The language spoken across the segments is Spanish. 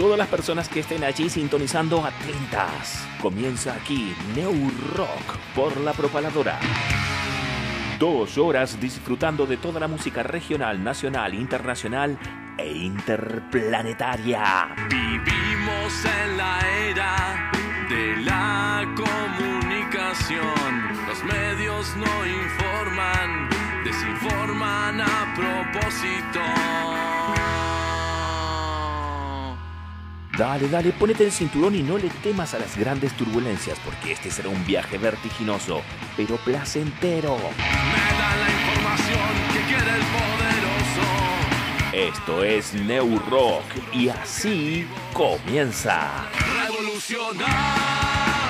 Todas las personas que estén allí sintonizando atentas. Comienza aquí New Rock por la propaladora. Dos horas disfrutando de toda la música regional, nacional, internacional e interplanetaria. Vivimos en la era de la comunicación. Los medios no informan, desinforman a propósito. Dale, dale, ponete el cinturón y no le temas a las grandes turbulencias, porque este será un viaje vertiginoso, pero placentero. Me da la información que quiere el poderoso. Esto es New Rock y así comienza. Revolucionar.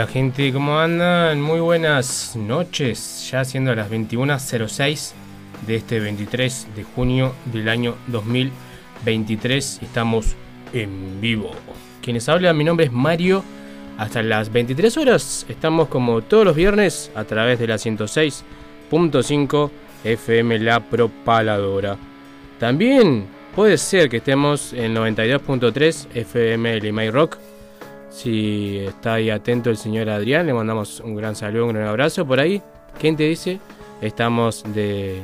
Hola gente, ¿cómo andan? Muy buenas noches, ya siendo las 21.06 de este 23 de junio del año 2023, estamos en vivo. Quienes hablan, mi nombre es Mario hasta las 23 horas. Estamos como todos los viernes a través de la 106.5 FM La Propaladora. También puede ser que estemos en 92.3 FM Limay Rock. Si está ahí atento el señor Adrián, le mandamos un gran saludo, un gran abrazo por ahí. ¿Quién te dice? Estamos de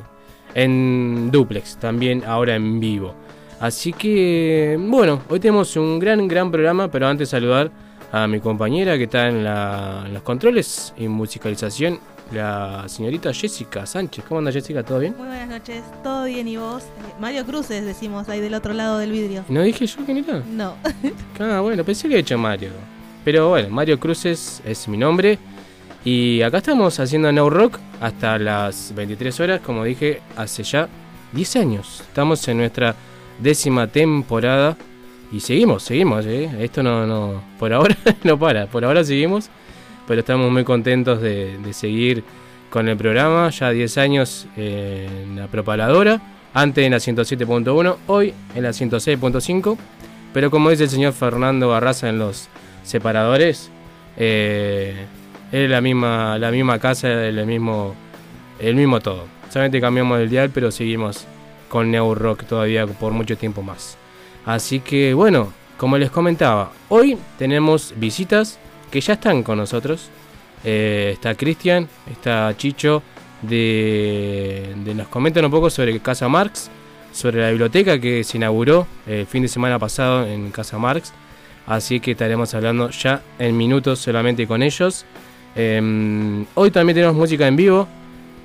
en duplex, también ahora en vivo. Así que, bueno, hoy tenemos un gran, gran programa, pero antes saludar a mi compañera que está en, la- en los controles y musicalización, la señorita Jessica Sánchez. ¿Cómo anda Jessica? ¿Todo bien? Muy buenas noches, ¿todo bien y vos? Eh, Mario Cruces decimos ahí del otro lado del vidrio. ¿No dije yo quién era? No, Ah, bueno, pensé que había hecho Mario. Pero bueno, Mario Cruces es mi nombre. Y acá estamos haciendo Now Rock hasta las 23 horas, como dije, hace ya 10 años. Estamos en nuestra décima temporada y seguimos, seguimos, ¿eh? Esto no, no, por ahora no para, por ahora seguimos, pero estamos muy contentos de, seguir con el programa, ya 10 años en la propaladora, antes en la 107.1, hoy en la 106.5, pero como dice el señor Fernando Barraza en los separadores, eh, es la misma, la misma casa, el mismo, el mismo todo. Solamente cambiamos el dial, pero seguimos con Neo Rock todavía por mucho tiempo más. Así que bueno, como les comentaba, hoy tenemos visitas que ya están con nosotros. Eh, está Cristian, está Chicho, de, nos comentan un poco sobre Casa Marx, sobre la biblioteca que se inauguró el fin de semana pasado en Casa Marx. Así que estaremos hablando ya en minutos solamente con ellos. Eh, hoy también tenemos música en vivo.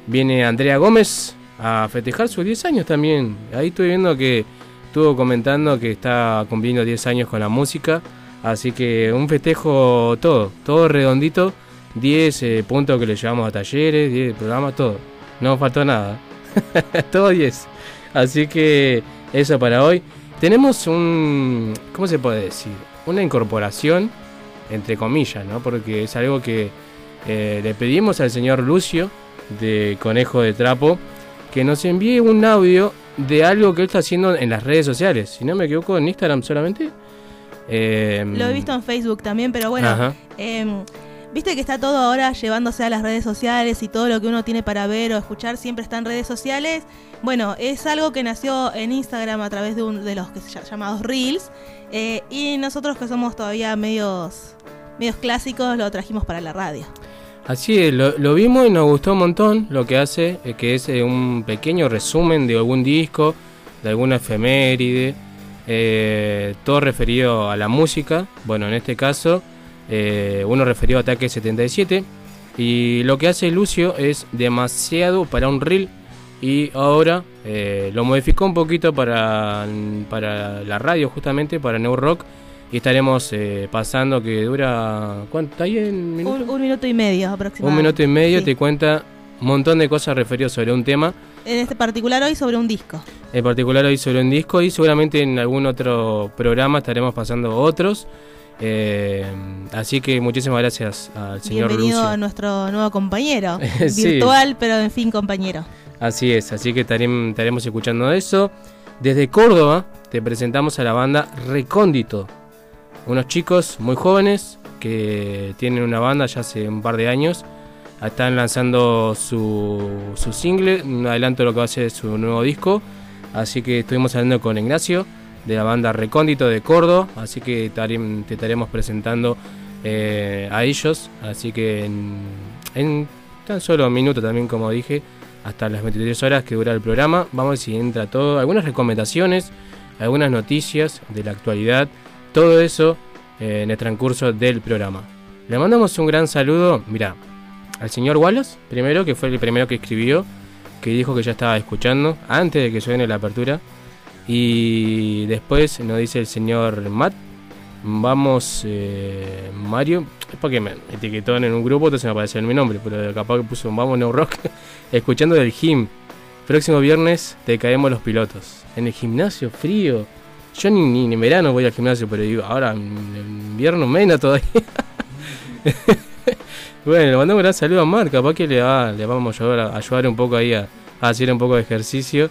Viene Andrea Gómez a festejar sus 10 años también. Ahí estoy viendo que estuvo comentando que está cumpliendo 10 años con la música. Así que un festejo todo, todo redondito. 10 eh, puntos que le llevamos a talleres, 10 programas, todo. No faltó nada. todo 10. Así que eso para hoy. Tenemos un... ¿Cómo se puede decir? Una incorporación, entre comillas, ¿no? Porque es algo que eh, le pedimos al señor Lucio de Conejo de Trapo que nos envíe un audio de algo que él está haciendo en las redes sociales. Si no me equivoco, en Instagram solamente. Eh, lo he visto en Facebook también, pero bueno, em, viste que está todo ahora llevándose a las redes sociales y todo lo que uno tiene para ver o escuchar siempre está en redes sociales. Bueno, es algo que nació en Instagram a través de uno de los que se ll- llamados Reels eh, y nosotros que somos todavía medios, medios clásicos lo trajimos para la radio. Así es, lo, lo vimos y nos gustó un montón lo que hace, eh, que es eh, un pequeño resumen de algún disco, de alguna efeméride, eh, todo referido a la música. Bueno, en este caso, eh, uno referido a Ataque 77. Y lo que hace Lucio es demasiado para un reel. Y ahora eh, lo modificó un poquito para, para la radio, justamente, para New Rock. Y estaremos eh, pasando que dura. ¿Cuánto? ¿Está ahí en? Un, un minuto y medio Un aproximadamente. minuto y medio Sí. te cuenta un montón de cosas referidas sobre un tema. En este particular hoy sobre un disco. En particular hoy sobre un disco y seguramente en algún otro programa estaremos pasando otros. Eh, así que muchísimas gracias al señor Bienvenido Lucio. a nuestro nuevo compañero. Sí. Virtual, pero en fin compañero. Así es, así que estarem- estaremos escuchando eso. Desde Córdoba te presentamos a la banda Recóndito. Unos chicos muy jóvenes que tienen una banda ya hace un par de años. Están lanzando su, su single, un adelanto de lo que va a ser su nuevo disco. Así que estuvimos hablando con Ignacio de la banda Recóndito de Córdoba. Así que te estaremos presentando eh, a ellos. Así que en, tan solo un minuto también, como dije, hasta las 23 horas que dura el programa. Vamos a ver si entra todo. Algunas recomendaciones, algunas noticias de la actualidad. Todo eso eh, en el transcurso del programa. Le mandamos un gran saludo, mira, al señor Wallace, primero, que fue el primero que escribió, que dijo que ya estaba escuchando antes de que suene la apertura. Y después nos dice el señor Matt. Vamos, eh, Mario. Es porque me etiquetó en un grupo, entonces me apareció mi nombre, pero capaz que puso Vamos New Rock. escuchando del gym. Próximo viernes te caemos los pilotos. En el gimnasio, frío. Yo ni, ni en verano voy al gimnasio, pero digo, ahora en invierno menos todavía. bueno, le mandamos un gran saludo a Mar, capaz que le, va, le vamos a ayudar, a ayudar un poco ahí a, a hacer un poco de ejercicio.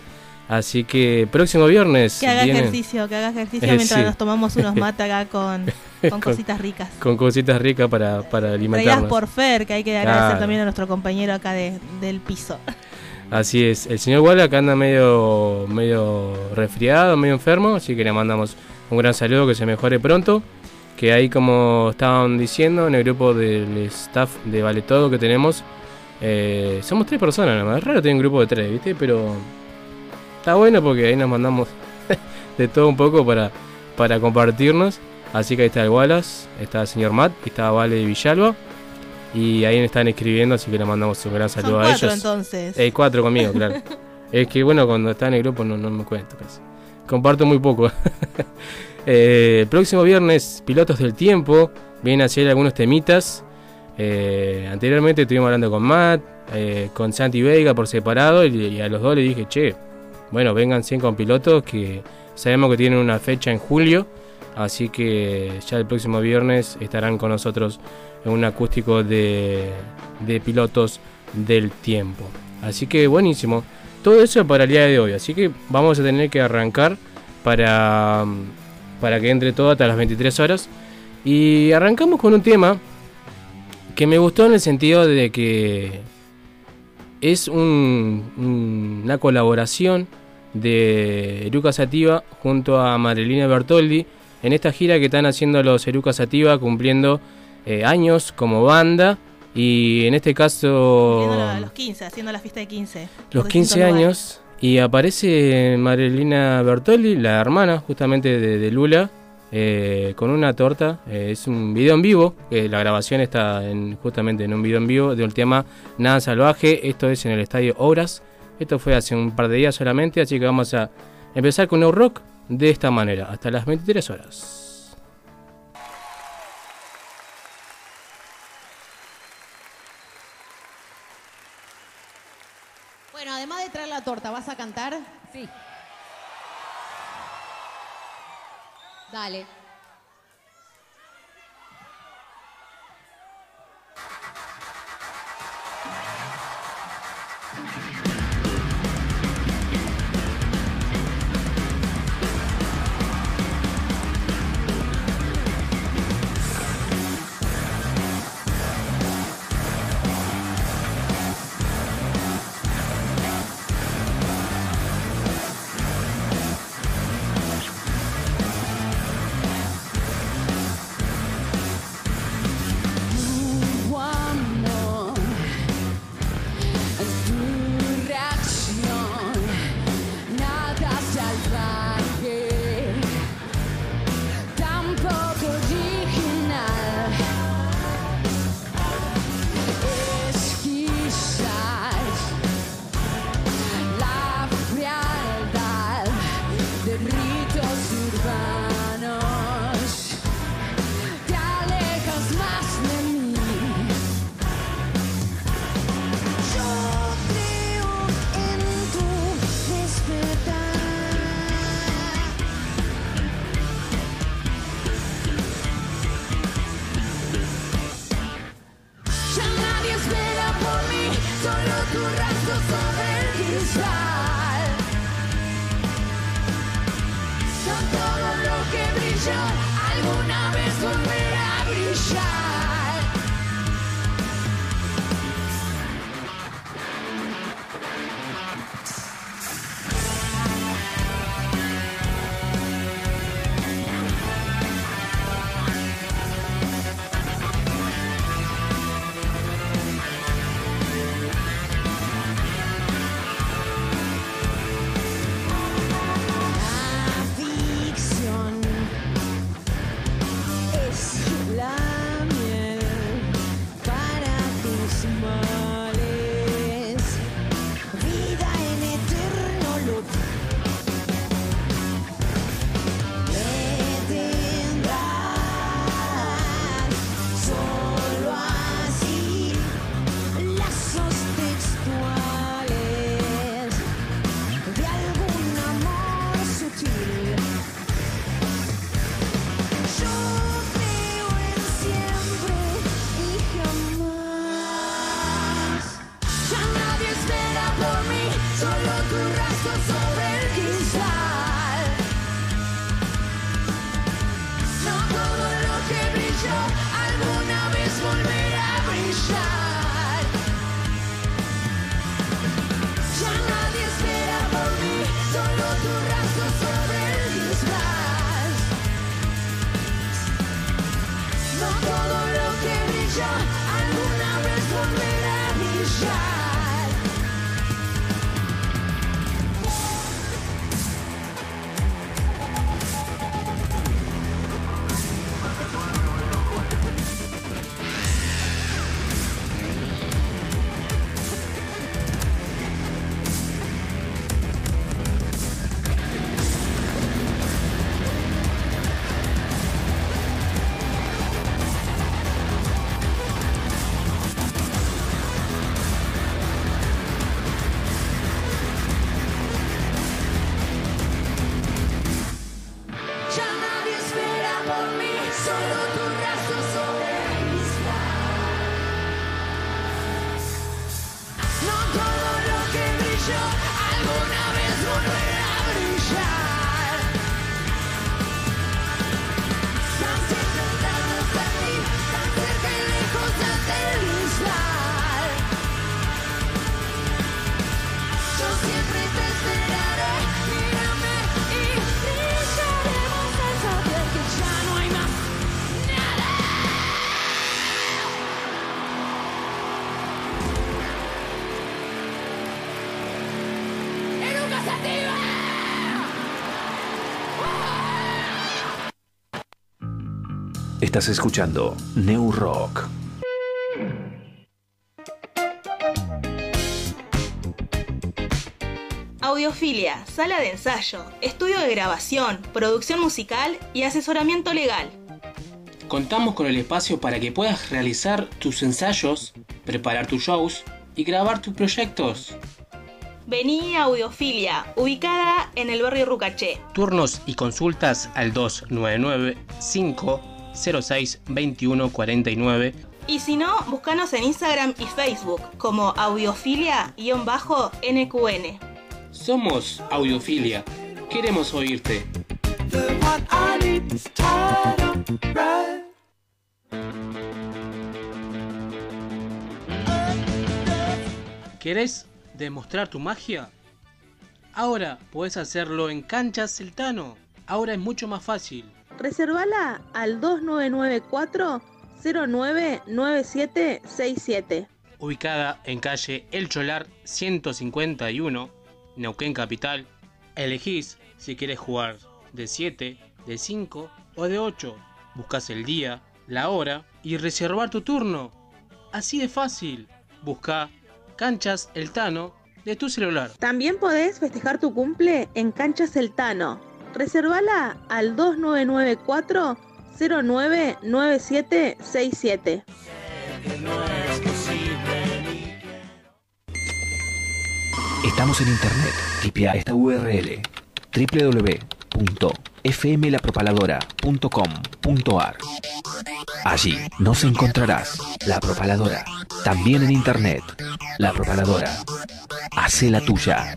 Así que próximo viernes. Que haga vienen ejercicio, que haga ejercicio Eh, mientras sí. nos tomamos unos mate acá con, con Con- cositas ricas. Con cositas ricas para, para alimentarnos. por Fer, que hay que agradecer también a nuestro compañero acá de- del piso. Así es. El señor Walla acá anda medio, medio resfriado, medio enfermo. Así que le mandamos un gran saludo, que se mejore pronto. Que ahí, como estaban diciendo, en el grupo del staff de Vale Todo que tenemos, eh, somos tres personas nada más. Es raro tener un grupo de tres, ¿viste? Pero está bueno porque ahí nos mandamos de todo un poco para, para compartirnos. Así que ahí está el Wallace, está el señor Matt, y está Vale Villalba. Y ahí me están escribiendo, así que le mandamos un gran Son saludo a cuatro ellos. entonces. Eh, cuatro conmigo, claro. es que bueno, cuando está en el grupo no, no me cuento casi. Comparto muy poco. Eh, el próximo viernes, Pilotos del Tiempo. Vienen a hacer algunos temitas. Eh, anteriormente estuvimos hablando con Matt, eh, con Santi Veiga por separado. Y, y a los dos le dije, che, bueno, vengan 100 con pilotos que sabemos que tienen una fecha en julio. Así que ya el próximo viernes estarán con nosotros en un acústico de, de pilotos del tiempo. Así que buenísimo. Todo eso para el día de hoy. Así que vamos a tener que arrancar para, para que entre todo hasta las 23 horas. Y arrancamos con un tema que me gustó en el sentido de que es un- un- una colaboración de Eruca Sativa junto a Marilina Bertoldi en esta gira que están haciendo los Eruca Sativa cumpliendo eh, años como banda y en este caso los 15, haciendo la fiesta de 15. los por 15 distintos años y aparece Marilina Bertoldi, la hermana justamente de, Lula, eh, con una torta. Eh, es un video en vivo, la grabación está en, justamente en un video en vivo de un tema Nada Salvaje. Esto es en el estadio Obras. Esto fue hace un par de días solamente, así que vamos a empezar con No Rock de esta manera, hasta las 23 horas. La torta, ¿vas a cantar? Sí. Dale. Estás escuchando New Rock. Audiofilia, sala de ensayo, estudio de grabación, producción musical y asesoramiento legal. Contamos con el espacio para que puedas realizar tus ensayos, preparar tus shows y grabar tus proyectos. Vení a Audiofilia, ubicada en el barrio Rucaché. Turnos y consultas al 299 506 2149 Y si no, búscanos en Instagram y Facebook como audiofilia-nqn. Somos Audiofilia. Queremos oírte. ¿Querés demostrar tu magia? Ahora puedes hacerlo en Canchas Celtano. Ahora es mucho más fácil. Reservala al 2994 099767. Ubicada en calle El Cholar 151, Neuquén Capital. Elegís si quieres jugar de 7, de 5 o de 8. Buscas el día, la hora y reservar tu turno. Así de fácil. Busca Canchas El Tano de tu celular. También podés festejar tu cumple en Cancha Celtano. Reservala al 2994 099767. Estamos en internet. Tipea esta URL www.fmlapropaladora.com.ar Allí nos encontrarás La Propaladora. También en internet. La Propaladora. Hace la tuya.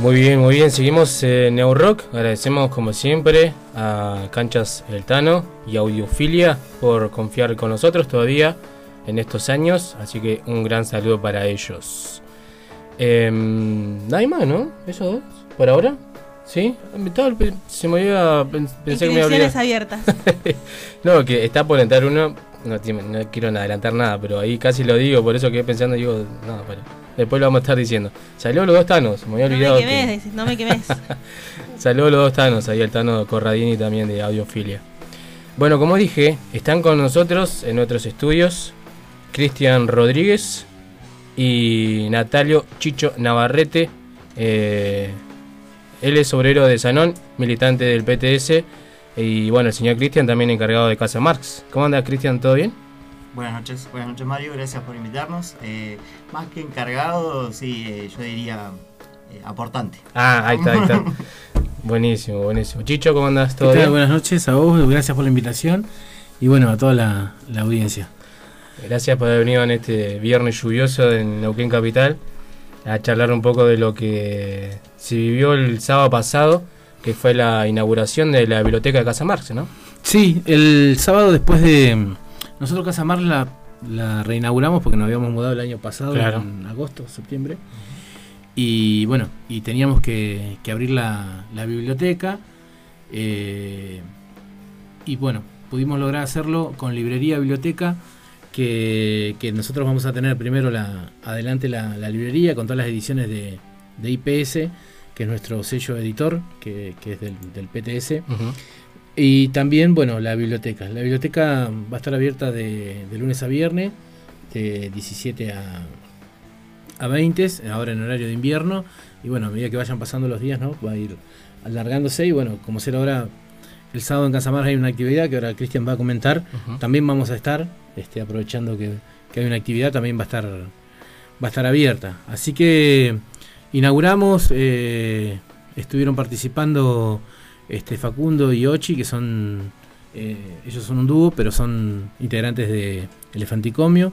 Muy bien, muy bien. Seguimos en Neo Rock. Agradecemos como siempre a Canchas El Tano y Audiofilia por confiar con nosotros todavía en estos años. Así que un gran saludo para ellos. Em, Nada más, ¿no? ¿Esos dos? ¿Por ahora? ¿Sí? Se me pen- Pensé que me había Inscripciones abiertas. no, que está por entrar uno. No, no quiero adelantar nada, pero ahí casi lo digo, por eso quedé pensando, digo, no, para. Después lo vamos a estar diciendo. Salió los dos Thanos, me había No olvidado. me que- quemes, decís, no me quemes. Saludos a los dos Thanos, ahí el Tano Corradini también de Audiofilia. Bueno, como dije, están con nosotros en nuestros estudios Cristian Rodríguez y Natalio Chicho Navarrete. Eh, él es obrero de Sanón, militante del PTS. Y bueno, el señor Cristian también encargado de Casa Marx. ¿Cómo anda Cristian? ¿Todo bien? Buenas noches, buenas noches Mario, gracias por invitarnos. Eh, más que encargado, sí, eh, yo diría eh, aportante. Ah, ahí está, ahí está. buenísimo, buenísimo. Chicho, ¿cómo andás? ¿Qué ¿Todo bien? Buenas noches a vos, gracias por la invitación y bueno, a toda la, la audiencia. Gracias por haber venido en este viernes lluvioso en Neuquén Capital a charlar un poco de lo que se vivió el sábado pasado, que fue la inauguración de la biblioteca de Casa Marx, ¿no? Sí, el sábado después de... Nosotros Casa Mar la, la reinauguramos porque nos habíamos mudado el año pasado, Claro. en agosto, septiembre. Y bueno, y teníamos que, que abrir la, la biblioteca. eh, y bueno, pudimos lograr hacerlo con librería, biblioteca, que, que nosotros vamos a tener primero la, adelante la, la librería con todas las ediciones de, de IPS, que es nuestro sello editor, que, que es del, del PTS. Y también, bueno, la biblioteca. La biblioteca va a estar abierta de, de lunes a viernes, de 17 a, a 20, ahora en horario de invierno. Y bueno, a medida que vayan pasando los días, ¿no? Va a ir alargándose. Y bueno, como será ahora el sábado en Casamar hay una actividad que ahora Cristian va a comentar. También vamos a estar, este, aprovechando que, que hay una actividad, también va a estar, va a estar abierta. Así que inauguramos, eh, estuvieron participando este Facundo y Ochi, que son eh, ellos son un dúo, pero son integrantes de Elefanticomio,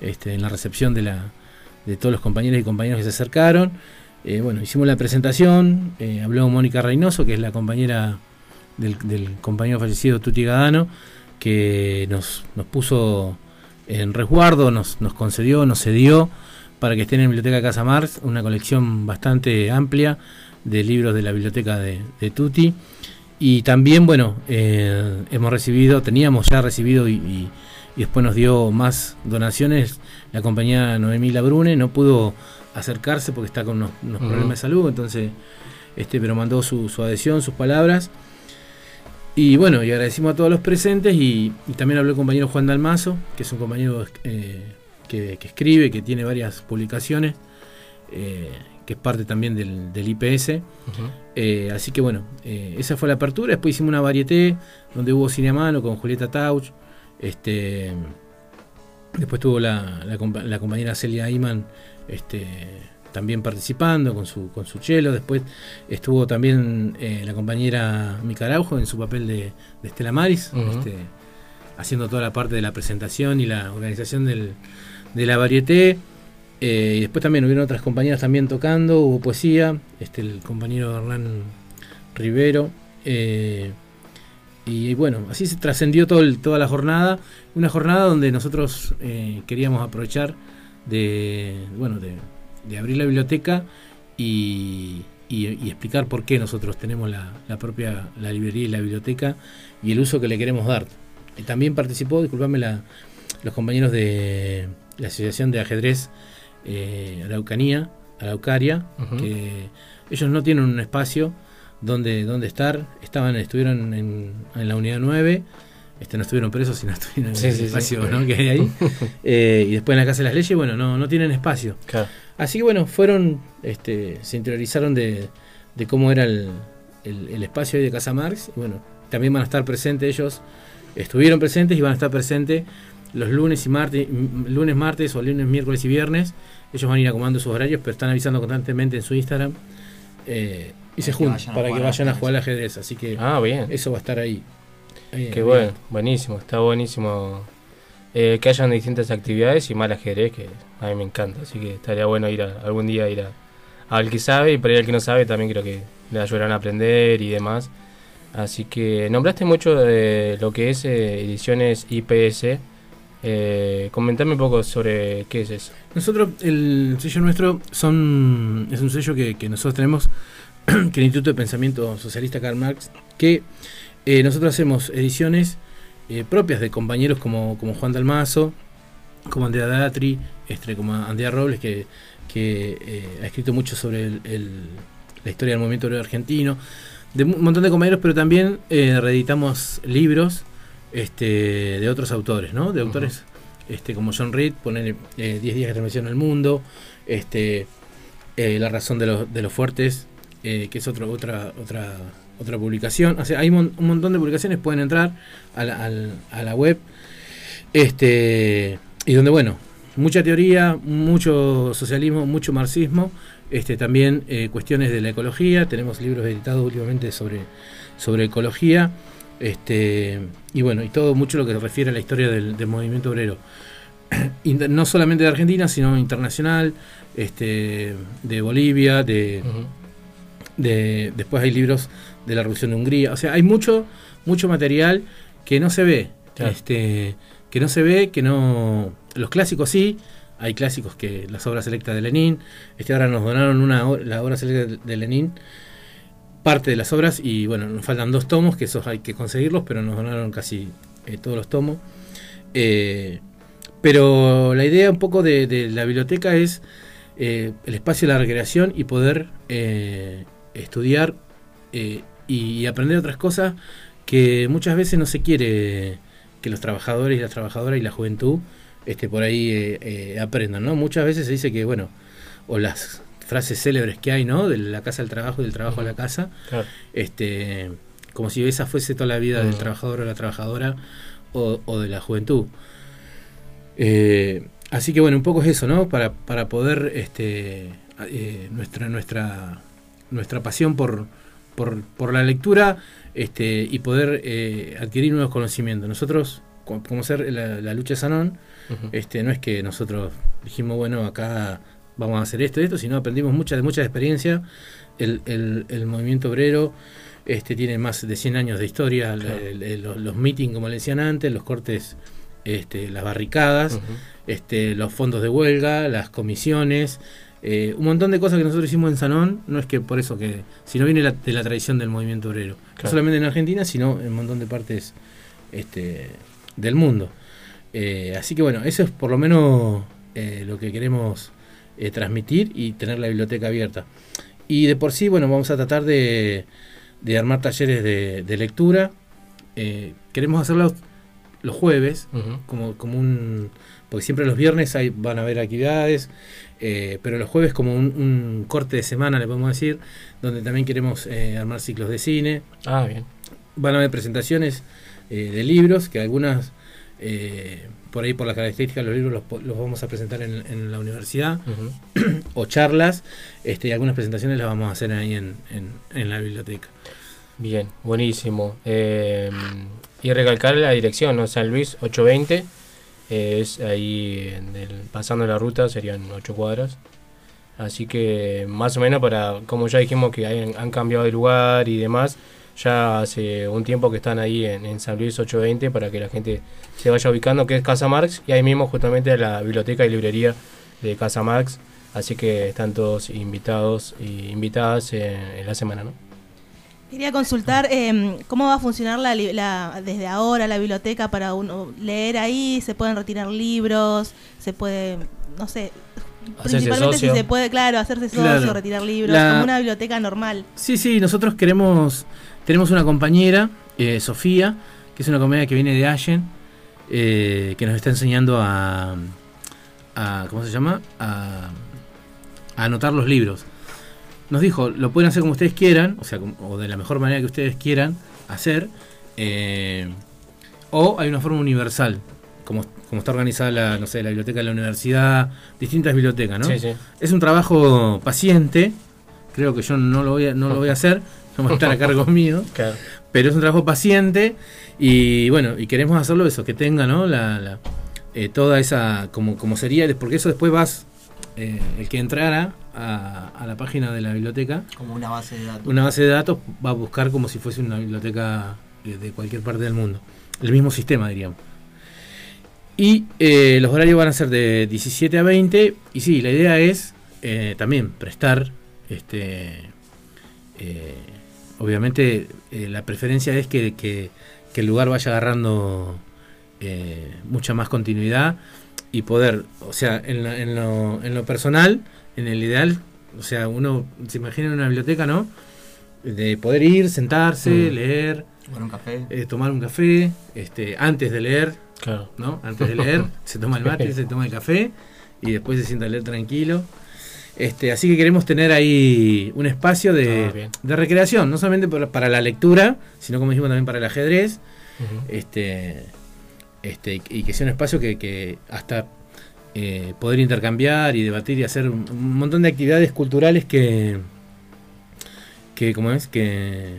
este, en la recepción de la de todos los compañeros y compañeros que se acercaron. Eh, bueno, hicimos la presentación, eh, habló Mónica Reynoso, que es la compañera del, del compañero fallecido Tuti Gadano, que nos, nos puso en resguardo, nos, nos concedió, nos cedió para que esté en la Biblioteca Casa Marx, una colección bastante amplia de libros de la biblioteca de, de Tuti. Y también, bueno, eh, hemos recibido, teníamos ya recibido y, y- y después nos dio más donaciones. La compañía Noemí Labrune no pudo acercarse porque está con unos, problemas de salud, entonces, este, pero mandó su, su adhesión, sus palabras. Y bueno, y agradecimos a todos los presentes y, y también habló el compañero Juan Dalmazo, que es un compañero eh, que, que escribe, que tiene varias publicaciones, eh, que es parte también del, del IPS. Eh, así que bueno, eh, esa fue la apertura. Después hicimos una varieté donde hubo cine a mano con Julieta Tauch. Este, después tuvo la, la, compa- la compañera Celia Iman este, también participando con su, con su chelo. Después estuvo también eh, la compañera Mica Araujo en su papel de, de Estela Maris, este, haciendo toda la parte de la presentación y la organización del, de la varieté. Eh, y después también hubieron otras compañeras también tocando, hubo poesía, este, el compañero Hernán Rivero. eh, y bueno, así se trascendió todo toda la jornada. Una jornada donde nosotros eh, queríamos aprovechar de, bueno, de, abrir la biblioteca y, y- explicar por qué nosotros tenemos la, propia la librería y la biblioteca y el uso que le queremos dar. También participó, disculpame, los compañeros de la Asociación de Ajedrez eh, Araucanía, Araucaria, Ujú. que ellos no tienen un espacio donde, donde estar, estaban, estuvieron en, en la unidad 9, este, no estuvieron presos, sino estuvieron en el sí, sí. espacio ¿no? que hay ahí. Eh, y después en la Casa de las Leyes, bueno, no, no tienen espacio. Así que bueno, fueron, este, se interiorizaron de, de cómo era el, el- el espacio ahí de Casa Marx. Y bueno, también van a estar presentes ellos, estuvieron presentes y van a estar presentes los lunes y martes, m- lunes, martes o lunes, miércoles y viernes. Ellos van a ir acomodando sus horarios, pero están avisando constantemente en su Instagram. eh, y se juntan para que vayan a jugar al ajedrez. Así que Ah, bien. eso va a estar ahí. Eh, Qué bien. bueno, buenísimo, está buenísimo eh, que hayan distintas actividades y más ajedrez que a mí me encanta, así que estaría bueno ir a, algún día ir a, al que sabe y para el que no sabe también creo que le ayudarán a aprender y demás. Así que nombraste mucho de lo que es eh, ediciones IPS. Eh, un poco sobre qué es eso. Nosotros, el sello nuestro son es un sello que, nosotros tenemos, que el Instituto de Pensamiento Socialista Karl Marx, que eh, nosotros hacemos ediciones eh, propias de compañeros como, Juan Dalmazo, como Andrea Datri, este, como Andrea Robles, que, eh, ha escrito mucho sobre el- la historia del movimiento obrero argentino, de un montón de compañeros, pero también reeditamos libros este, de otros autores, ¿no? De autores este, como John Reed, poner 10 días que transmisión el mundo, este, eh, La razón de, los- de los fuertes, eh, que es otro, otra, otra, otra publicación. O sea, hay mon- un montón de publicaciones, pueden entrar a la, al- a la web Este, y donde, bueno, mucha teoría, mucho socialismo, mucho marxismo, este, también eh, cuestiones de la ecología, tenemos libros editados últimamente sobre, sobre ecología, este, y bueno, y todo mucho lo que se refiere a la historia del, del movimiento obrero. No solamente de Argentina, sino internacional, este, de Bolivia, de, de- después hay libros de la Revolución de Hungría, o sea, hay mucho, mucho material que no se ve, Claro. este, que no se ve, que no, los clásicos sí, hay clásicos que las obras selectas de Lenin, este ahora nos donaron una la obra selecta de Lenin, parte de las obras y bueno, nos faltan dos tomos, que esos hay que conseguirlos, pero nos donaron casi eh, todos los tomos. Eh, pero la idea un poco de, la biblioteca es eh, el espacio de la recreación y poder estudiar y aprender otras cosas que muchas veces no se quiere que los trabajadores y las trabajadoras y la juventud este, por ahí aprendan, ¿no? Muchas veces se dice que, bueno, o las frases célebres que hay, ¿no? De la casa al trabajo y del trabajo a la casa, Claro. este, como si esa fuese toda la vida del Mm. trabajador o la trabajadora o, o de la juventud. Eh, así que bueno, un poco es eso, ¿no? Para, para poder este, eh, nuestra, nuestra, nuestra pasión por, por, por la lectura este, y poder eh, adquirir nuevos conocimientos. Nosotros, co- como ser la, la lucha Sanón, este, no es que nosotros dijimos, bueno, acá vamos a hacer esto y esto, sino aprendimos mucha, de mucha experiencia. El, el, el movimiento obrero este, tiene más de 100 años de historia, Claro. el- el- los, los meetings, como le decían antes, los cortes, este, las barricadas, este, los fondos de huelga, las comisiones, eh, un montón de cosas que nosotros hicimos en Sanón, no es que por eso que, sino viene la- de la tradición del movimiento obrero, no solamente en Argentina, sino en un montón de partes este, del mundo. Eh, así que bueno, eso es por lo menos eh, lo que queremos eh, transmitir y tener la biblioteca abierta. Y de por sí, bueno, vamos a tratar de, de armar talleres de, de lectura. Eh, queremos hacerlos los jueves, como, como un... Porque siempre los viernes hay, van a haber actividades, eh, pero los jueves como un, un corte de semana, le podemos decir, donde también queremos armar ciclos de cine. Ah, bien. Van a haber presentaciones de libros, que algunas, eh, por ahí por las características de los libros, los, los vamos a presentar en, en la universidad, o charlas, este, y algunas presentaciones las vamos a hacer ahí en, en- en la biblioteca. Bien, buenísimo. Eh, y recalcar la dirección, ¿no? San Luis 820. eh, es ahí en el- pasando la ruta, serían 8 cuadras. Así que más o menos para, como ya dijimos que hayan- han cambiado de lugar y demás, ya hace un tiempo que están ahí en, en San Luis 820 para que la gente se vaya ubicando, que es Casa Marx, y ahí mismo justamente la biblioteca y librería de Casa Marx. Así que están todos invitados y invitadas en, en la semana, ¿no? Quería consultar eh, cómo va a funcionar la, desde ahora la biblioteca para uno leer ahí, se pueden retirar libros, se puede, no sé, principalmente socio. si se puede, claro, hacerse socio, Claro. retirar libros, La- como una biblioteca normal. Sí, sí, nosotros queremos, tenemos una compañera, eh, Sofía, que es una compañera que viene de Allen, eh, que nos está enseñando a, a ¿cómo se llama? A, a anotar los libros. Nos dijo, lo pueden hacer como ustedes quieran, o sea, o de la mejor manera que ustedes quieran hacer, eh, o hay una forma universal, como, como está organizada la, no sé, la biblioteca de la universidad, distintas bibliotecas, ¿no? Sí, sí. Es un trabajo paciente, creo que yo no lo voy a, no lo voy a hacer, no a estar a cargo mío, Claro. pero es un trabajo paciente y bueno, y queremos hacerlo eso, que tenga, ¿no? La, la- eh, toda esa, como, como sería, porque eso después vas, eh, el que entrara a, a la página de la biblioteca, Como una base de datos. una base de datos va a buscar como si fuese una biblioteca de, de cualquier parte del mundo. El mismo sistema, diríamos. Y eh, los horarios van a ser de 17 a 20. Y sí, la idea es eh, también prestar, este, eh, obviamente eh, la preferencia es que, que- que el lugar vaya agarrando eh, mucha más continuidad y poder, o sea, en, la- en lo, en lo personal, en el ideal, o sea, uno se imagina en una biblioteca, ¿no? De poder ir, sentarse, Mm. leer, Tomar un café. eh, tomar un café, este, antes de leer, Claro. ¿no? Antes de leer, se toma el mate, se toma el café y después se sienta a leer tranquilo. Este, así que queremos tener ahí un espacio Ah, de, de recreación, no solamente para, para la lectura, sino como dijimos también para el ajedrez, este, este, y que sea un espacio que, que hasta eh, poder intercambiar y debatir y hacer un, un montón de actividades culturales que, que como es, que,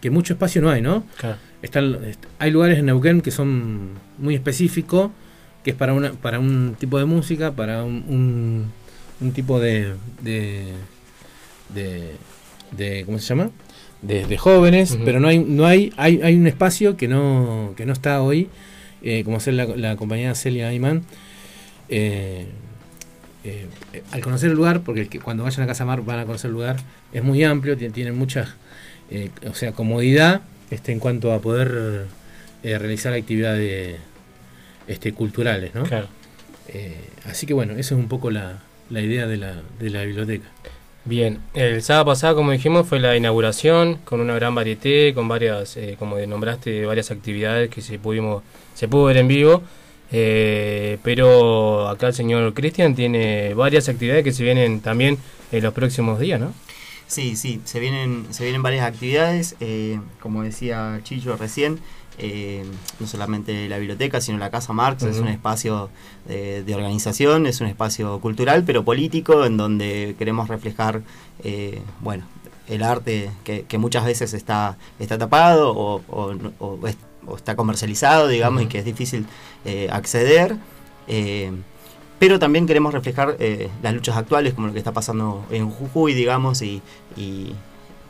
que mucho espacio no hay, ¿no? Claro. Están, hay lugares en Neuquén que son muy específicos, que es para una, para un tipo de música, para un, un, un tipo de, de, de, de- ¿cómo se llama? De, de jóvenes, pero no hay, no hay, hay, hay un espacio que no, que no está hoy, eh, como ser la, la compañía Celia Ayman. Eh, eh, al conocer el lugar, porque cuando vayan a Casa Mar van a conocer el lugar, es muy amplio, tiene, tiene mucha eh, o sea, comodidad este, en cuanto a poder eh, realizar actividades este, culturales, ¿no? Claro. Así que bueno, esa es un poco la, la idea de la, de la biblioteca. Bien, el sábado pasado, como dijimos, fue la inauguración con una gran varieté, con varias, eh, como nombraste, varias actividades que se pudimos, se pudo ver en vivo. Eh, pero acá el señor Cristian tiene varias actividades que se vienen también en los próximos días, ¿no? Sí, sí, se vienen, se vienen varias actividades, eh, como decía Chillo recién, eh, no solamente la biblioteca, sino la Casa Marx, es un espacio de, de organización, es un espacio cultural, pero político, en donde queremos reflejar, eh, bueno, el arte que, que muchas veces está, está tapado o, o no- o es- o está comercializado, digamos, y que es difícil eh, acceder. pero también queremos reflejar las luchas actuales, como lo que está pasando en Jujuy, digamos, y, y-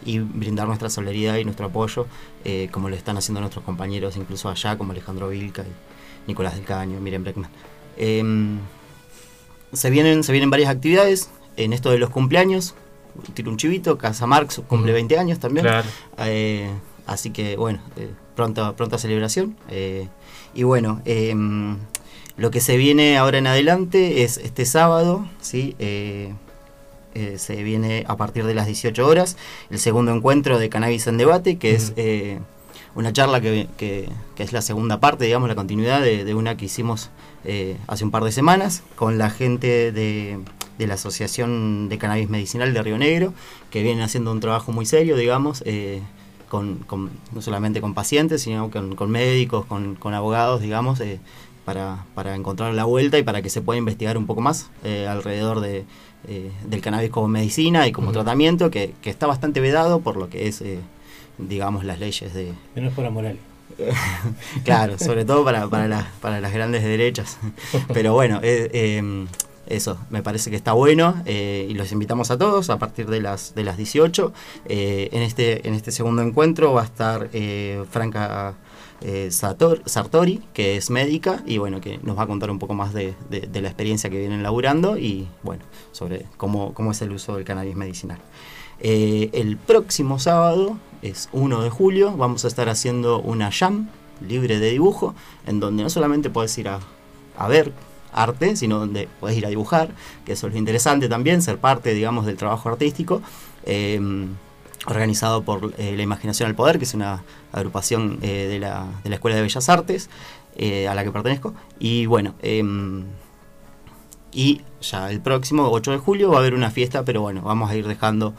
y brindar nuestra solidaridad y nuestro apoyo, eh, como lo están haciendo nuestros compañeros, incluso allá, como Alejandro Vilca y Nicolás del Caño, Miriam Breckman. Em, se, vienen, se vienen varias actividades en esto de los cumpleaños. Tiro un chivito, Casa Marx cumple Ujú. 20 años también. Claro. Eh, así que bueno, eh, pronta, pronta celebración. Eh, y bueno, em, lo que se viene ahora en adelante es este sábado, ¿sí? Eh, se viene a partir de las 18 horas. El segundo encuentro de Cannabis en Debate, que es eh, una charla que, que- que es la segunda parte, digamos, la continuidad de, de una que hicimos eh, hace un par de semanas con la gente de, de la Asociación de Cannabis Medicinal de Río Negro, que vienen haciendo un trabajo muy serio, digamos, con, con- no solamente con pacientes, sino con, con médicos, con, con abogados, digamos, para, para encontrar la vuelta y para que se pueda investigar un poco más eh, alrededor de, eh, del cannabis como medicina y como tratamiento, que, que está bastante vedado por lo que es, eh, digamos, las leyes de, Menos para Morales. claro, sobre todo para, para, las- para las grandes derechas. Pero bueno, eh, eh, eso, me parece que está bueno eh, y los invitamos a todos a partir de las, de las 18. Eh, en, este, en este segundo encuentro va a estar eh, Franca eh, Sartori, que es médica y bueno, que nos va a contar un poco más de, la experiencia que vienen laburando y bueno, sobre cómo, es el uso del cannabis medicinal. Eh, el próximo sábado es 1 de julio, vamos a estar haciendo una jam libre de dibujo, en donde no solamente puedes ir a, ver arte, sino donde puedes ir a dibujar, que eso es lo interesante también, ser parte, digamos, del trabajo artístico, eh, organizado por eh, La Imaginación al Poder, que es una agrupación eh, de, la, de la Escuela de Bellas Artes, eh, a la que pertenezco, y bueno, em, y ya el próximo 8 de julio va a haber una fiesta, pero bueno, vamos a ir dejando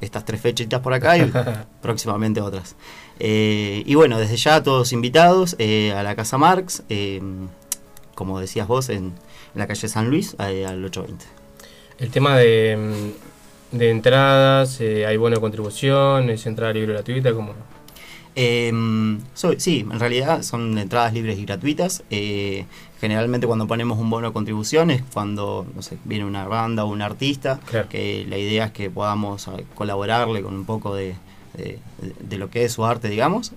estas tres fechitas por acá y próximamente otras. Y bueno, desde ya todos invitados a la Casa Marx, eh, como decías vos, en, en la calle San Luis, al 820. El tema de, mm, de entradas, eh, hay bono de contribución, es entrada libre gratuita, como Eh, sí, en realidad son entradas libres y gratuitas. Eh, generalmente cuando ponemos un bono de contribución es cuando no sé, viene una banda o un artista, que la idea es que podamos eh, colaborarle con un poco de, de- de lo que es su arte, digamos.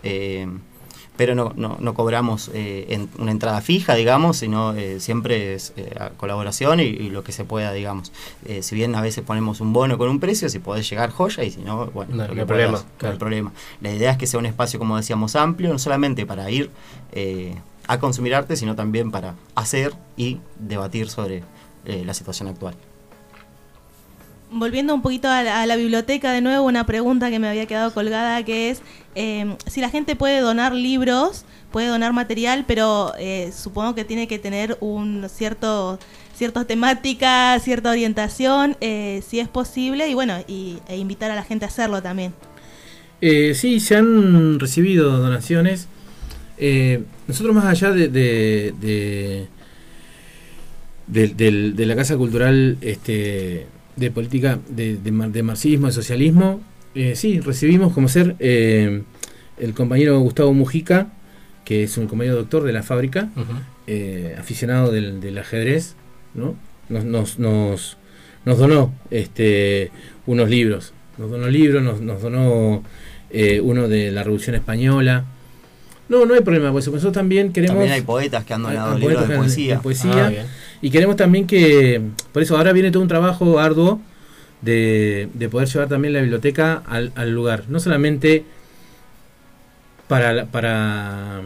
Pero no, no, no cobramos eh, en- una entrada fija, digamos, sino eh, siempre es eh, colaboración y, y lo que se pueda, digamos. Eh, si bien a veces ponemos un bono con un precio, si podés llegar joya y si no, bueno, No, hay problema, hay problema. La idea es que sea un espacio, como decíamos, amplio, no solamente para ir eh, a consumir arte, sino también para hacer y debatir sobre eh, la situación actual. Volviendo un poquito a la, biblioteca de nuevo, una pregunta que me había quedado colgada que es eh, si la gente puede donar libros, puede donar material, pero eh, supongo que tiene que tener un cierto cierta temática, cierta orientación, eh, si es posible, y bueno, e invitar a la gente a hacerlo también. Eh, sí, se han recibido donaciones. Nosotros más allá de, de, de, de la Casa Cultural este, de Política de, de mar- de Marxismo, de Socialismo, eh, sí, recibimos como ser eh, el compañero Gustavo Mujica, que es un compañero doctor de la fábrica, eh, aficionado del, del ajedrez, ¿no? Nos, nos, nos, nos donó este, unos libros, nos donó libros, nos, nos donó eh, uno de la Revolución Española. No, no hay problema, pues nosotros también queremos... También hay poetas que han donado libros de poesía. de poesía. Ah, y queremos también que, por eso ahora viene todo un trabajo arduo de, de poder llevar también la biblioteca al, al lugar. No solamente para, la- para,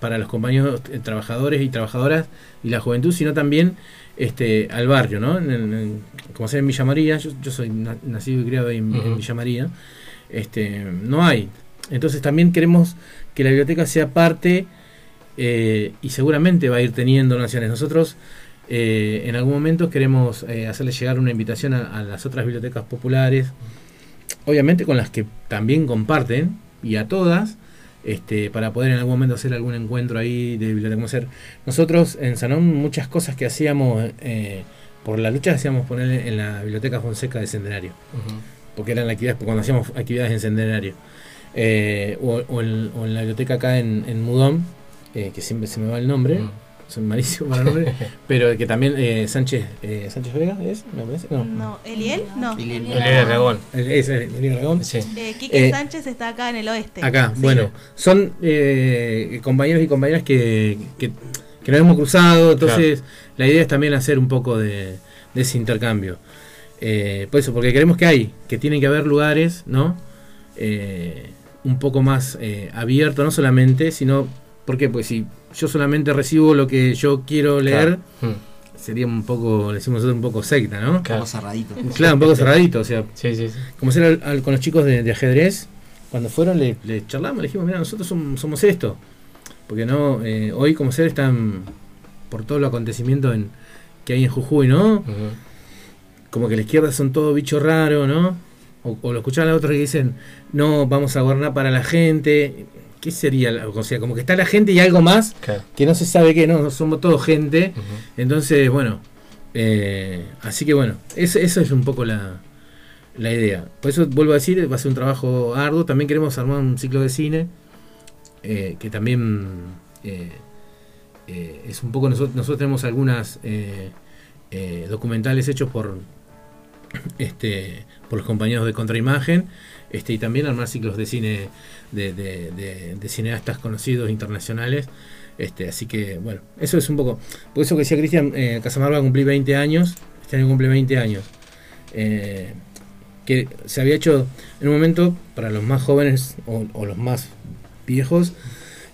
para los compañeros eh, trabajadores y trabajadoras y la juventud, sino también este, al barrio, ¿no? En- en- en- como sea en Villa María, yo, yo soy na- nacido y criado en, en. Villa María, este, no hay. Entonces también queremos que la biblioteca sea parte eh, y seguramente va a ir teniendo donaciones. Nosotros eh, en algún momento queremos eh, hacerle llegar una invitación a, a las otras bibliotecas populares, obviamente con las que también comparten, y a todas, este, para poder en algún momento hacer algún encuentro ahí de biblioteca. Como ser, nosotros en Sanón muchas cosas que hacíamos eh, por la lucha hacíamos poner en la biblioteca Fonseca de Centenario, porque eran actividades, cuando hacíamos actividades en Centenario. Eh, o, o en, o en la biblioteca acá en, en Mudón, eh, que siempre se me va el nombre, soy malísimo para el nombre, pero que también eh, Sánchez, eh, Sánchez Vega es, me parece, no. No, ¿Eliel? No. Eliel Aragón. El- Es el- Eliel Aragón. Eh, Quique Eh, Sánchez está acá en el oeste. Acá, Sí. bueno, son eh, compañeros y compañeras que, que, que nos hemos cruzado, entonces la idea es también hacer un poco de, de ese intercambio. Eh, por eso, porque queremos que hay, que tienen que haber lugares, ¿no? Eh, un poco más eh, abiertos, no solamente, sino, porque pues si yo solamente recibo lo que yo quiero leer, Claro. sería un poco, le decimos nosotros, un poco secta, ¿no? Un poco cerradito. Claro, un poco cerradito, o sea, Sí, sí, sí. como ser al- al- con los chicos de, de ajedrez, cuando fueron le, le charlamos, le dijimos, mira, nosotros somos, somos esto. Porque no, eh, hoy como ser están por todo el acontecimiento en, que hay en Jujuy, ¿no? Como que la izquierda son todo bicho raro, ¿no? O, o lo escuchaban a otros que dicen, no, vamos a gobernar para la gente. ¿Qué sería? la- O sea, como que está la gente y algo más Claro. que no se sabe qué, no, somos todos gente. Entonces, bueno, eh, así que bueno, eso, eso es un poco la, la idea. Por eso vuelvo a decir, va a ser un trabajo arduo. También queremos armar un ciclo de cine, eh, que también eh, eh, es un poco, nosotros, nosotros tenemos algunas documentales hechos por, este, por los compañeros de Contraimagen, este, y también armar ciclos de cine de, cineastas conocidos internacionales. Este, así que, bueno, eso es un poco. Por eso que decía Cristian, eh, Casamar va a cumplir 20 años, este año cumple 20 años. Eh, que se había hecho en un momento, para los más jóvenes o, los más viejos,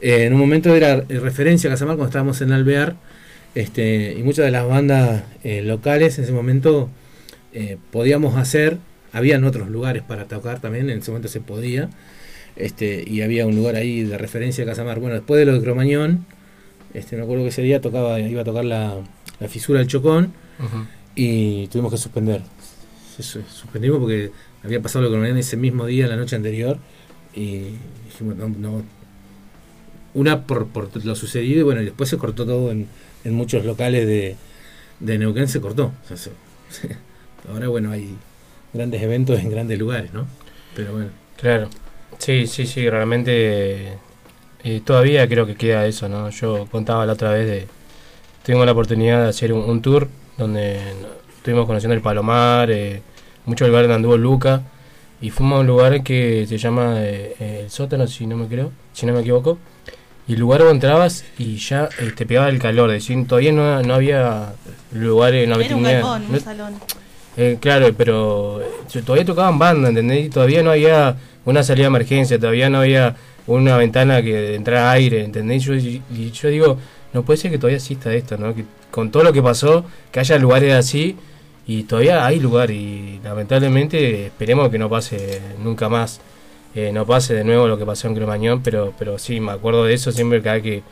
eh, en un momento era eh, referencia a Casamar cuando estábamos en Alvear, este, y muchas de las bandas locales en ese momento podíamos hacer, habían otros lugares para tocar también, en ese momento se podía, este, y había un lugar ahí de referencia a Casamar. Bueno, después de lo de Cromañón, este, me acuerdo que ese día tocaba, iba a tocar la, la fisura del Chocón, y tuvimos que suspender. Suspendimos porque había pasado lo que Cromañón ese mismo día, la noche anterior, y dijimos, no, no. Una por, por lo sucedido, y bueno, y después se cortó todo en, en muchos locales de, de Neuquén, se cortó. O sea, se- ahora, bueno, hay grandes eventos en grandes lugares, ¿no? Pero bueno. Claro. Sí, sí, sí, realmente eh, todavía creo que queda eso, ¿no? Yo contaba la otra vez de... Tuvimos la oportunidad de hacer un, un tour donde estuvimos conociendo el Palomar, eh, mucho lugar donde anduvo Luca, y fuimos a un lugar que se llama eh, El Sótano, si no me creo, si no me equivoco, y el lugar donde entrabas y ya eh, te pegaba el calor, es decir, todavía no, no había lugares, no Era un galpón, no- un salón. Eh, claro, pero eh, todavía tocaban banda, ¿entendés? Y todavía no había una salida de emergencia, todavía no había una ventana que entrara aire, ¿entendés? Yo, y, yo digo, no puede ser que todavía exista esto, ¿no? Que con todo lo que pasó, que haya lugares así, y todavía hay lugar, y lamentablemente esperemos que no pase nunca más, eh, no pase de nuevo lo que pasó en Cromañón, pero, pero sí, me acuerdo de eso siempre cada que,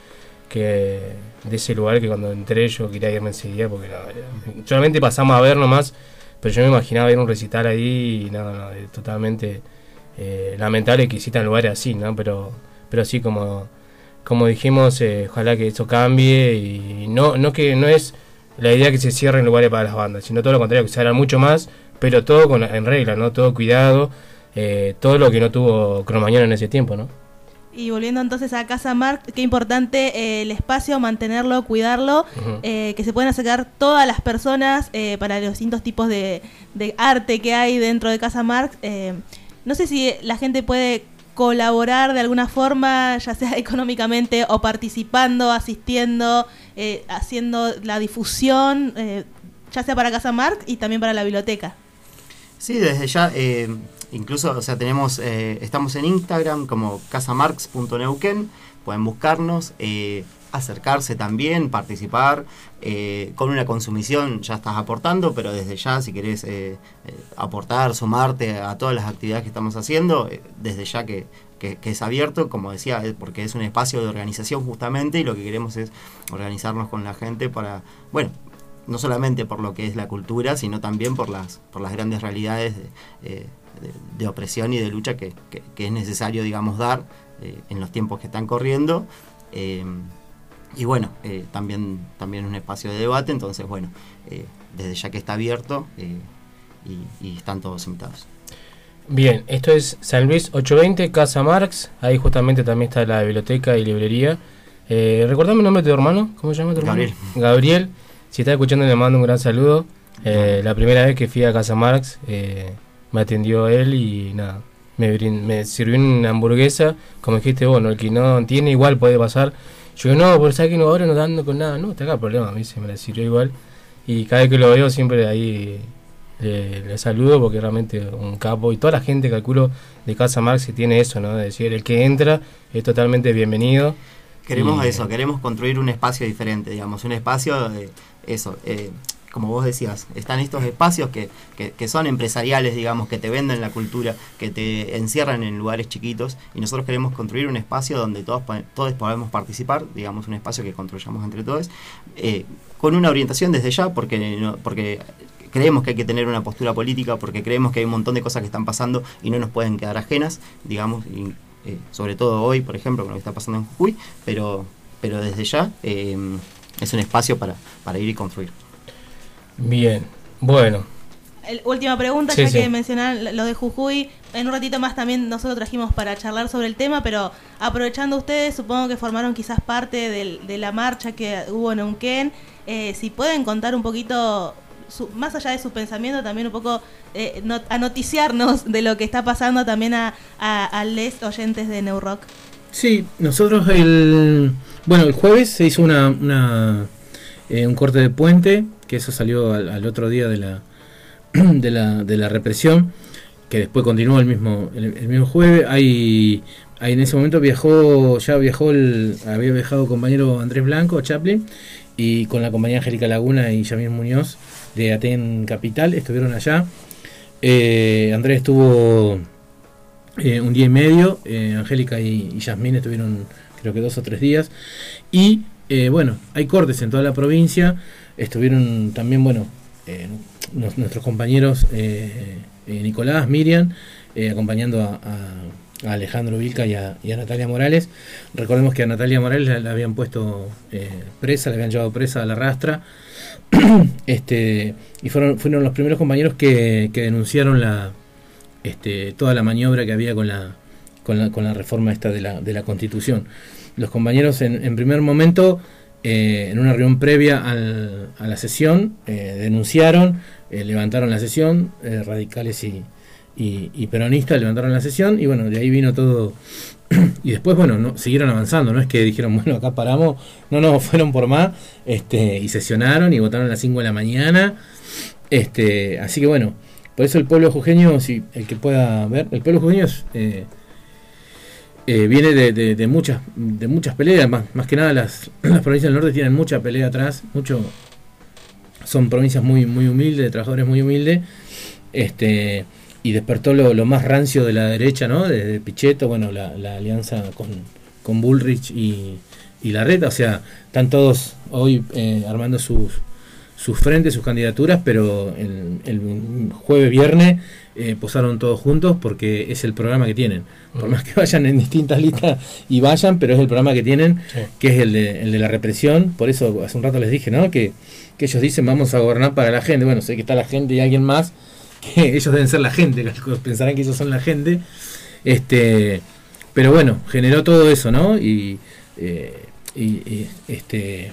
que de ese lugar que cuando entré yo quería irme enseguida, porque no, solamente pasamos a ver nomás, pero yo me imaginaba ir a un recital ahí y no, no, totalmente eh, lamentable que existan lugares así, ¿no? Pero, pero sí, como como dijimos, eh, ojalá que eso cambie y no, no que no es la idea que se cierren lugares para las bandas, sino todo lo contrario, que se haga mucho más, pero todo con, en regla, ¿no? Todo cuidado, eh, todo lo que no tuvo Cromañón en ese tiempo, ¿no? Y volviendo entonces a Casa Marc, qué importante eh, el espacio, mantenerlo, cuidarlo, eh, que se puedan acercar todas las personas eh, para los distintos tipos de, de arte que hay dentro de Casa Marc. Eh, no sé si la gente puede colaborar de alguna forma, ya sea económicamente o participando, asistiendo, eh, haciendo la difusión, eh, ya sea para Casa Marc y también para la biblioteca. Sí, desde ya, eh, incluso, o sea, tenemos, eh, estamos en Instagram como casamarx.neuquén, pueden buscarnos, eh, acercarse también, participar, eh, con una consumición ya estás aportando, pero desde ya, si querés aportar, sumarte a todas las actividades que estamos haciendo, desde ya que, que- es abierto, como decía, porque es un espacio de organización justamente y lo que queremos es organizarnos con la gente para, bueno, no solamente por lo que es la cultura, sino también por las, por las grandes realidades de, de- de opresión y de lucha que, que- que es necesario, digamos, dar eh, en los tiempos que están corriendo. Eh, y bueno, eh, también, también un espacio de debate, entonces, bueno, desde ya que está abierto y, y están todos invitados. Bien, esto es San Luis 820, Casa Marx. Ahí justamente también está la biblioteca y librería. Eh, recordame el nombre de tu hermano. ¿Cómo se llama tu hermano? Gabriel. Gabriel. Si está escuchando, le mando un gran saludo. Eh, la primera vez que fui a Casa Marx, eh, me atendió él y nada. Me, sirvió una hamburguesa. Como dijiste, bueno, el que no tiene igual puede pasar. Yo digo, no, por que no, ahora no dando con nada. No, está acá el problema. A mí se me la sirvió igual. Y cada vez que lo veo, siempre ahí le, le saludo porque realmente un capo y toda la gente calculo de Casa Marx tiene eso, ¿no? De decir, el que entra es totalmente bienvenido. Queremos Y- eso, queremos construir un espacio diferente, digamos, un espacio de eso. eh, como vos decías, están estos espacios que, son empresariales, digamos, que te venden la cultura, que te encierran en lugares chiquitos, y nosotros queremos construir un espacio donde todos, todos podemos participar, digamos, un espacio que construyamos entre todos, eh, con una orientación desde ya, porque, no- porque creemos que hay que tener una postura política, porque creemos que hay un montón de cosas que están pasando y no nos pueden quedar ajenas, digamos, y, eh, sobre todo hoy, por ejemplo, con lo que está pasando en Jujuy, pero, desde ya eh, es un espacio para ir y construir. Bien, bueno, El- última pregunta, Sí, ya sí. que mencionaron lo de Jujuy. En un ratito más también nosotros trajimos para charlar sobre el tema, pero aprovechando ustedes, supongo que formaron quizás parte del- de la marcha que hubo en Neuquén. Eh, si pueden contar un poquito, su- más allá de su pensamiento, también un poco eh, no- a noticiarnos de lo que está pasando también a, a, a les oyentes de New Rock. Sí, nosotros el. Bueno, el jueves se hizo una, una, eh, un corte de puente, que eso salió al, otro día de la, de la, de la represión, que después continuó el mismo, el, mismo jueves. Hay en ese momento viajó, ya viajó el, había viajado el compañero Andrés Blanco, Chaplin, y con la compañía Angélica Laguna y Yamil Muñoz de Aten Capital, estuvieron allá. Eh, Andrés estuvo eh, un día y medio, eh, Angélica y, y Yasmín estuvieron creo que dos o tres días. Y eh, bueno, hay cortes en toda la provincia, estuvieron también, bueno, eh, nuestros compañeros eh, Nicolás, Miriam, acompañando a, Alejandro Vilca y a, Natalia Morales. Recordemos que a Natalia Morales la, habían puesto presa, la habían llevado presa a la rastra. este, y fueron, fueron los primeros compañeros que, que denunciaron la, este, toda la maniobra que había con la, con la, con la reforma esta de la, de la constitución. Los compañeros en, en primer momento, eh, en una reunión previa al- a la sesión, eh, denunciaron, eh, levantaron la sesión, radicales y peronistas levantaron la sesión y bueno, de ahí vino todo. y después, bueno, no, siguieron avanzando, no es que dijeron, bueno, acá paramos, no, no, fueron por más este, y sesionaron y votaron a las 5 de la mañana. Este, así que bueno, por eso el pueblo jujeño, si el que pueda ver, el pueblo jujeño es, eh, viene de, de- muchas de muchas peleas, más, más que nada las, provincias del norte tienen mucha pelea atrás, mucho son provincias muy muy humildes, de trabajadores muy humildes, este y despertó lo, lo más rancio de la derecha, ¿no? Desde Pichetto, bueno, la, la alianza con, con Bullrich y, y Larreta, o sea, están todos hoy eh, armando sus sus frentes, sus candidaturas, pero el, el jueves, viernes eh, posaron todos juntos porque es el programa que tienen. Por más que vayan en distintas listas y vayan, pero es el programa que tienen, que es el de, el de la represión. Por eso hace un rato les dije, ¿no? Que, que ellos dicen vamos a gobernar para la gente. Bueno, sé que está la gente y alguien más, que ellos deben ser la gente, pensarán que ellos son la gente. Este, pero bueno, generó todo eso, ¿no? Y, eh, y, y, este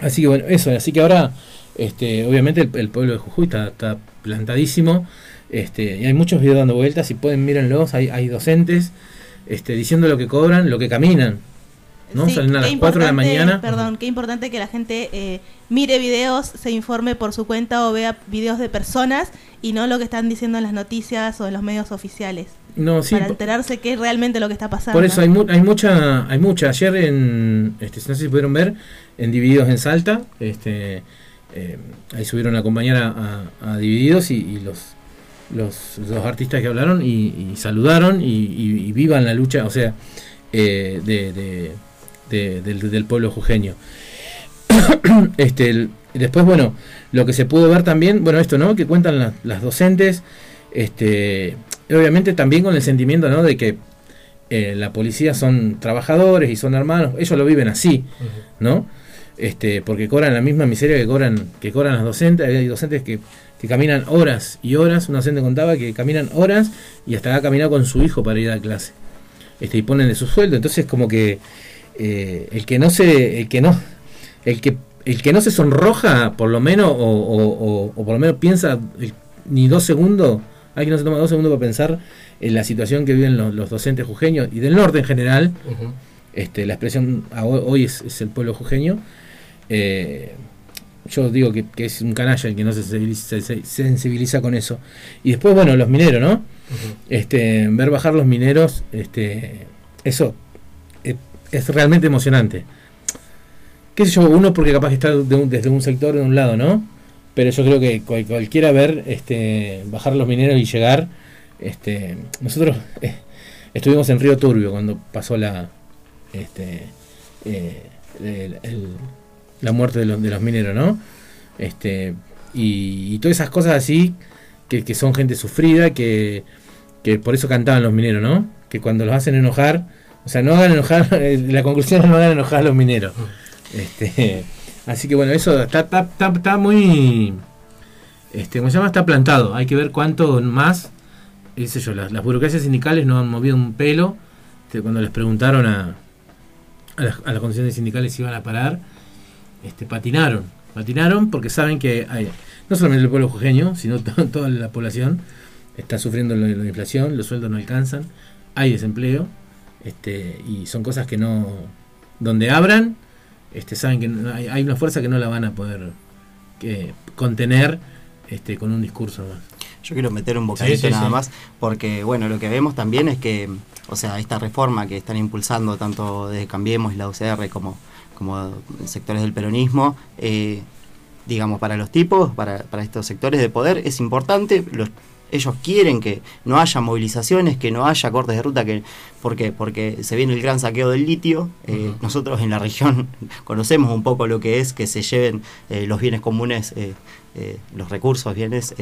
así que bueno, eso, así que ahora este, obviamente el, el pueblo de Jujuy está, está plantadísimo. Este, y hay muchos videos dando vueltas, si pueden mírenlos, hay, hay docentes este, diciendo lo que cobran, lo que caminan. ¿no? Sí, Salen a las 4 de la mañana. Perdón, qué importante que la gente eh, mire videos, se informe por su cuenta o vea videos de personas y no lo que están diciendo en las noticias o en los medios oficiales. No, sí, para enterarse qué es realmente lo que está pasando. Por eso hay, mu- hay mucha, hay mucha. Ayer en, este, no sé si pudieron ver, en Divididos en Salta, este, eh, ahí subieron a acompañar a, a- a Divididos y, y los, los, los artistas que hablaron y, y saludaron y, y- vivan la lucha, o sea, eh, de, de- de- del, del pueblo jujeño. este, el- después, bueno, lo que se pudo ver también, bueno, esto, ¿no? Que cuentan las docentes, este, obviamente también con el sentimiento, ¿no? De que eh, la policía son trabajadores y son hermanos, ellos lo viven así, ¿no? Este, porque cobran la misma miseria que cobran, que cobran las docentes, hay docentes que, que caminan horas y horas, una docente contaba que caminan horas y hasta ha caminado con su hijo para ir a clase. Este, y ponen de su sueldo, entonces como que eh, el que no se, el que no, el que el que no se sonroja por lo menos o, o- o- o por lo menos piensa el- ni dos segundos, hay que no se toma dos segundos para pensar en la situación que viven los, los docentes jujeños y del norte en general. Este, la expresión hoy, es, es el pueblo jujeño. Eh, yo digo que, que es un canalla el que no se sensibiliza, se sensibiliza con eso. Y después, bueno, los mineros, ¿no? este, ver bajar los mineros, este, eso es, es realmente emocionante. Qué sé yo, uno porque capaz que está de un- desde un sector de un lado, ¿no? Pero yo creo que cual- cualquiera ver este, bajar los mineros y llegar, este, nosotros eh, estuvimos en Río Turbio cuando pasó la, este, eh, el- el- la muerte de los, de los mineros, ¿no? Este, y, y todas esas cosas así que, que son gente sufrida, que, que por eso cantaban los mineros, ¿no? Que cuando los hacen enojar, o sea, no hagan enojar, la conclusión es no hagan enojar a los mineros. Este, así que bueno, eso está, está, está, está muy, este, ¿cómo se llama? Está plantado. Hay que ver cuánto más, sé yo, las, las burocracias sindicales no han movido un pelo. Este, cuando les preguntaron a, a las, a las condiciones sindicales si iban a parar, este, patinaron. Patinaron porque saben que hay, no solamente el pueblo jujeño, sino to- toda la población está sufriendo la, la inflación, los sueldos no alcanzan, hay desempleo, este, y son cosas que no, donde abran, este, saben que hay, hay una fuerza que no la van a poder que, contener este, con un discurso más. Yo quiero meter un bocadito Sí, sí, nada sí. más, porque bueno, lo que vemos también es que, o sea, esta reforma que están impulsando tanto desde Cambiemos y la UCR como, como sectores del peronismo, eh, digamos, para los tipos, para, para estos sectores de poder, es importante. Los, ellos quieren que no haya movilizaciones, que no haya cortes de ruta, que ¿por qué? Porque se viene el gran saqueo del litio. eh, Nosotros en la región conocemos un poco lo que es que se lleven eh, los bienes comunes, eh, los recursos, bienes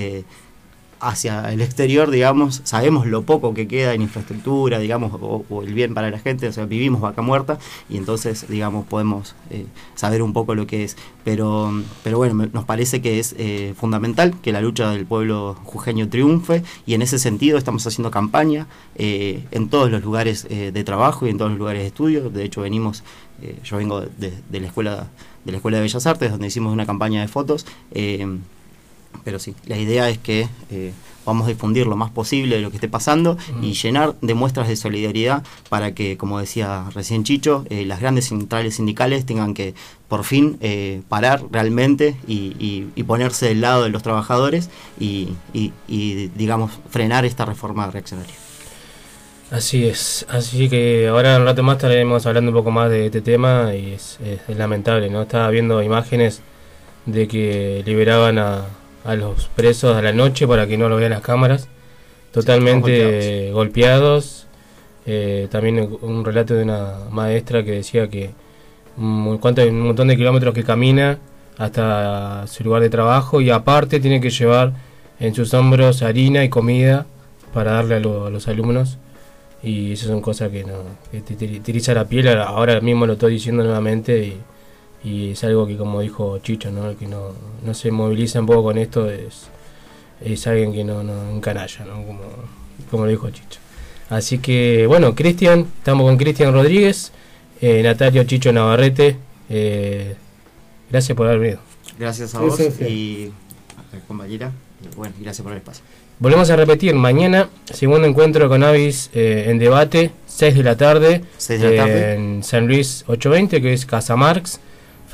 hacia el exterior, digamos, sabemos lo poco que queda en infraestructura, digamos, o, el bien para la gente, o sea, vivimos vaca muerta y entonces, digamos, podemos eh, saber un poco lo que es. Pero, pero bueno, nos parece que es eh, fundamental que la lucha del pueblo jujeño triunfe y en ese sentido estamos haciendo campaña eh, en todos los lugares de trabajo y en todos los lugares de estudio. De hecho, venimos, yo vengo de, de la escuela de la Escuela de Bellas Artes, donde hicimos una campaña de fotos. Pero sí, la idea es que eh, vamos a difundir lo más posible de lo que esté pasando y llenar de muestras de solidaridad para que, como decía recién Chicho, eh, las grandes centrales sindicales tengan que por fin eh, parar realmente y, y- y ponerse del lado de los trabajadores y, y- y, digamos, frenar esta reforma reaccionaria. Así es, así que ahora en un rato más estaremos hablando un poco más de este tema y es, es- es lamentable, ¿no? Estaba viendo imágenes de que liberaban a, a los presos a la noche para que no lo vean las cámaras, totalmente golpeados. Eh, también un relato de una maestra que decía que un, cuánto- un montón de kilómetros que camina hasta su lugar de trabajo y aparte tiene que llevar en sus hombros harina y comida para darle a, lo- a los alumnos. Y esas son cosas que, no, que te, te- la piel, ahora- ahora mismo lo estoy diciendo nuevamente y, y es algo que como dijo Chicho, ¿no? el que no, no se moviliza un poco con esto es, es alguien que no, no un canalla, ¿no? como, como lo dijo Chicho. Así que bueno, Cristian, estamos con Cristian Rodríguez, eh, Natalio Chicho Navarrete, eh, gracias por haber venido. Gracias a vos y a la compañera. Y bueno, gracias por el espacio. Volvemos a repetir, mañana, segundo encuentro con Avis eh, en debate, 6 de la tarde, 6 de la tarde. en San Luis 820, que es Casa Marx.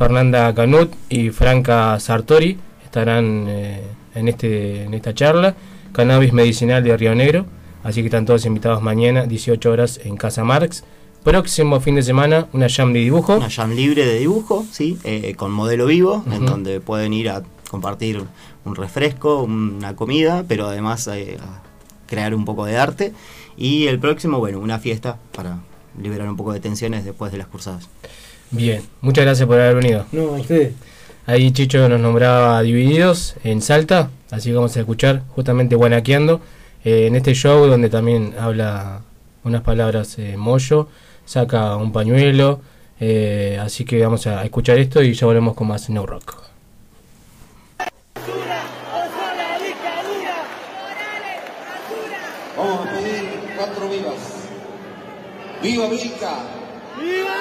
Fernanda Canut y Franca Sartori estarán eh, en, este, en esta charla. Cannabis medicinal de Río Negro. Así que están todos invitados mañana, 18 horas en Casa Marx. Próximo fin de semana, una jam de dibujo. Una jam libre de dibujo, sí, eh, con modelo vivo, en donde pueden ir a compartir un refresco, una comida, pero además eh, a crear un poco de arte. Y el próximo, bueno, una fiesta para liberar un poco de tensiones después de las cursadas. Bien, muchas gracias por haber venido. No, a ustedes. Ahí Chicho nos nombraba Divididos en Salta, así que vamos a escuchar justamente Guanaqueando eh, en este show donde también habla unas palabras eh, Moyo, saca un pañuelo, eh, así que vamos a escuchar esto y ya volvemos con más No Rock. Vamos a pedir cuatro vivas. ¡Viva Vilca! ¡Viva!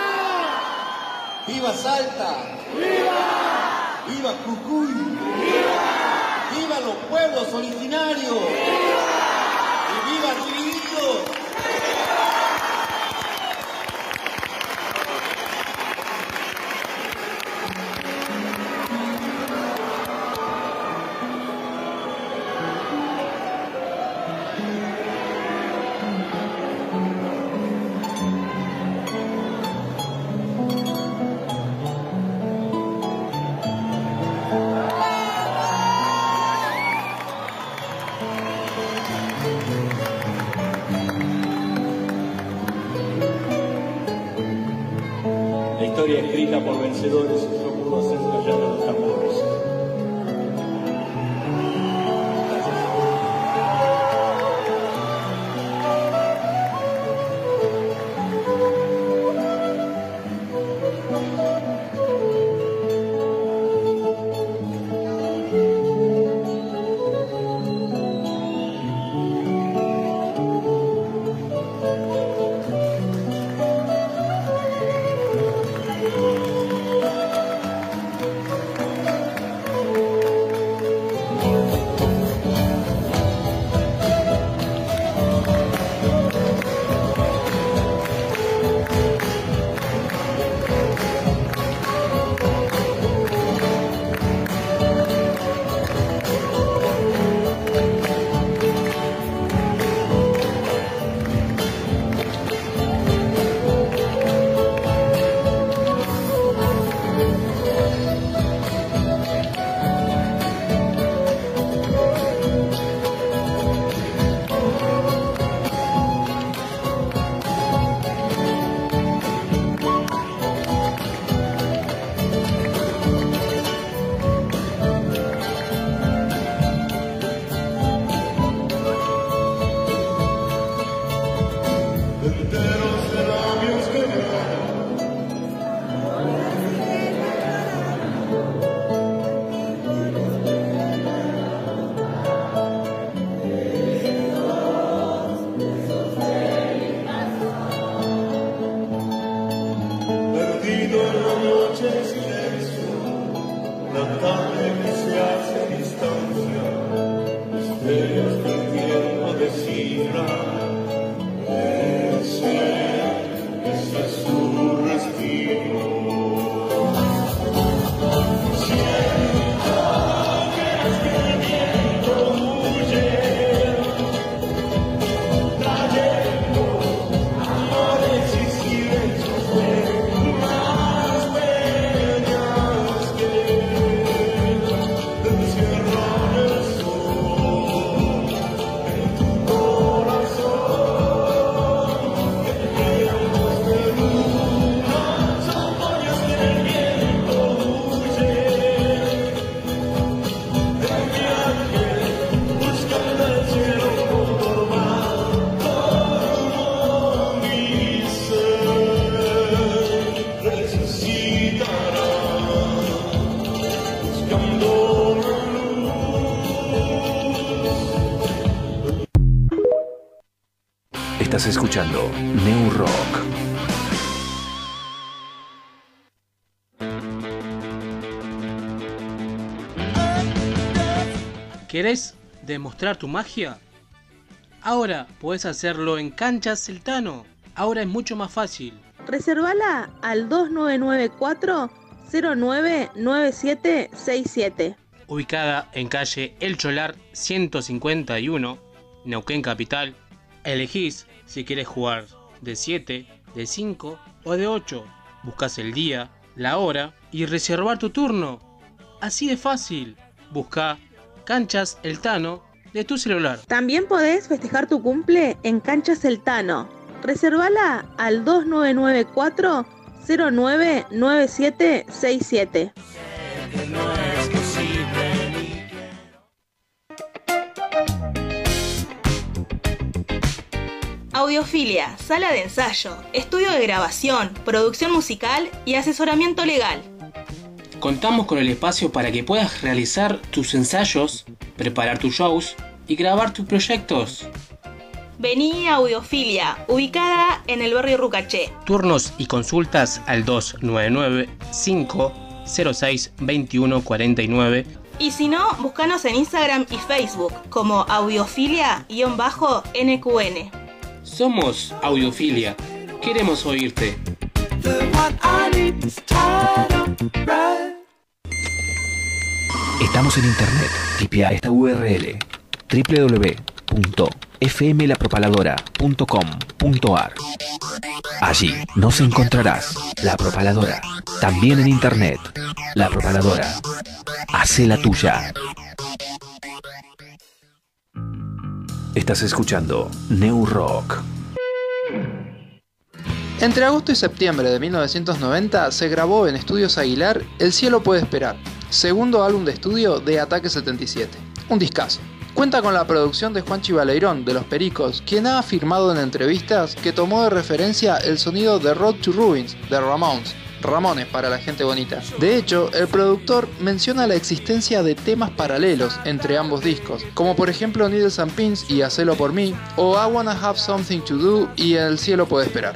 ¡Viva Salta! ¡Viva! ¡Viva Cucuy! ¡Viva! ¡Viva los pueblos originarios! Escuchando New Rock. ¿Querés demostrar tu magia? Ahora puedes hacerlo en Canchas Celtano. Ahora es mucho más fácil. Reservala al 2994 099767. Ubicada en calle El Cholar 151, Neuquén Capital. Elegís si quieres jugar de 7, de 5 o de 8. Buscas el día, la hora y reservar tu turno. Así de fácil. Busca Canchas El Tano de tu celular. También podés festejar tu cumple en Cancha Celtano. Reservala al 2994 099767. Audiofilia, sala de ensayo, estudio de grabación, producción musical y asesoramiento legal. Contamos con el espacio para que puedas realizar tus ensayos, preparar tus shows y grabar tus proyectos. Vení a Audiofilia, ubicada en el barrio Rucaché. Turnos y consultas al 299-506-2149. Y si no, búscanos en Instagram y Facebook como audiofilia-nqn. Somos Audiofilia. Queremos oírte. Estamos en internet. Tipea esta URL www.fmlapropaladora.com.ar Allí nos encontrarás La Propaladora. También en internet. La Propaladora. Hace la tuya. Estás escuchando New Rock. Entre agosto y septiembre de 1990 se grabó en Estudios Aguilar El cielo puede esperar, segundo álbum de estudio de Ataque 77. Un discazo. Cuenta con la producción de Juan Chivaleirón de Los Pericos, quien ha afirmado en entrevistas que tomó de referencia el sonido de Road to Ruins de Ramones. Ramones para la gente bonita. De hecho, el productor menciona la existencia de temas paralelos entre ambos discos, como por ejemplo Needles and Pins y Hacelo por mí, o I Wanna Have Something to Do y El cielo puede esperar.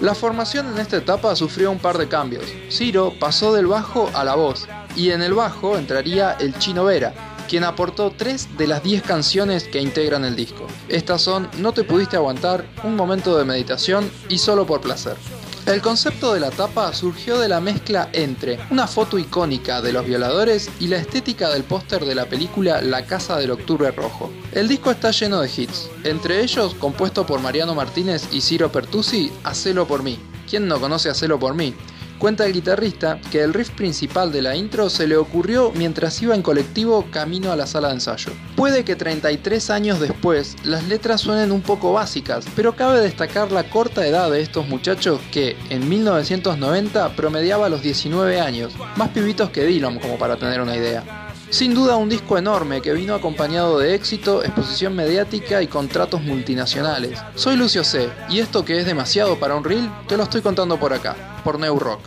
La formación en esta etapa sufrió un par de cambios. Ciro pasó del bajo a la voz, y en el bajo entraría el Chino Vera, quien aportó tres de las 10 canciones que integran el disco. Estas son No te pudiste aguantar, Un momento de meditación y Solo por placer. El concepto de la tapa surgió de la mezcla entre una foto icónica de los violadores y la estética del póster de la película La Casa del Octubre Rojo. El disco está lleno de hits, entre ellos compuesto por Mariano Martínez y Ciro Pertusi, Hacelo por mí. ¿Quién no conoce Hacelo por mí? Cuenta el guitarrista que el riff principal de la intro se le ocurrió mientras iba en colectivo camino a la sala de ensayo. Puede que 33 años después las letras suenen un poco básicas, pero cabe destacar la corta edad de estos muchachos que en 1990 promediaba los 19 años, más pibitos que Dylan como para tener una idea. Sin duda un disco enorme que vino acompañado de éxito, exposición mediática y contratos multinacionales. Soy Lucio C y esto que es demasiado para un reel te lo estoy contando por acá, por New Rock.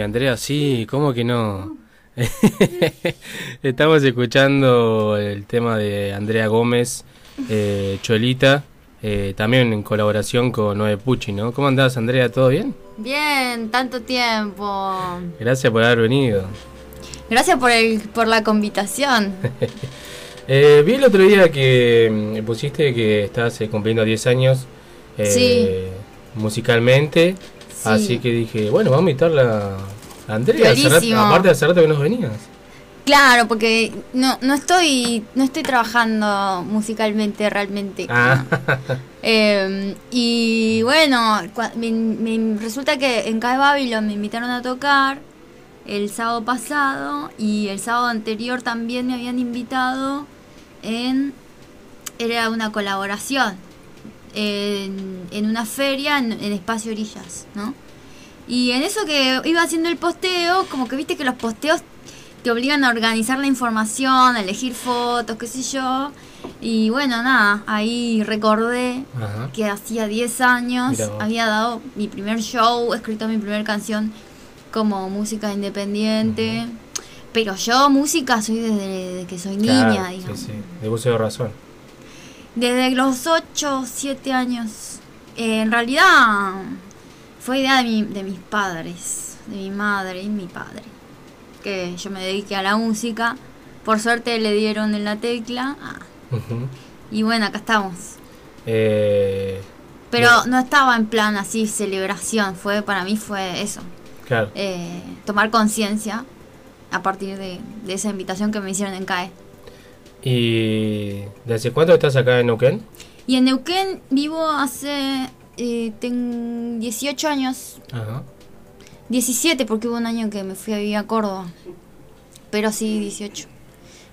Sí, Andrea, sí, ¿cómo que no? Estamos escuchando el tema de Andrea Gómez, eh, Cholita, eh, también en colaboración con Noé Pucci, ¿no? ¿Cómo andás, Andrea? ¿Todo bien? Bien, tanto tiempo. Gracias por haber venido. Gracias por, el, por la convitación. Eh, vi el otro día que mm, pusiste que estás cumpliendo 10 años Sí. musicalmente, así que dije, bueno, vamos a invitarla a Andrea, rato- aparte de hace rato que nos venías. Claro, porque no, no estoy no estoy trabajando musicalmente realmente. Ah, Eh, y bueno, cua- me, me- resulta que en Cae Babylon me invitaron a tocar el sábado pasado y el sábado anterior también me habían invitado en... Era una colaboración en, en una feria en, en Espacio Orillas, ¿no? Y en eso que iba haciendo el posteo, como que viste que los posteos te obligan a organizar la información, a elegir fotos, qué sé yo. Y bueno, nada, ahí recordé Ajá. que hacía 10 años había dado mi primer show, escrito mi primera canción como música independiente. Pero yo música soy desde, desde que soy niña, digamos. Sí, sí, de uso de razón. Desde los 8 o 7 años. Eh, en realidad fue idea de, mi- de mis padres, de mi madre y mi padre. Que yo me dediqué a la música. Por suerte le dieron en la tecla. ah, y bueno, acá estamos. Eh, Pero no estaba en plan así, celebración. Fue Para mí fue eso. claro. eh, tomar conciencia a partir de, de esa invitación que me hicieron en CAE. ¿Y desde cuánto estás acá en Neuquén? Y en Neuquén vivo hace eh, ten- 18 años, Ajá. 17 porque hubo un año que me fui a vivir a Córdoba. Pero sí, 18.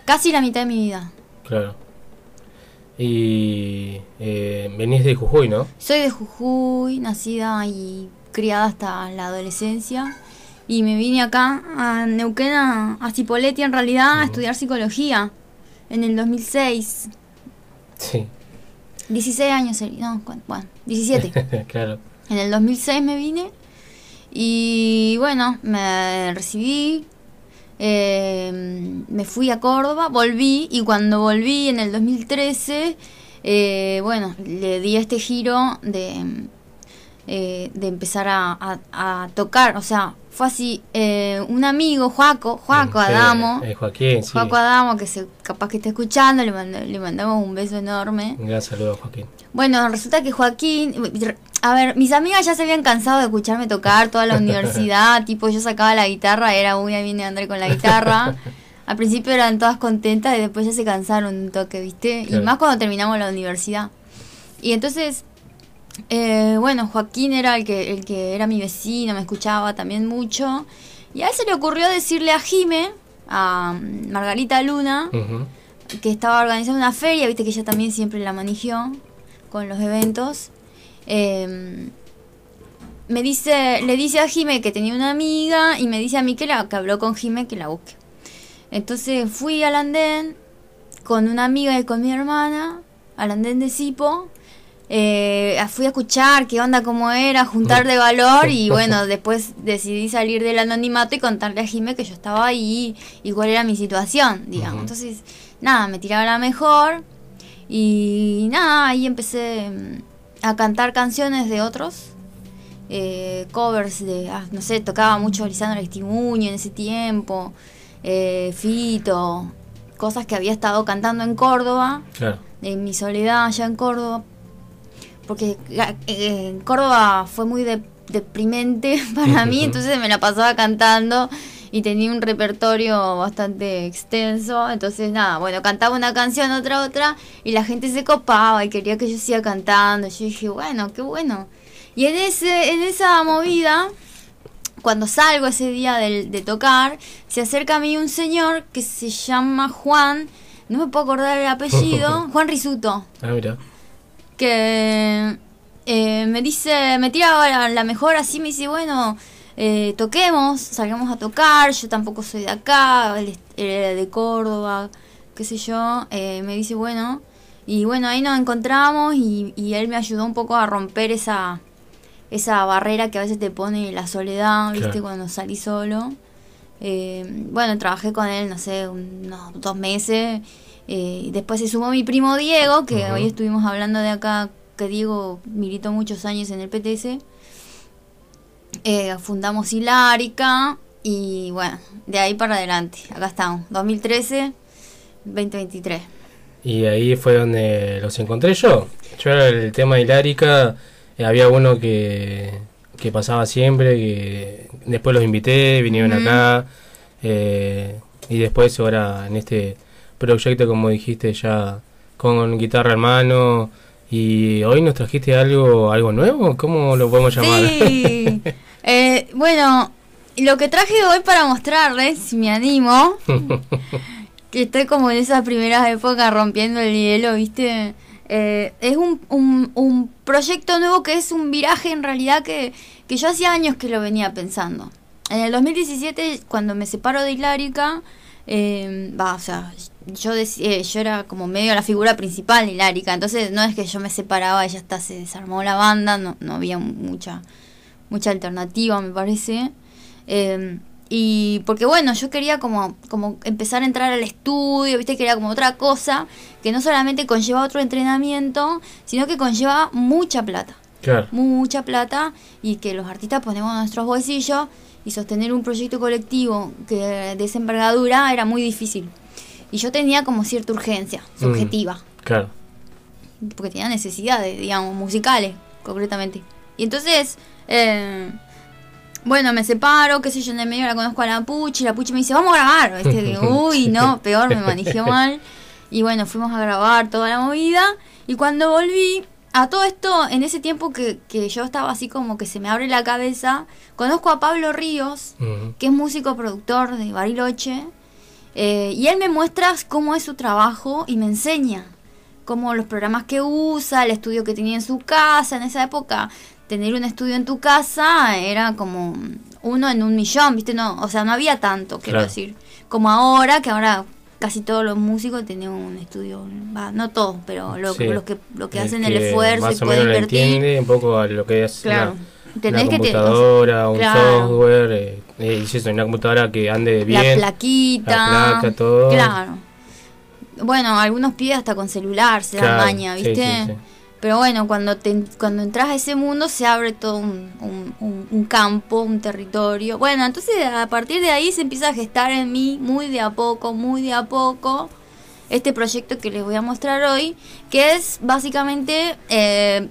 Casi la mitad de mi vida. Claro. Y eh, venís de Jujuy, ¿no? Soy de Jujuy, nacida y criada hasta la adolescencia. Y me vine acá a Neuquén, a, a Cipolletti en realidad, a estudiar psicología en el 2006. Sí. 16 años, no, ¿cuán- bueno, 17. claro. En el 2006 me vine y bueno, me recibí, eh, me fui a Córdoba, volví y cuando volví en el 2013, eh, bueno, le di este giro de, eh, de empezar a, a- a tocar, o sea, fue así, eh, un amigo, Juaco, Juaco Adamo, Eh, Joaquín, sí. Juaco Adamo, que se, capaz que está escuchando, le, mando- le mandamos un beso enorme. Un gran saludo a Joaquín. Bueno, resulta que Joaquín, a ver, mis amigas ya se habían cansado de escucharme tocar toda la universidad, tipo yo sacaba la guitarra, era uy, ahí viene André con la guitarra. Al principio eran todas contentas y después ya se cansaron un toque, ¿viste? Claro. Y más cuando terminamos la universidad. Y entonces, eh, bueno, Joaquín era el que, el que era mi vecino, me escuchaba también mucho. Y a él se le ocurrió decirle a Jime, a mm, Margarita Luna, que estaba organizando una feria, viste que ella también siempre la manigió con los eventos. Eh, me dice, le dice a Jime que tenía una amiga y me dice a mí que, la, que habló con Jime que la busque. Entonces fui al andén con una amiga y con mi hermana, al andén de Sipo. Eh, fui a escuchar qué onda, cómo era, juntar de valor y bueno, después decidí salir del anonimato y contarle a Jime que yo estaba ahí y cuál era mi situación, digamos. Entonces, nada, me tiraba la mejor y nada, ahí empecé mm, a cantar canciones de otros, eh, covers de, ah, no sé, tocaba mucho Lisandro Aristimuño en ese tiempo, eh, Fito, cosas que había estado cantando en Córdoba, Claro. en mi soledad allá en Córdoba, porque en Córdoba fue muy de- deprimente para mí, entonces me la pasaba cantando y tenía un repertorio bastante extenso, entonces nada, bueno, cantaba una canción, otra, otra, y la gente se copaba y quería que yo siga cantando, yo dije, bueno, qué bueno. Y en, ese, en esa movida, cuando salgo ese día del- de, tocar, se acerca a mí un señor que se llama Juan, no me puedo acordar el apellido, Juan Risuto Ah, mira. Que eh, me dice, me tira la, la mejor así, me dice, bueno, eh, toquemos, salgamos a tocar, yo tampoco soy de acá, él era de Córdoba, qué sé yo, eh, me dice, bueno, y bueno, ahí nos encontramos y, y él me ayudó un poco a romper esa, esa barrera que a veces te pone la soledad, ¿viste? Claro. Cuando salí solo. Eh, bueno, trabajé con él, no sé, unos dos meses. Eh, y después se sumó mi primo Diego, que hoy estuvimos hablando de acá, que Diego militó muchos años en el PTS. Eh, fundamos Hilárica y bueno, de ahí para adelante. Acá estamos, 2013, 2023. Y ahí fue donde los encontré yo. Yo era el tema de Hilárica, eh, había uno que, que pasaba siempre, que después los invité, vinieron acá, eh, y después ahora en este proyecto, como dijiste, ya con guitarra en mano, y hoy nos trajiste algo, algo nuevo, ¿cómo lo podemos llamar? Sí. Eh, bueno, lo que traje hoy para mostrarles, si me animo, que estoy como en esas primeras épocas rompiendo el hielo, ¿viste? Eh, es un, un, un proyecto nuevo que es un viraje en realidad que, que yo hacía años que lo venía pensando. En el 2017, cuando me separo de Hilárica, eh, va, o sea, yo, dec- eh, yo era como medio la figura principal de Hilárica, entonces no es que yo me separaba y ya está, se desarmó la banda, no, no había mucha, mucha alternativa, me parece. Eh, y porque bueno, yo quería como, como empezar a entrar al estudio, viste que era como otra cosa, que no solamente conlleva otro entrenamiento, sino que conlleva mucha plata. Claro. Mucha plata y que los artistas ponemos en nuestros bolsillos y sostener un proyecto colectivo que de esa envergadura era muy difícil. Y yo tenía como cierta urgencia, Mm. subjetiva, Claro. porque tenía necesidades, digamos, musicales, concretamente. Y entonces, eh, bueno, me separo, qué sé yo, en el medio la conozco a la Puchi, la Puchi me dice, vamos a grabar. ¿viste? Que, Uy, no, peor, me manejé mal. Y bueno, fuimos a grabar toda la movida. Y cuando volví, a todo esto, en ese tiempo que, que yo estaba así como que se me abre la cabeza, conozco a Pablo Ríos, que es músico productor de Bariloche. Eh, y él me muestra cómo es su trabajo y me enseña como los programas que usa, el estudio que tenía en su casa. En esa época, tener un estudio en tu casa era como uno en un millón, ¿viste? No, o sea, no había tanto, quiero Claro. decir. Como ahora, que ahora casi todos los músicos tienen un estudio, va, no todos, pero lo, Sí. los que, lo que El hacen el esfuerzo y o pueden menos invertir. entiende un poco a lo que es Claro. una, Tenés una que te- computadora, un Claro. software, eh, eh, eso, una computadora que ande bien. La plaquita. La placa, todo. Claro. Bueno, algunos pibes hasta con celular se dan Claro, maña, sí, ¿viste? sí, sí. Pero bueno, cuando te, cuando entras a ese mundo se abre todo un, un- un- un campo, un territorio. Bueno, entonces a partir de ahí se empieza a gestar en mí muy de a poco, muy de a poco, este proyecto que les voy a mostrar hoy, que es básicamente eh,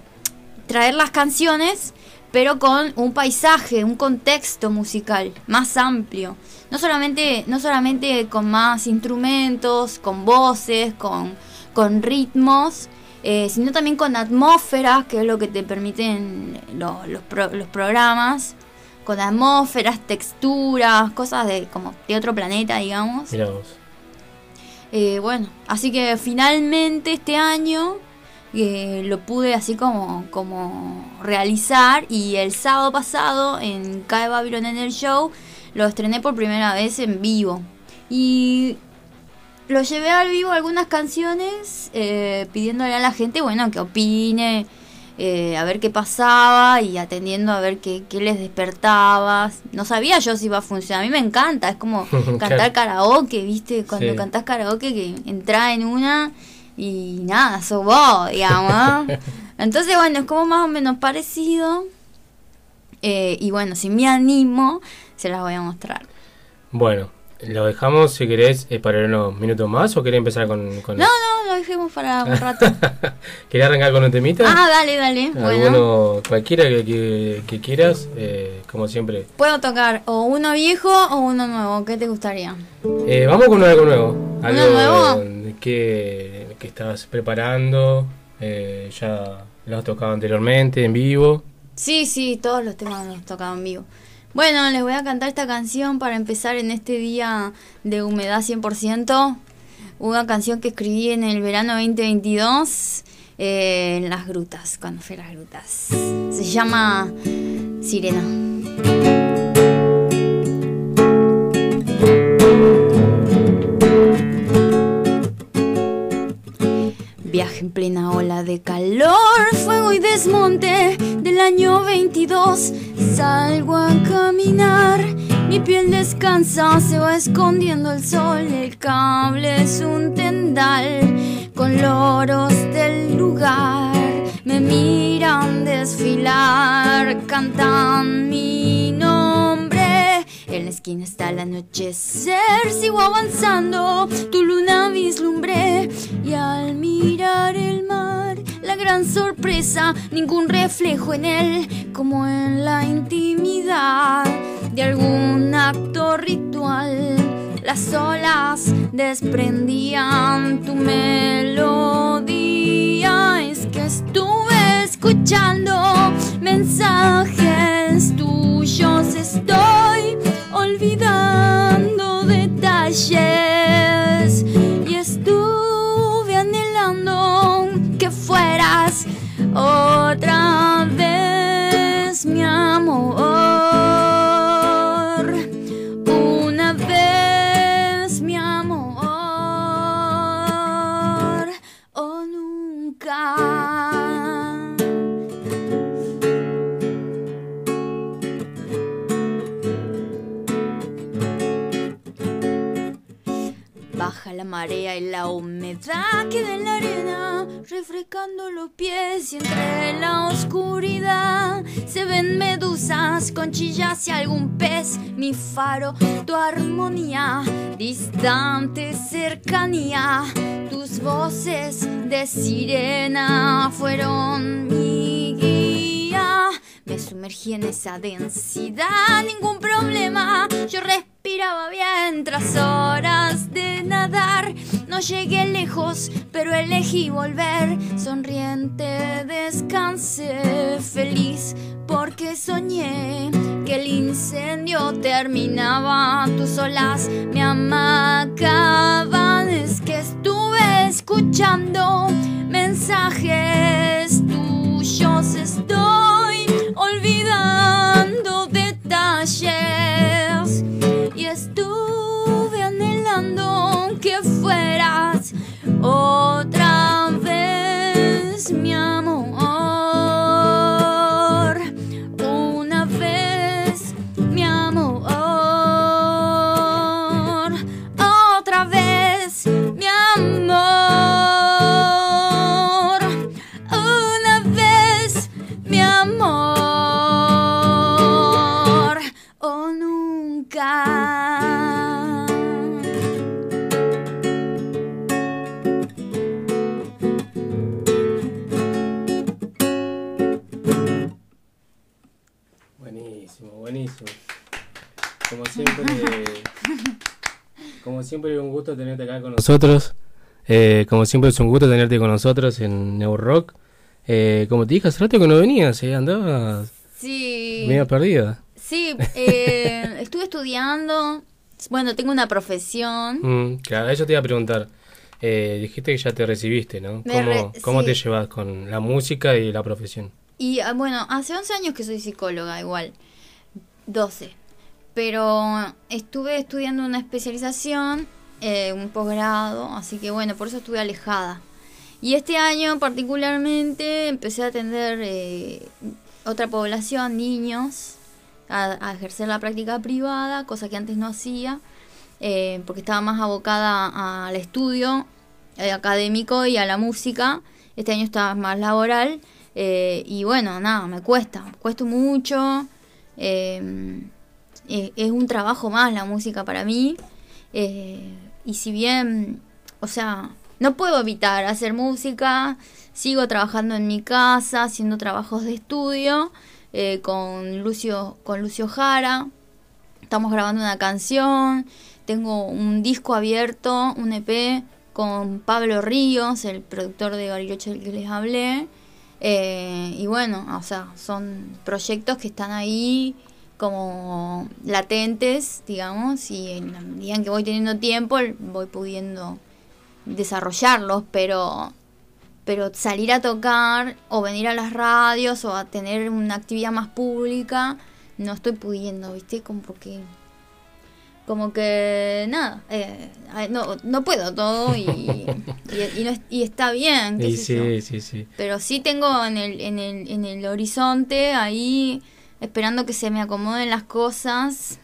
traer las canciones, pero con un paisaje, un contexto musical más amplio. No solamente, no solamente con más instrumentos, con voces, con, con ritmos, eh, sino también con atmósferas, que es lo que te permiten lo- los, pro- los programas, con atmósferas, texturas, cosas de como de otro planeta, digamos. Mirá vos. Eh, bueno, así que finalmente este año eh, lo pude así como, como realizar y el sábado pasado en Cae Babylon en el show lo estrené por primera vez en vivo. Y lo llevé al vivo algunas canciones eh, pidiéndole a la gente, bueno, que opine, eh, a ver qué pasaba y atendiendo a ver qué, qué les despertaba. No sabía yo si iba a funcionar. A mí me encanta, es como cantar karaoke, ¿viste? Cuando Sí. cantás karaoke que entra en una y nada, sos vos, digamos. ¿no? Entonces, bueno, es como más o menos parecido. Eh, y bueno, si me animo, se las voy a mostrar. Bueno, lo dejamos si querés eh, para unos minutos más o querés empezar con. con No, no, lo dejemos para un rato. ¿Querés arrancar con un temita? Ah, dale, dale. Bueno, cualquiera que, que, que quieras, eh, como siempre. puedo tocar o uno viejo o uno nuevo. ¿Qué te gustaría? Eh, vamos con algo nuevo. Algo nuevo? Que, que estás preparando. eh, ya lo has tocado anteriormente en vivo. Sí, sí, todos los temas los tocaba en vivo. Bueno, les voy a cantar esta canción para empezar en este día de humedad 100%. Una canción que escribí en el verano 2022 eh, en las grutas, cuando fui a las grutas. Se llama Sirena. Viaje en plena ola de calor, fuego y desmonte del año 22. Salgo a caminar, mi piel descansa, se va escondiendo el sol. El cable es un tendal con loros del lugar. Me miran desfilar, cantan mi nombre. En la esquina está el anochecer, sigo avanzando, tu luna vislumbré y al mirar el mar, gran sorpresa, ningún reflejo en él, como en la intimidad de algún acto ritual. Las olas desprendían tu melodía, es que estuve escuchando mensajes tuyos, estoy olvidando detalles otra vez mi amor. Marea y la humedad queda en la arena, refrescando los pies y entre la oscuridad se ven medusas, conchillas y algún pez. Mi faro, tu armonía, distante cercanía, tus voces de sirena fueron mi guía. Me sumergí en esa densidad, ningún problema. Yo respiraba bien tras horas de nadar. No llegué lejos, pero elegí volver. Sonriente descansé, feliz porque soñé que el incendio terminaba. Tus olas me amacaban. Es que estuve escuchando mensajes tuyos. Estoy olvidando detalles otra siempre un gusto tenerte acá con nosotros. Eh, como siempre es un gusto tenerte con nosotros en New Rock. Eh, como te dije hace rato que no venías, eh, andabas sí medio perdida. sí eh, estuve estudiando bueno tengo una profesión Mm, claro, eso te iba a preguntar. Eh, dijiste que ya te recibiste, ¿no? Me ¿Cómo, re- cómo te llevas con la música y la profesión? Y ah, bueno, hace 11 años que soy psicóloga, igual. 12. Pero estuve estudiando una especialización, eh, un posgrado, así que bueno, por eso estuve alejada. Y este año particularmente empecé a atender eh, otra población, niños, a, ejercer la práctica privada, cosa que antes no hacía, eh, porque estaba más abocada al estudio eh, académico y a la música. Este año estaba más laboral. y bueno, nada, me cuesta, cuesta mucho. Es un trabajo más la música para mí. eh, y si bien, o sea, no puedo evitar hacer música, sigo trabajando en mi casa, haciendo trabajos de estudio eh, con Lucio, con Lucio Jara. Estamos grabando una canción, tengo un disco abierto, un EP con Pablo Ríos, el productor de Bariloche del que les hablé. Eh, y bueno, o sea, son proyectos que están ahí como latentes, digamos, y en la medida en que voy teniendo tiempo voy pudiendo desarrollarlos, pero pero salir a tocar o venir a las radios o a tener una actividad más pública no estoy pudiendo, ¿viste? Como que como que nada, eh, no, no puedo todo y, y, y no y está bien, qué yo. sí, sí, sí. Pero sí tengo en el, en el, en el horizonte ahí esperando que se me acomoden las cosas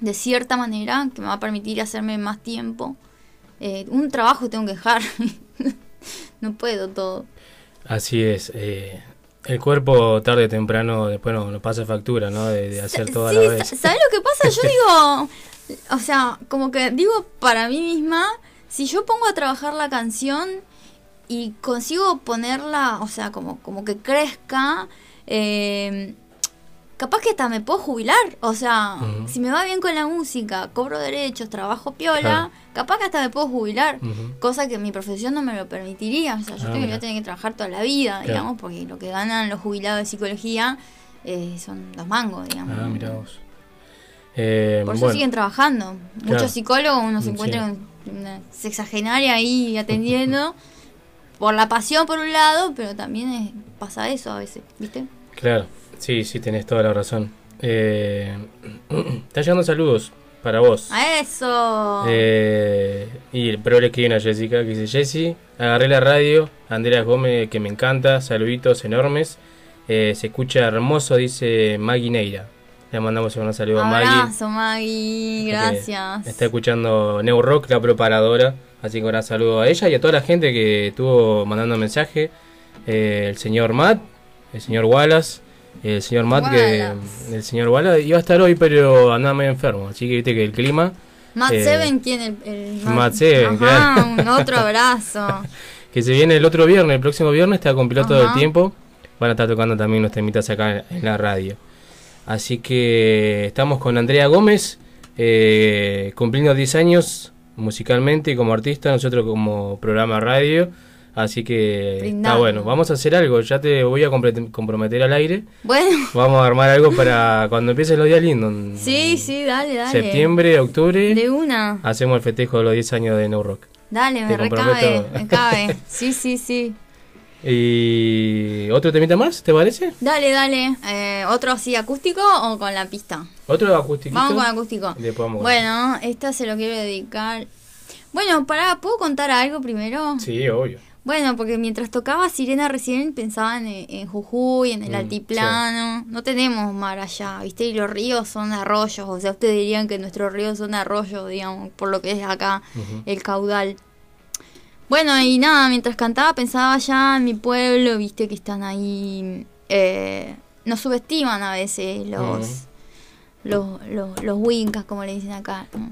de cierta manera que me va a permitir hacerme más tiempo. Eh, un trabajo tengo que dejar. no puedo todo. Así es. eh, el cuerpo tarde o temprano después no, no pasa factura, ¿no? De, de hacer toda Sí, la vez. ¿sabes lo que pasa? Yo digo, o sea, como que digo para mí misma, si yo pongo a trabajar la canción y consigo ponerla, o sea, como, como que crezca, eh, capaz que hasta me puedo jubilar. O sea, si me va bien con la música, cobro derechos, trabajo piola, Claro. capaz que hasta me puedo jubilar. Cosa que mi profesión no me lo permitiría. O sea, yo Ah, tengo, tener que trabajar toda la vida, Claro. digamos, porque lo que ganan los jubilados de psicología eh, son dos mangos, digamos. Ah, mira vos. Eh, Por eso bueno, siguen trabajando. Claro. Muchos psicólogos uno se Sí. encuentra con una sexagenaria ahí atendiendo. por la pasión por un lado, pero también eh, pasa eso a veces, ¿viste? Claro, sí, sí, tenés toda la razón. Eh, está llegando saludos para vos. ¡A eso! Eh, y pero le escriben a Jessica que dice Jessy, agarré la radio, Andrea Gómez que me encanta, saluditos enormes. Eh, se escucha hermoso, dice Maggie Neira. Le mandamos un saludo a Maggie. Abrazo, Maggie. Gracias. Está escuchando Neo Rock, la preparadora. Así que un saludo a ella y a toda la gente que estuvo mandando mensaje. Eh, el señor Matt, el señor Wallace. El señor Matt, que el señor Wallace iba a estar hoy, pero andaba medio enfermo. Así que viste que el clima. Matt eh, Seven, ¿quién? El, el Matt Seven, Ajá, claro. un otro abrazo. que se viene el otro viernes, el próximo viernes, está con piloto Ajá. del tiempo. Van a estar tocando también nuestras temitas acá en la radio. Así que estamos con Andrea Gómez, eh, cumpliendo 10 años musicalmente y como artista, nosotros como programa radio. Así que está Brindando. bueno, vamos a hacer algo, ya te voy a comprometer al aire. Bueno, Vamos a armar algo para cuando empiecen los días lindos. sí, sí, dale, dale. septiembre, octubre. De una. Hacemos el festejo de los 10 años de No Rock. Dale, me recabe, me cabe. Sí, sí, sí. ¿Y otro temita más, te parece? Dale, dale. Eh, ¿Otro así acústico o con la pista? ¿Otro acústico? Vamos con acústico. Después vamos Bueno, esta se lo quiero dedicar. Bueno, pará, ¿puedo contar algo primero? Sí, obvio. Bueno, porque mientras tocaba Sirena recién pensaba en, en Jujuy, en el Mm, altiplano. No tenemos mar allá, ¿viste? Y los ríos son arroyos. O sea, ustedes dirían que nuestros ríos son arroyos, digamos, por lo que es acá el caudal. Bueno, y nada, mientras cantaba pensaba ya en mi pueblo, viste que están ahí. eh, nos subestiman a veces los, los, los, los wincas, como le dicen acá. ¿no?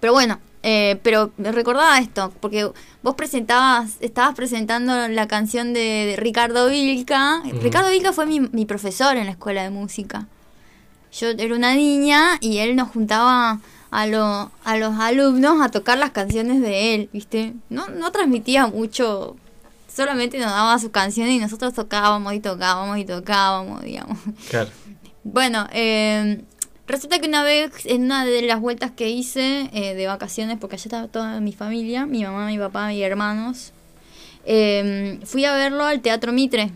Pero bueno, eh, pero me recordaba esto, porque vos presentabas, estabas presentando la canción de, de Ricardo Vilca. Ricardo Vilca fue mi, mi profesor en la escuela de música. Yo era una niña y él nos juntaba a, lo- a los alumnos a tocar las canciones de él, ¿viste? No, no transmitía mucho, solamente nos daba sus canciones y nosotros tocábamos y tocábamos y tocábamos, digamos. Claro. Bueno, eh, resulta que una vez, en una de las vueltas que hice eh, de vacaciones, porque allá estaba toda mi familia, mi mamá, mi papá, mis hermanos, eh, fui a verlo al Teatro Mitre,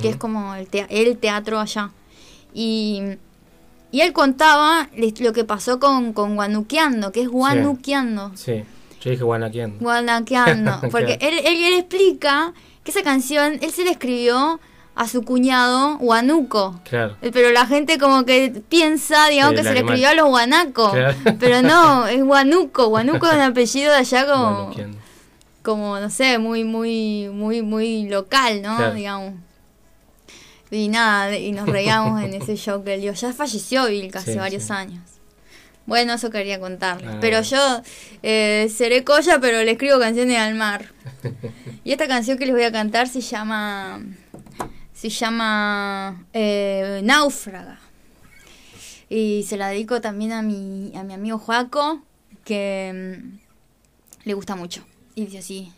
que es como el, tea- el teatro allá. Y, y él contaba lo que pasó con, con Guanuqueando, que es Guanuqueando. Sí, yo dije guanaquiendo. Guanaqueando. Porque él, él, él explica que esa canción él se la escribió a su cuñado Guanuco. Claro. Eh, Pero la gente como que piensa, digamos, que el se le escribió a los guanacos. Claro. Pero no, es Guanuco. Guanuco es un apellido de allá como, como no sé, muy, muy, muy, muy local, ¿no? Claro. Digamos. Y nada, y nos reíamos en ese show que él dio. Ya falleció Vilca hace Sí, varios sí. años. Bueno, eso quería contarles. Ah, pero yo eh, seré colla, pero le escribo canciones al mar. Y esta canción que les voy a cantar se llama. Se llama. eh, Náufraga. Y se la dedico también a mi, a mi amigo Joaco, que mm, le gusta mucho. Y dice así.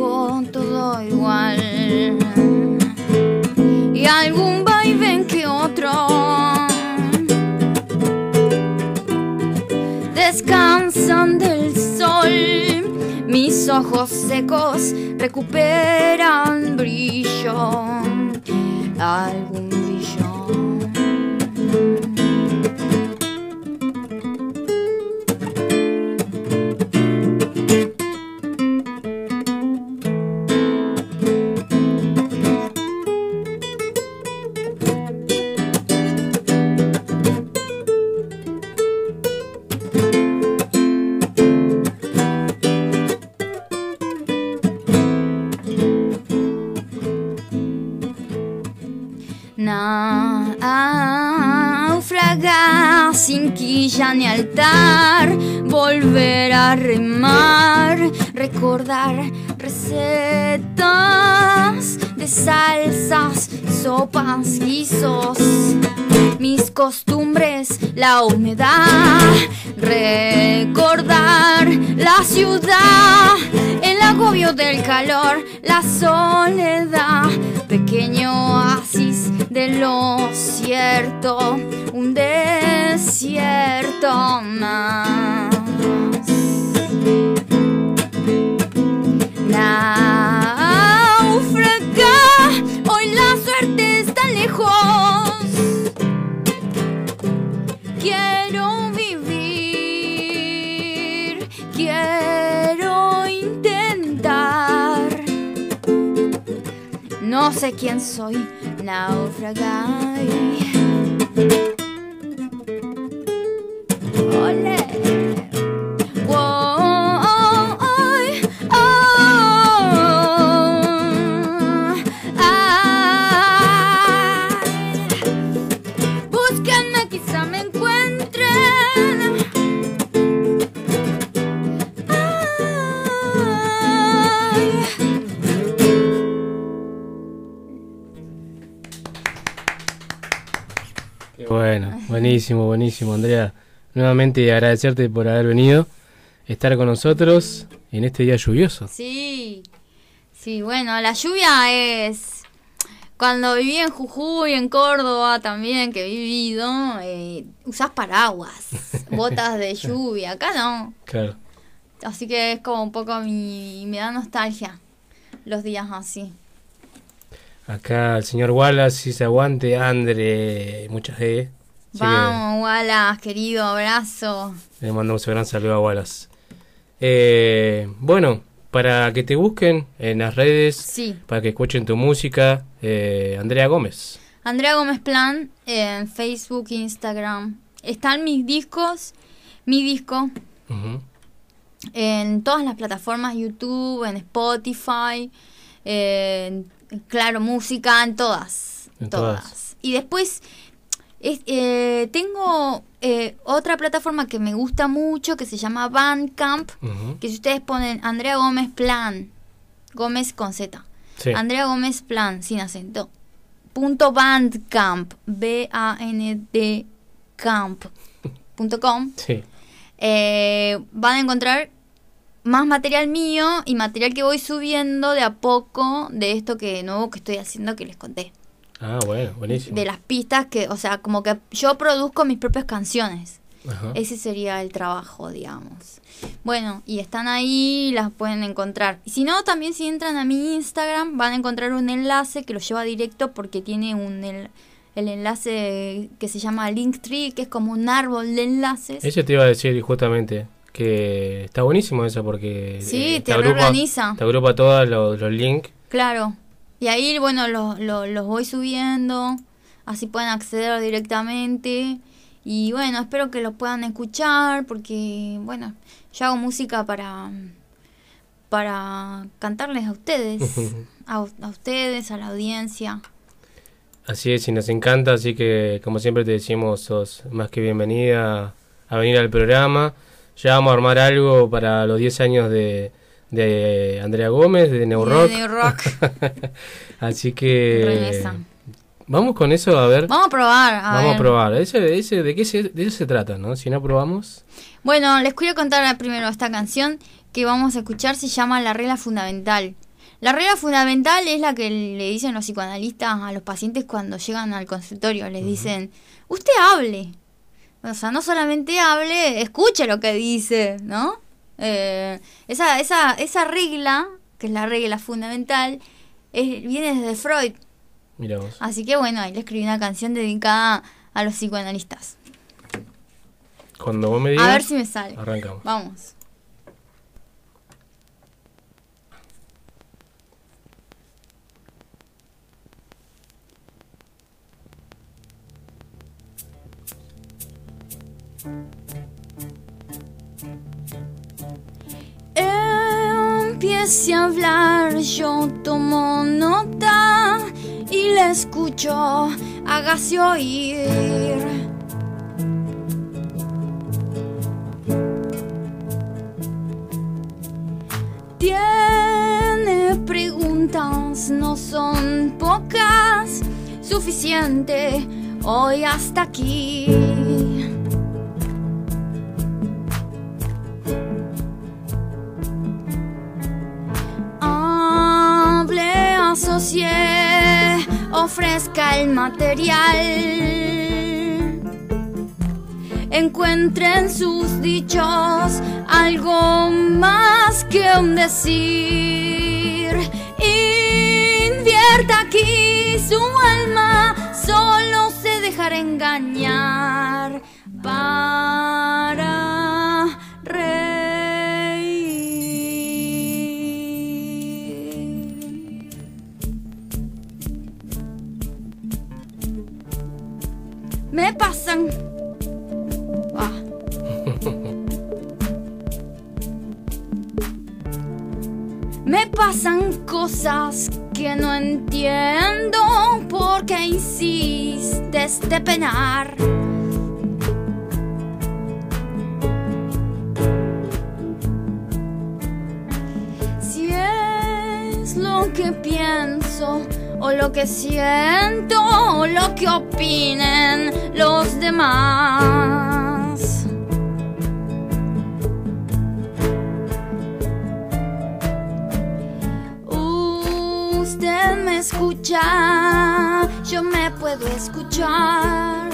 Idéntico, todo igual. Y algún vaivén que otro. Descansan del sol, mis ojos secos recuperan brillo, algún brillo. Naufragar sin quilla ni altar, volver a remar, recordar recetas de salsas, sopas, guisos, mis costumbres, la humedad, recordar la ciudad, agobio del calor, la soledad, pequeño oasis de lo cierto, un desierto más. Náufraga, hoy la suerte está lejos. No sé quién soy, náufraga. Ole. Buenísimo, buenísimo, Andrea. Nuevamente agradecerte por haber venido, estar con nosotros en este día lluvioso. Sí, sí, bueno, la lluvia es... Cuando viví en Jujuy, en Córdoba también, que he vivido, eh, usás paraguas, botas de lluvia, acá no. Claro. Así que es como un poco mi... me da nostalgia los días así. Acá el señor Wallace, si se aguante, Andre, muchas G. Así que Vamos, Wallace, querido, abrazo. le mandamos un gran saludo a Wallace. Eh, bueno, para que te busquen en las redes, Sí. para que escuchen tu música, eh, Andrea Gómez. Andrea Gómez Plan en Facebook, Instagram. Están mis discos, mi disco en todas las plataformas, YouTube, en Spotify, en Claro Música, en todas. En todas. todas. Y después es- eh, tengo eh, otra plataforma que me gusta mucho que se llama Bandcamp, que si ustedes ponen Andrea Gómez Plan, Gómez con Z, Sí. Andrea Gómez Plan, sin acento, punto Bandcamp, B-A-N-D camp punto com, Sí. eh, van a encontrar más material mío y material que voy subiendo de a poco de esto que nuevo que estoy haciendo que les conté. Ah, bueno, buenísimo. De las pistas que, o sea, como que yo produzco mis propias canciones. Ajá. Ese sería el trabajo, digamos. Bueno, y están ahí, las pueden encontrar. Y si no, también si entran a mi Instagram van a encontrar un enlace que los lleva directo porque tiene un el, el enlace que se llama Linktree, que es como un árbol de enlaces. Eso te iba a decir justamente, que está buenísimo eso porque... Sí, eh, te reorganiza. Te agrupa todos los, los links. Claro. Y ahí, bueno, lo- lo- los voy subiendo, así pueden acceder directamente. Y bueno, espero que los puedan escuchar porque, bueno, yo hago música para, para cantarles a ustedes, a, a ustedes, a la audiencia. Así es, y nos encanta, así que como siempre te decimos, sos más que bienvenida a venir al programa. Ya vamos a armar algo para los 10 años de, de Andrea Gómez, de New Rock. De New Rock. así que... Regresa. Vamos con eso, a ver. Vamos a probar. A Vamos ver. a probar. Ese, ese, ¿De qué se, de eso se trata, no? Si no probamos... Bueno, les quiero contar primero esta canción que vamos a escuchar, se llama La regla fundamental. La regla fundamental es la que le dicen los psicoanalistas a los pacientes cuando llegan al consultorio. Les dicen, usted hable. O sea, no solamente hable, escuche lo que dice, ¿no? Eh, esa, esa, esa regla, que es la regla fundamental, es- viene desde Freud. Vos. Así que bueno, ahí le escribí una canción dedicada a los psicoanalistas. Cuando vos me digas... A ver si me sale. Arrancamos. Vamos. Empiece a hablar, yo tomo nota y le escucho, hágase oír. Tiene preguntas, no son pocas, suficiente hoy hasta aquí. Negocie, ofrezca el material. Encuentre en sus dichos algo más que un decir. Invierta aquí su alma, solo se dejará engañar para Me pasan. Ah. Me pasan cosas que no entiendo por qué insistes de penar. Si es lo que pienso o lo que siento o lo que opinen los demás. Usted me escucha, yo me puedo escuchar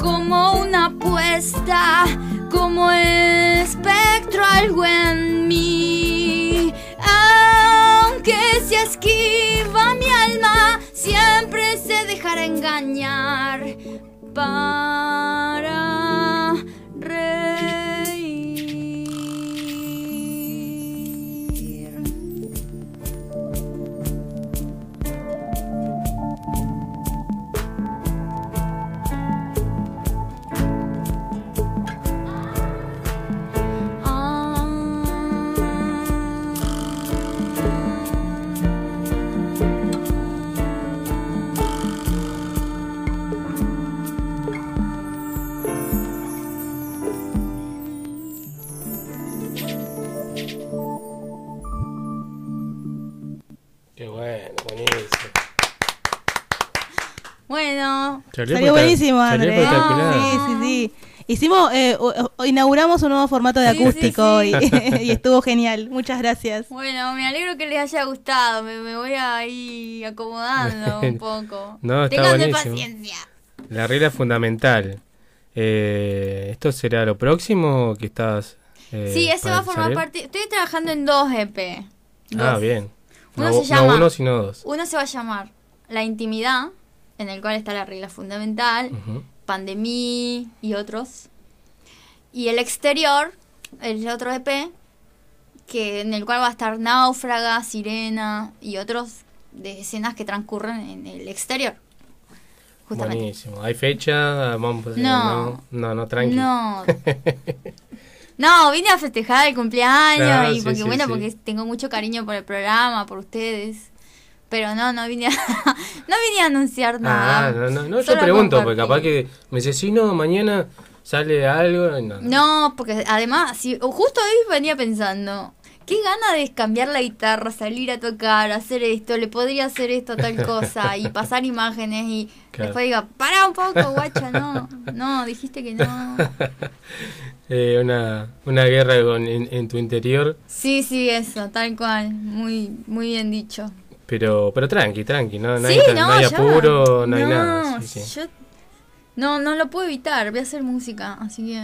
como una apuesta, como espectro algo en mí. Esquiva mi alma, siempre se dejará engañar Salió espectac- buenísimo, André. Sí, sí, sí. Hicimos, eh, o- o- inauguramos un nuevo formato de Sí, acústico sí, Y, sí. y estuvo genial. Muchas gracias. Bueno, me alegro que les haya gustado. Me, me voy a ir acomodando un poco. No, buenísimo. paciencia. La regla es fundamental. Eh, ¿Esto será lo próximo que estás... eh, sí, ese va a formar parte. Estoy trabajando en dos EP. Ah, bien. Uno no, se llama. no uno, sino dos. Uno se va a llamar La Intimidad, en el cual está la regla fundamental. Pandemia y otros. Y el exterior, el otro EP, que en el cual va a estar Náufraga, Sirena y otros de escenas que transcurren en el exterior. Justamente. Buenísimo. ¿Hay fecha? Vamos, eh, No. no, no, no, tranqui. No. No, vine a festejar el cumpleaños y porque sí, bueno, sí. porque tengo mucho cariño por el programa, por ustedes. Pero no, no vine a, no vine a anunciar nada. Ah, no, no, no, yo pregunto, porque capaz que me dice, sí, no, mañana sale algo. No, No, porque además, si, justo hoy venía pensando, qué gana de cambiar la guitarra, salir a tocar, hacer esto, le podría hacer esto, tal cosa, y pasar imágenes y Claro. después diga, para un poco, guacha, no, no, dijiste que no. Eh, una, una guerra en, en tu interior, Sí, sí, eso, tal cual, muy, muy bien dicho. Pero pero tranqui, tranqui, no, no sí, hay, no, no hay ya. apuro, no hay nada. sí, sí. yo- no, no lo puedo evitar, voy a hacer música, así que...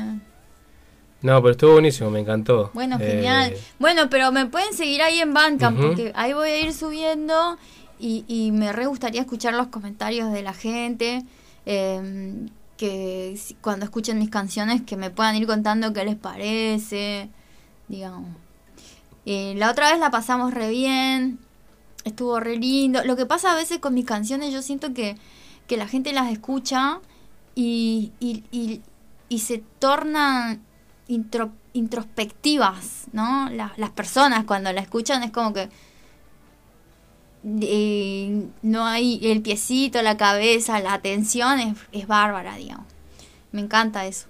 No, pero estuvo buenísimo, me encantó. Bueno, Eh, genial. Bueno, pero me pueden seguir ahí en Bandcamp porque ahí voy a ir subiendo y, y me re gustaría escuchar los comentarios de la gente. eh, que cuando escuchen mis canciones que me puedan ir contando qué les parece, digamos. Eh, la otra vez la pasamos re bien, estuvo re lindo. Lo que pasa a veces con mis canciones, yo siento que, que la gente las escucha y, y, y, y se tornan intro- introspectivas, ¿no? La- las personas cuando la escuchan es como que eh, no hay el piecito, la cabeza, la atención es, es bárbara, digamos. Me encanta eso.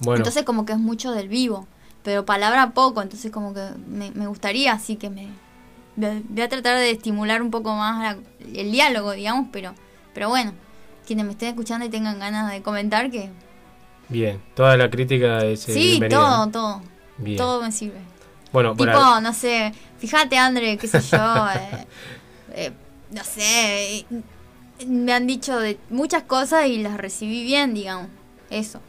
Bueno, Entonces como que es mucho del vivo, pero palabra poco, entonces como que me, me gustaría así que me... Voy a tratar de estimular un poco más la- el diálogo, digamos, pero, pero bueno, quienes me estén escuchando y tengan ganas de comentar que... bien, toda la crítica es eh, sí, bienvenida, todo, todo. Bien. Todo me sirve. Bueno, Tipo, no sé, fíjate, André, qué sé yo, eh, eh, no sé, eh, me han dicho de muchas cosas y las recibí bien, digamos. Eso.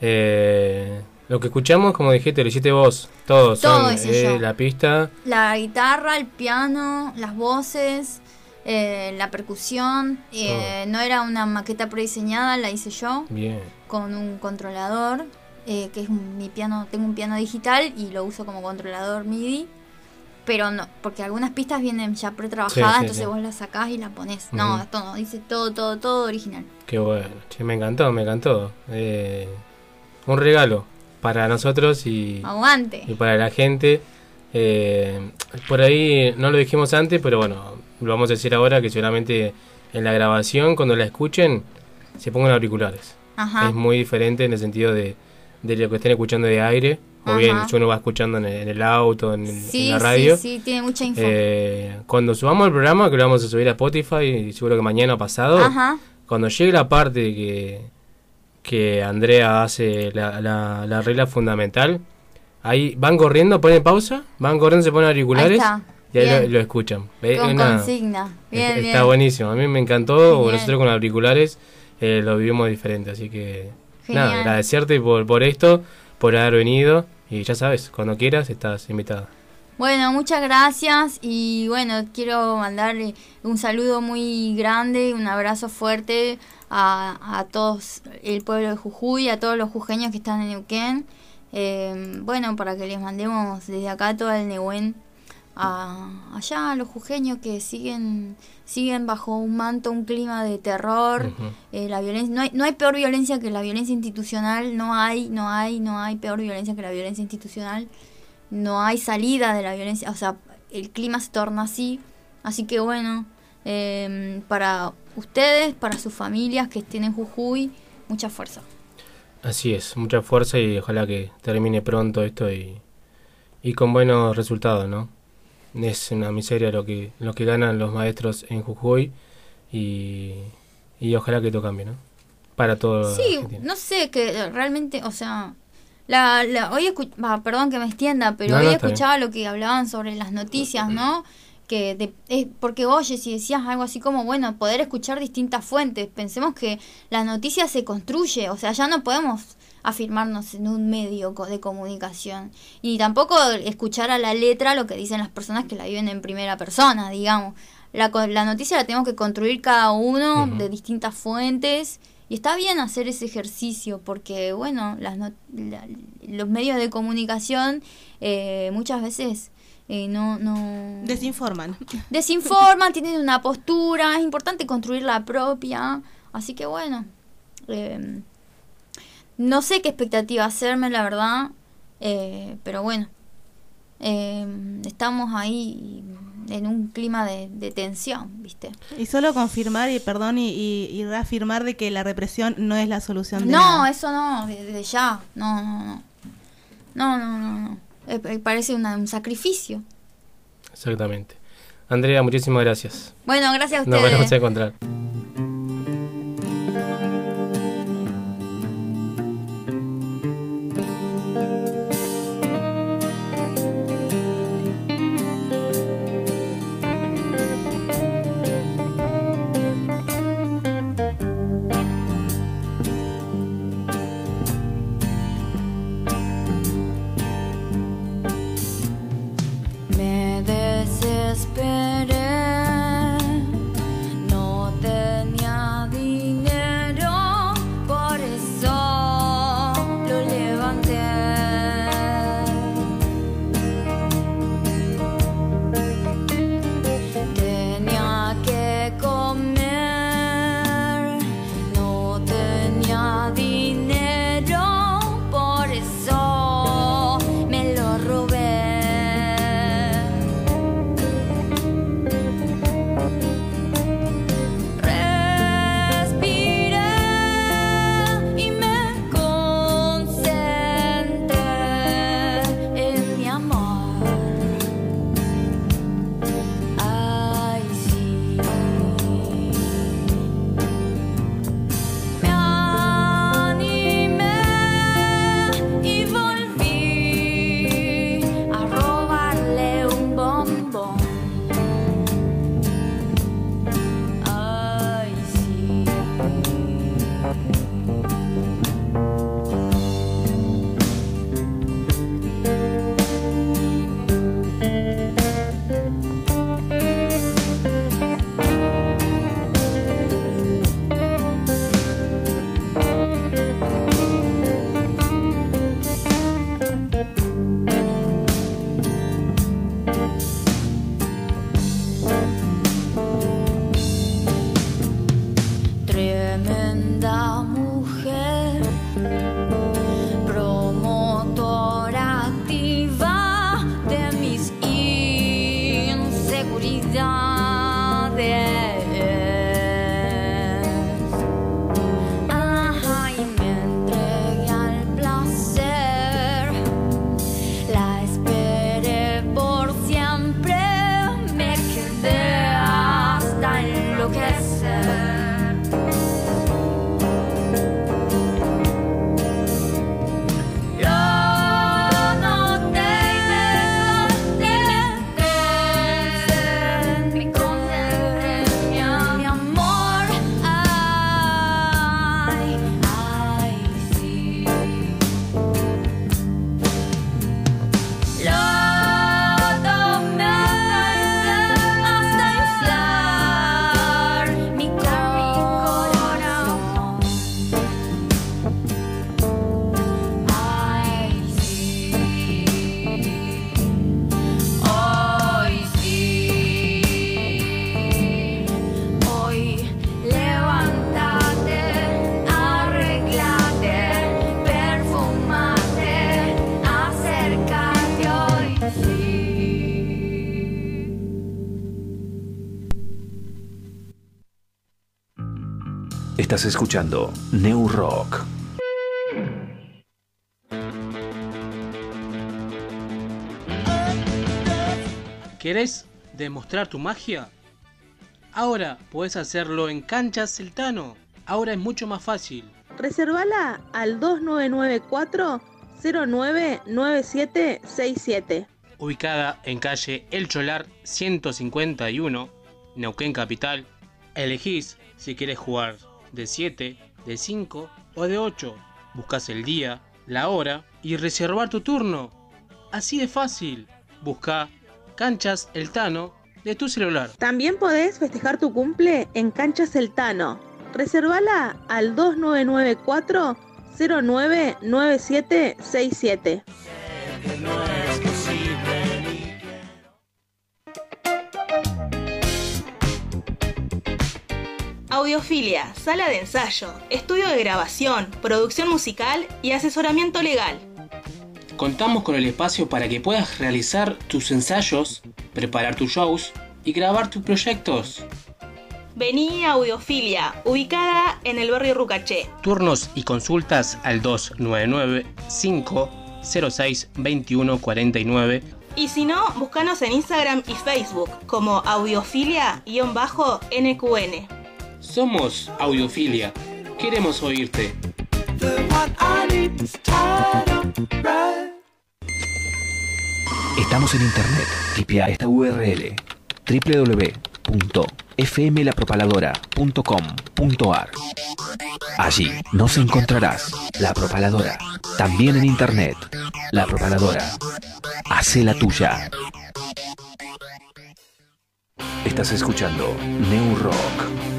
eh, lo que escuchamos, como dijiste, lo hiciste vos. Todos. Todo son, eh. La pista. La guitarra, el piano, las voces, eh, la percusión. eh, no era una maqueta prediseñada, la hice yo Bien. con un controlador, eh, que es un- mi piano, tengo un piano digital y lo uso como controlador MIDI. Pero no, porque algunas pistas vienen ya pretrabajadas, Sí, sí, entonces sí. vos las sacás y las pones. No, esto no, dice todo, todo, todo original. Qué bueno. Che, me encantó, me encantó. Eh, un regalo para nosotros y, Aguante. y para la gente. Eh, por ahí no lo dijimos antes, pero bueno, lo vamos a decir ahora que seguramente en la grabación, cuando la escuchen, se pongan auriculares. Ajá. Es muy diferente en el sentido de, de lo que estén escuchando de aire, o bien si uno va escuchando en el, en el auto, en, el- en Sí, la radio. sí, sí, tiene mucha info. Eh, cuando subamos el programa, que lo vamos a subir a Spotify, y seguro que mañana o pasado, Ajá. cuando llegue la parte que, que Andrea hace la, la, la regla fundamental, ahí van corriendo, ponen pausa, van corriendo, se ponen auriculares y ahí lo, escuchan. Con una- consigna. Bien, está bien. buenísimo, a mí me encantó, Genial. nosotros con auriculares eh, lo vivimos diferente, así que nada, Genial. agradecerte por, por esto, por haber venido y ya sabes, cuando quieras estás invitada. Bueno, muchas gracias y bueno, quiero mandarle un saludo muy grande, un abrazo fuerte a, a todos el pueblo de Jujuy, a todos los jujeños que están en Neuquén. Eh, bueno, para que les mandemos desde acá todo el Neuquén a, allá a los jujeños que siguen siguen bajo un manto, un clima de terror, eh, la violencia, no hay, no hay peor violencia que la violencia institucional, no hay, no hay, no hay peor violencia que la violencia institucional no hay salida de la violencia, o sea, el clima se torna así. Así que bueno, eh, para ustedes, para sus familias que estén en Jujuy, mucha fuerza. Así es, mucha fuerza y ojalá que termine pronto esto y, y con buenos resultados, ¿no? Es una miseria lo que, lo que ganan los maestros en Jujuy y, y ojalá que esto cambie, ¿no? Para todo. Sí, no sé, que realmente, o sea, la, la, hoy escu- va, perdón que me extienda, pero No, hoy no, escuchaba lo que hablaban sobre las noticias, ¿no? Que de- es porque oye, si decías algo así como, bueno, poder escuchar distintas fuentes, pensemos que la noticia se construye, o sea, ya no podemos afirmarnos en un medio de comunicación. Y tampoco escuchar a la letra lo que dicen las personas que la viven en primera persona, digamos. La, la noticia la tenemos que construir cada uno de distintas fuentes. Y está bien hacer ese ejercicio porque, bueno, las no- la- los medios de comunicación eh, muchas veces eh, no, no... Desinforman. Desinforman, tienen una postura, es importante construir la propia. Así que bueno, eh, no sé qué expectativa hacerme, la verdad, eh, pero bueno, eh, estamos ahí en un clima de, de tensión, ¿viste? Y solo confirmar y perdón y, y- y reafirmar de que la represión no es la solución de No, nada. eso no, desde ya, no, no, no. No, no, no, no. Eh, eh, parece una- un sacrificio. Exactamente. Andrea, muchísimas gracias. Bueno, gracias a Nos ustedes. volvemos a encontrar. Estás escuchando New Rock. ¿Querés demostrar tu magia? Ahora puedes hacerlo en Canchas Celtano. Ahora es mucho más fácil. Reservala al 2994 099767. Ubicada en calle El Cholar 151, Neuquén Capital, elegís si quieres jugar de 7, de 5 o de 8. Buscas el día, la hora y reservar tu turno. Así de fácil. Busca Canchas El Tano de tu celular. También podés festejar tu cumple en Canchas Celtano. Reservala al 2994 099767. Audiofilia, sala de ensayo, estudio de grabación, producción musical y asesoramiento legal. Contamos con el espacio para que puedas realizar tus ensayos, preparar tus shows y grabar tus proyectos. Vení a Audiofilia, ubicada en el barrio Rucaché. Turnos y consultas al 299 506 2149 Y si no, búscanos en Instagram y Facebook como audiofilia-nqn. Somos Audiofilia. Queremos oírte. Estamos en internet. Tipea esta URL www.fmlapropaladora.com.ar Allí nos encontrarás La Propaladora. También en internet. La Propaladora. Hace la tuya. Estás escuchando New Rock.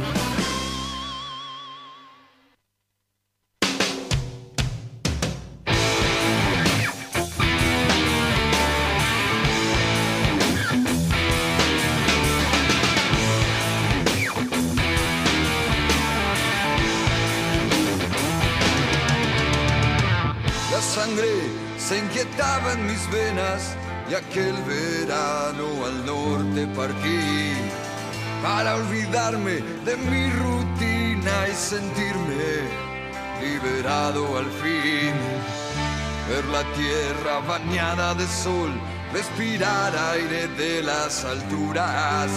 Y aquel verano al norte partí para olvidarme de mi rutina y sentirme liberado al fin. Ver la tierra bañada de sol, respirar aire de las alturas.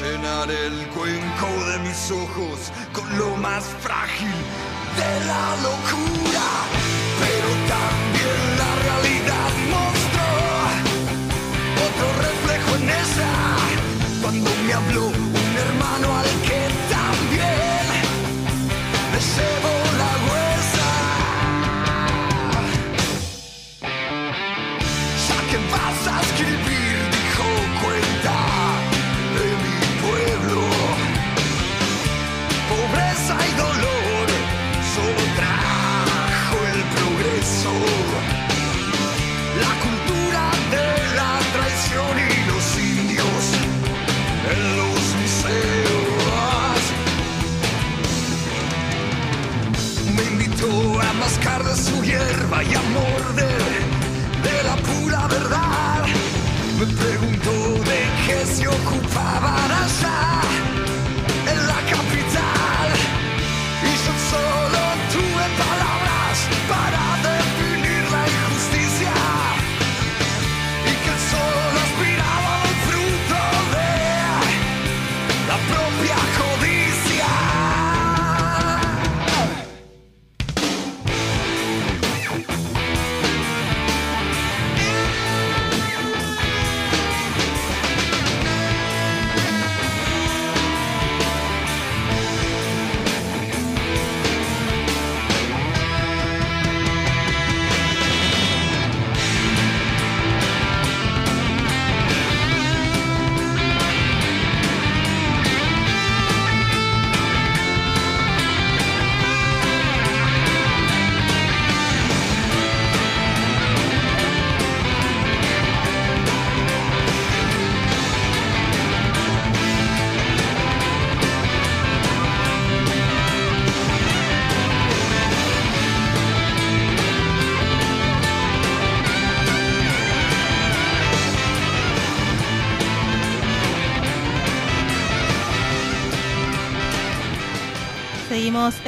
Llenar el cuenco de mis ojos con lo más frágil de la locura. Pero también la Cuando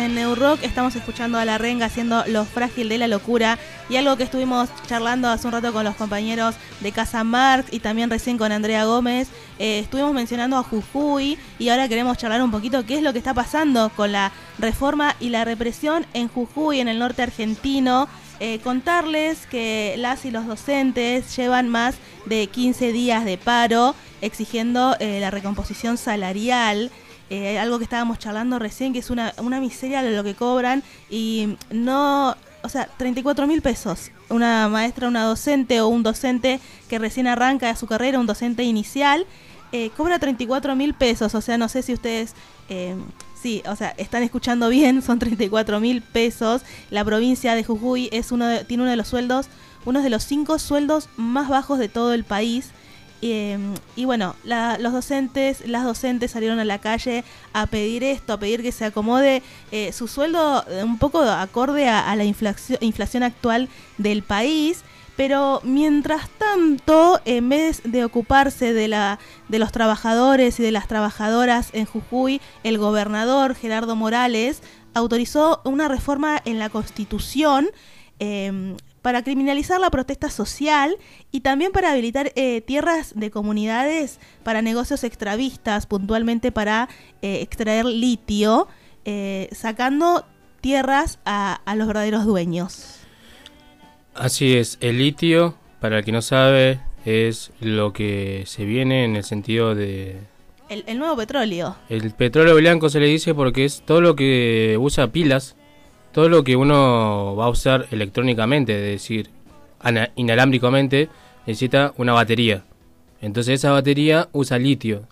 En Neurock, estamos escuchando a la renga haciendo Lo frágil de la locura y algo que estuvimos charlando hace un rato con los compañeros de Casa Marx y también recién con Andrea Gómez, eh, estuvimos mencionando a Jujuy y ahora queremos charlar un poquito qué es lo que está pasando con la reforma y la represión en Jujuy, en el norte argentino. Eh, contarles que las y los docentes llevan más de 15 días de paro exigiendo eh, la recomposición salarial. Eh, algo que estábamos charlando recién, que es una, una miseria lo que cobran y no, o sea, 34 mil pesos. Una maestra, una docente o un docente que recién arranca su carrera, un docente inicial, eh, cobra 34 mil pesos. O sea, no sé si ustedes, eh, sí, o sea, están escuchando bien, son 34 mil pesos. La provincia de Jujuy es uno de- tiene uno de los sueldos, uno de los cinco sueldos más bajos de todo el país. Eh, y bueno, la- los docentes, las docentes salieron a la calle a pedir esto, a pedir que se acomode eh, su sueldo eh, un poco acorde a, la inflación, inflación actual del país. Pero mientras tanto, en vez de ocuparse de, la, de los trabajadores y de las trabajadoras en Jujuy, el gobernador Gerardo Morales autorizó una reforma en la Constitución eh, para criminalizar la protesta social y también para habilitar eh, tierras de comunidades para negocios extravistas, puntualmente para eh, extraer litio, eh, sacando tierras a, a los verdaderos dueños. Así es, el litio, para el que no sabe, es lo que se viene en el sentido de... El, el nuevo petróleo. El petróleo blanco se le dice porque es todo lo que usa pilas, todo lo que uno va a usar electrónicamente, es decir, inalámbricamente, necesita una batería. Entonces esa batería usa litio.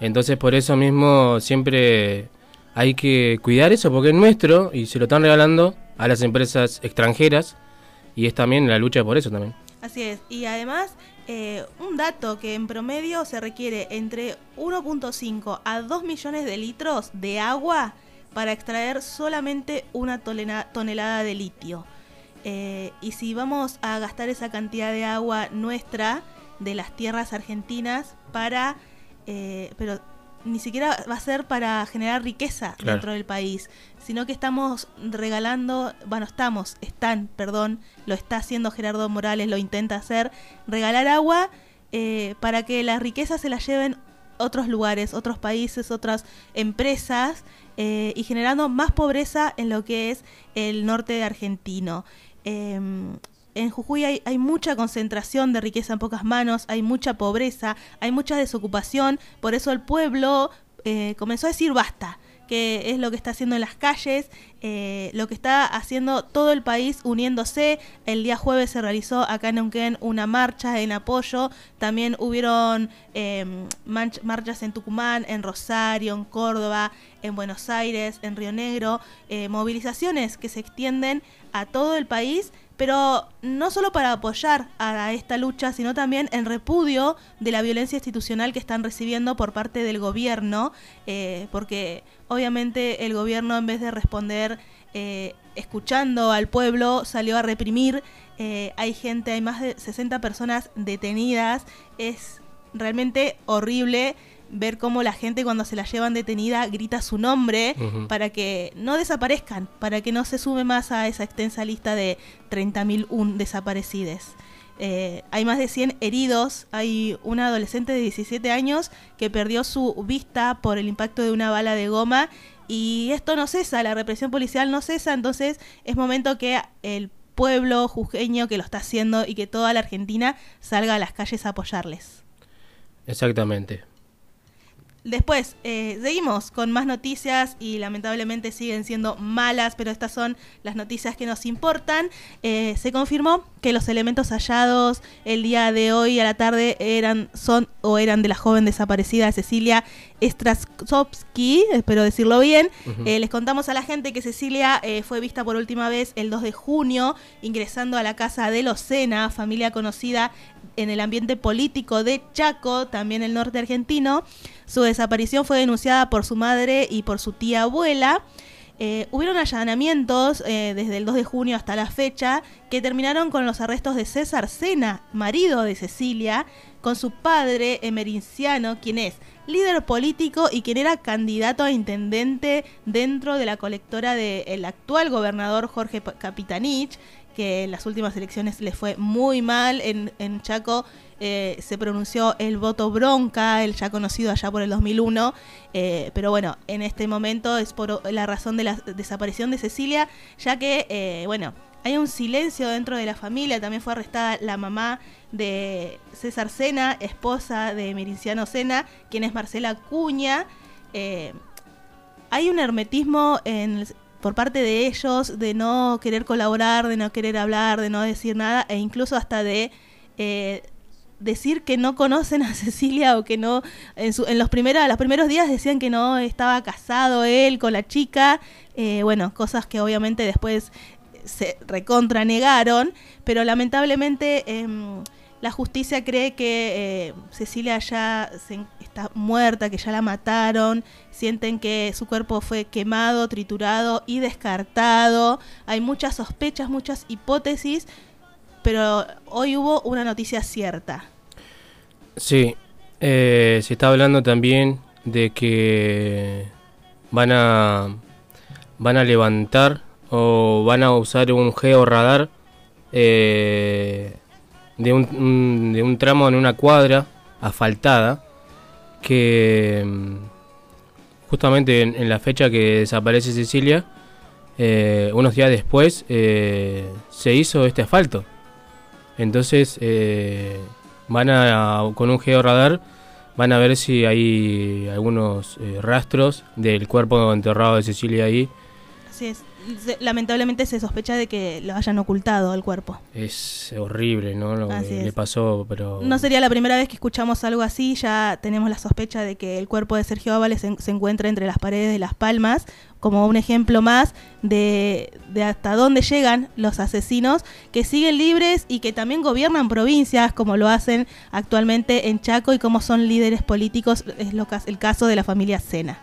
Entonces por eso mismo siempre hay que cuidar eso porque es nuestro y se lo están regalando a las empresas extranjeras y es también la lucha por eso también. Así es. Y además, eh, un dato que en promedio se requiere entre 1.5 a 2 millones de litros de agua para extraer solamente una tonelada de litio. Eh, y si vamos a gastar esa cantidad de agua nuestra de las tierras argentinas para... eh, pero ni siquiera va a ser para generar riqueza Claro. dentro del país, sino que estamos regalando, bueno, estamos, están, perdón, lo está haciendo Gerardo Morales, lo intenta hacer, regalar agua eh, para que la riqueza se la lleven otros lugares, otros países, otras empresas eh, y generando más pobreza en lo que es el norte argentino. Em, en Jujuy hay, hay mucha concentración de riqueza en pocas manos, hay mucha pobreza, hay mucha desocupación, por eso el pueblo eh, comenzó a decir basta, que es lo que está haciendo en las calles, eh, lo que está haciendo todo el país uniéndose. El día jueves se realizó acá en Neuquén una marcha en apoyo, también hubieron manch- marchas en Tucumán, en Rosario, en Córdoba, en Buenos Aires, en Río Negro, eh, movilizaciones que se extienden a todo el país pero no solo para apoyar a esta lucha, sino también en repudio de la violencia institucional que están recibiendo por parte del gobierno, eh, porque obviamente el gobierno en vez de responder eh, escuchando al pueblo, salió a reprimir, eh, hay gente, hay más de 60 personas detenidas, es realmente horrible ver cómo la gente cuando se la llevan detenida grita su nombre para que no desaparezcan, para que no se sume más a esa extensa lista de 30.001 desaparecides. Eh, hay más de 100 heridos, hay una adolescente de 17 años que perdió su vista por el impacto de una bala de goma y esto no cesa, la represión policial no cesa, entonces es momento que el pueblo jujeño que lo está haciendo y que toda la Argentina salga a las calles a apoyarles. Exactamente. Después, eh, seguimos con más noticias y lamentablemente siguen siendo malas, pero estas son las noticias que nos importan. Eh, se confirmó que los elementos hallados el día de hoy a la tarde eran, son o eran de la joven desaparecida Cecilia Straczowski, espero decirlo bien. Eh, les contamos a la gente que Cecilia fue vista por última vez el 2 de junio ingresando a la casa de Locena, familia conocida en el ambiente político de Chaco, también el norte argentino. Su desaparición fue denunciada por su madre y por su tía abuela. Eh, hubieron allanamientos eh, desde el 2 de junio hasta la fecha que terminaron con los arrestos de César Sena, marido de Cecilia, con su padre Emericiano, quien es líder político y quien era candidato a intendente dentro de la colectora del actual gobernador Jorge Capitanich, que en las últimas elecciones le fue muy mal. En, en Chaco eh, se pronunció el voto bronca, el ya conocido allá por el 2001. eh, pero bueno, en este momento es por la razón de la desaparición de Cecilia, ya que, eh, bueno, hay un silencio dentro de la familia. También fue arrestada la mamá de César Sena, esposa de Miriciano Sena, quien es Marcela Cuña. Hay un hermetismo en, por parte de ellos de no querer colaborar, de no querer hablar, de no decir nada, e incluso hasta de eh, decir que no conocen a Cecilia o que no, en, su- en los, primeros, los primeros días decían que no estaba casado él con la chica, eh, bueno, cosas que obviamente después se recontra negaron, pero lamentablemente em, la justicia cree que eh, Cecilia ya se muerta, que ya la mataron, sienten que su cuerpo fue quemado, triturado y descartado. Hay muchas sospechas, muchas hipótesis, pero hoy hubo una noticia cierta. Sí, eh, se está hablando también de que van a van a levantar o van a usar un georradar eh, de, un- de un tramo en una cuadra asfaltada que mm, justamente en, la fecha que desaparece Cecilia, eh, unos días después eh, se hizo este asfalto. Entonces eh, van a con un georradar van a ver si hay algunos eh, rastros del cuerpo enterrado de Cecilia ahí. Así es. Se- lamentablemente se sospecha de que lo hayan ocultado el cuerpo. Es horrible, ¿no? Lo Así que es. le pasó, pero No sería la primera vez que escuchamos algo así, ya tenemos la sospecha de que el cuerpo de Sergio Ábales se, se encuentra entre las paredes de Las Palmas, como un ejemplo más de, de hasta dónde llegan los asesinos que siguen libres y que también gobiernan provincias, como lo hacen actualmente en Chaco y como son líderes políticos, es lo, el caso de la familia Sena.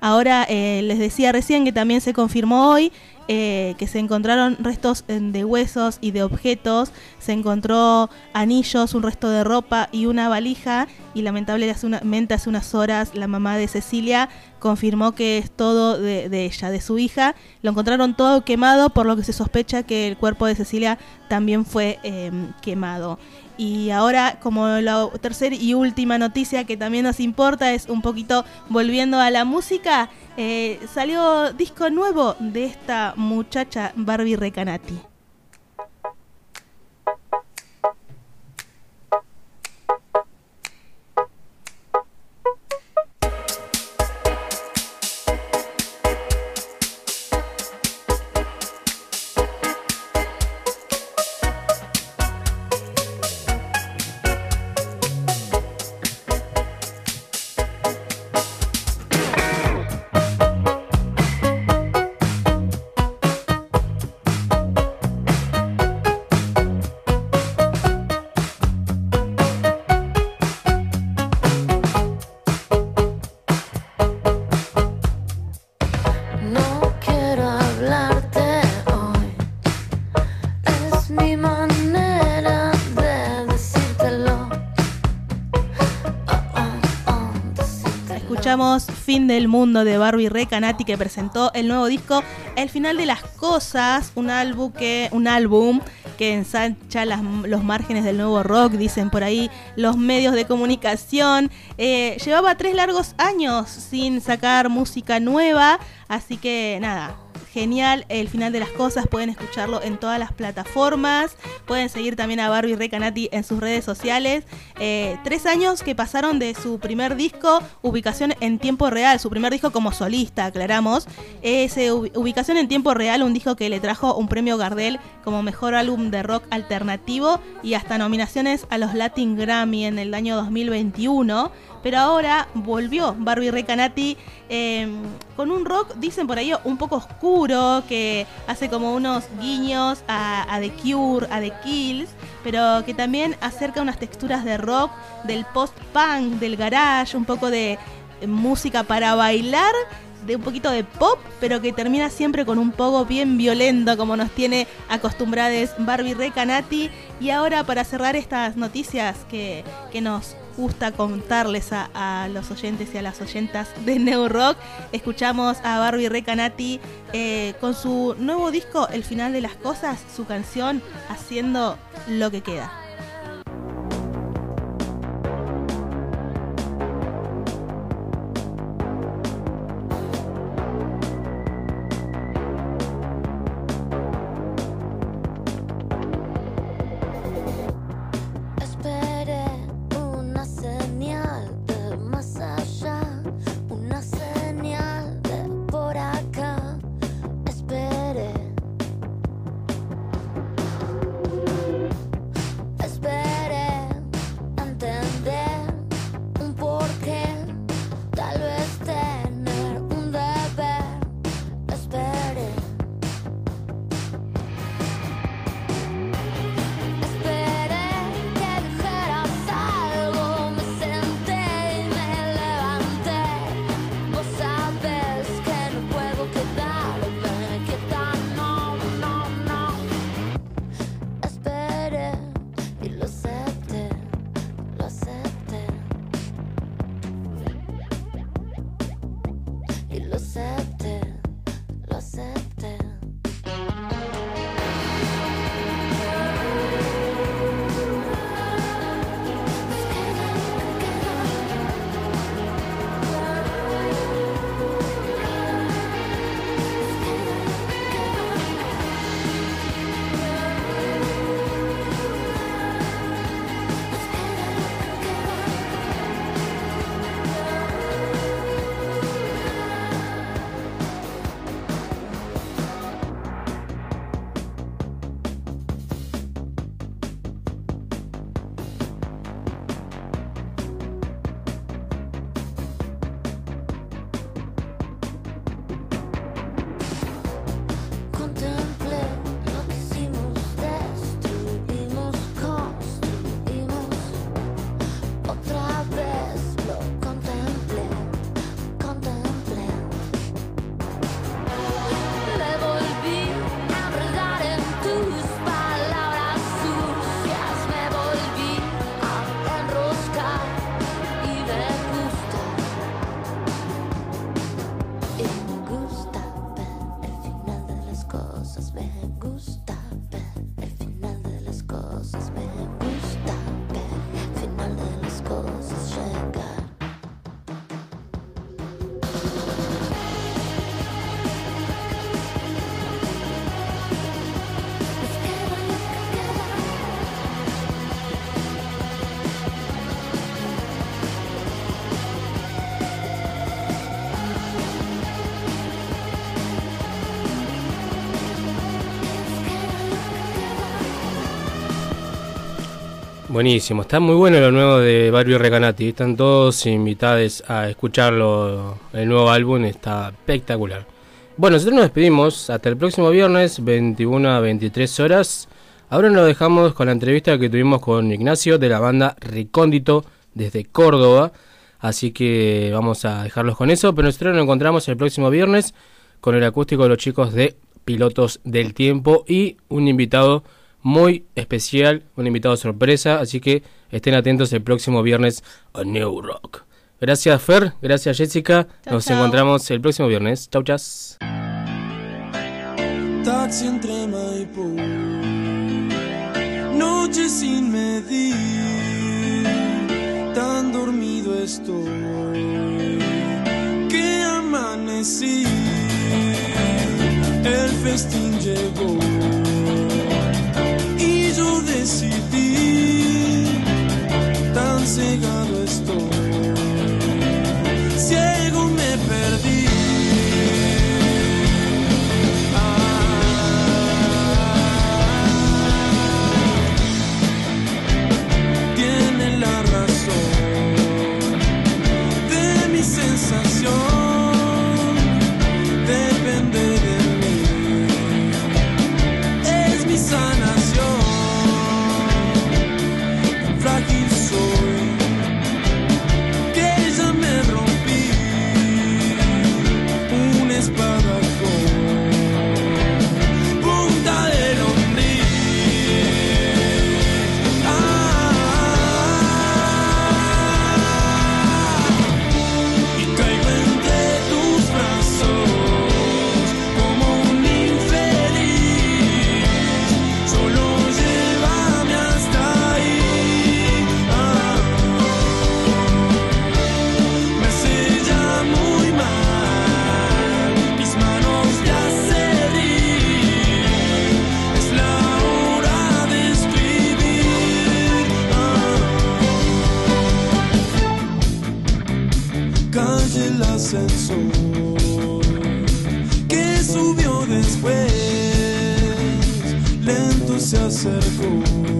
Ahora eh, les decía recién que también se confirmó hoy eh, que se encontraron restos eh, de huesos y de objetos, se encontró anillos, un resto de ropa y una valija y lamentablemente hace unas horas la mamá de Cecilia confirmó que es todo de, ella, de su hija. Lo encontraron todo quemado por lo que se sospecha que el cuerpo de Cecilia también fue eh, quemado. Y ahora, como la tercera y última noticia que también nos importa, es un poquito volviendo a la música. eh, salió disco nuevo de esta muchacha Barbie Recanati. Del Mundo de Barbie Recanati que presentó el nuevo disco El Final de las Cosas, un álbum que, un álbum que ensancha las- los márgenes del nuevo rock, dicen por ahí los medios de comunicación. Eh, llevaba tres largos años sin sacar música nueva, así que nada, genial el final de las cosas. Pueden escucharlo en todas las plataformas. Pueden seguir también a Barbie Recanati en sus redes sociales. Eh, tres años que pasaron de su primer disco, ubicación en tiempo real. Su primer disco como solista, aclaramos. Ubicación en tiempo real, un disco que le trajo un premio Gardel como mejor álbum de rock alternativo y hasta nominaciones a los Latin Grammy en el año 2021. Pero ahora volvió Barbie Recanati eh, con un rock, dicen por ahí, un poco oscuro, que hace como unos guiños a, The Cure, a The Kills, pero que también acerca unas texturas de rock, del post-punk, del garage, un poco de música para bailar de un poquito de pop, pero que termina siempre con un poco bien violento, como nos tiene acostumbradas Barbie Recanati. Y ahora, para cerrar estas noticias que, que nos gusta contarles a, los oyentes y a las oyentas de New Rock, escuchamos a Barbie Recanati eh, con su nuevo disco, El final de las cosas, su canción Haciendo lo que queda. Buenísimo, está muy bueno lo nuevo de Barbie Recanati. Están todos invitados a escucharlo. El nuevo álbum está espectacular. Bueno, nosotros nos despedimos hasta el próximo viernes, 21 a 23 horas. Ahora nos dejamos con la entrevista que tuvimos con Ignacio de la banda Recóndito desde Córdoba. Así que vamos a dejarlos con eso. Pero nosotros nos encontramos el próximo viernes con el acústico de los chicos de Pilotos del Tiempo y un invitado muy especial, un invitado sorpresa, así que estén atentos el próximo viernes a New Rock. Gracias Fer, gracias Jessica, Chau, nos chau. encontramos el próximo viernes. Chau, chas. Taxi entre Maipú, noche sin medir, tan dormido estoy que amanecí. El festín llegó tan ascensor que subió después, lento se acercó.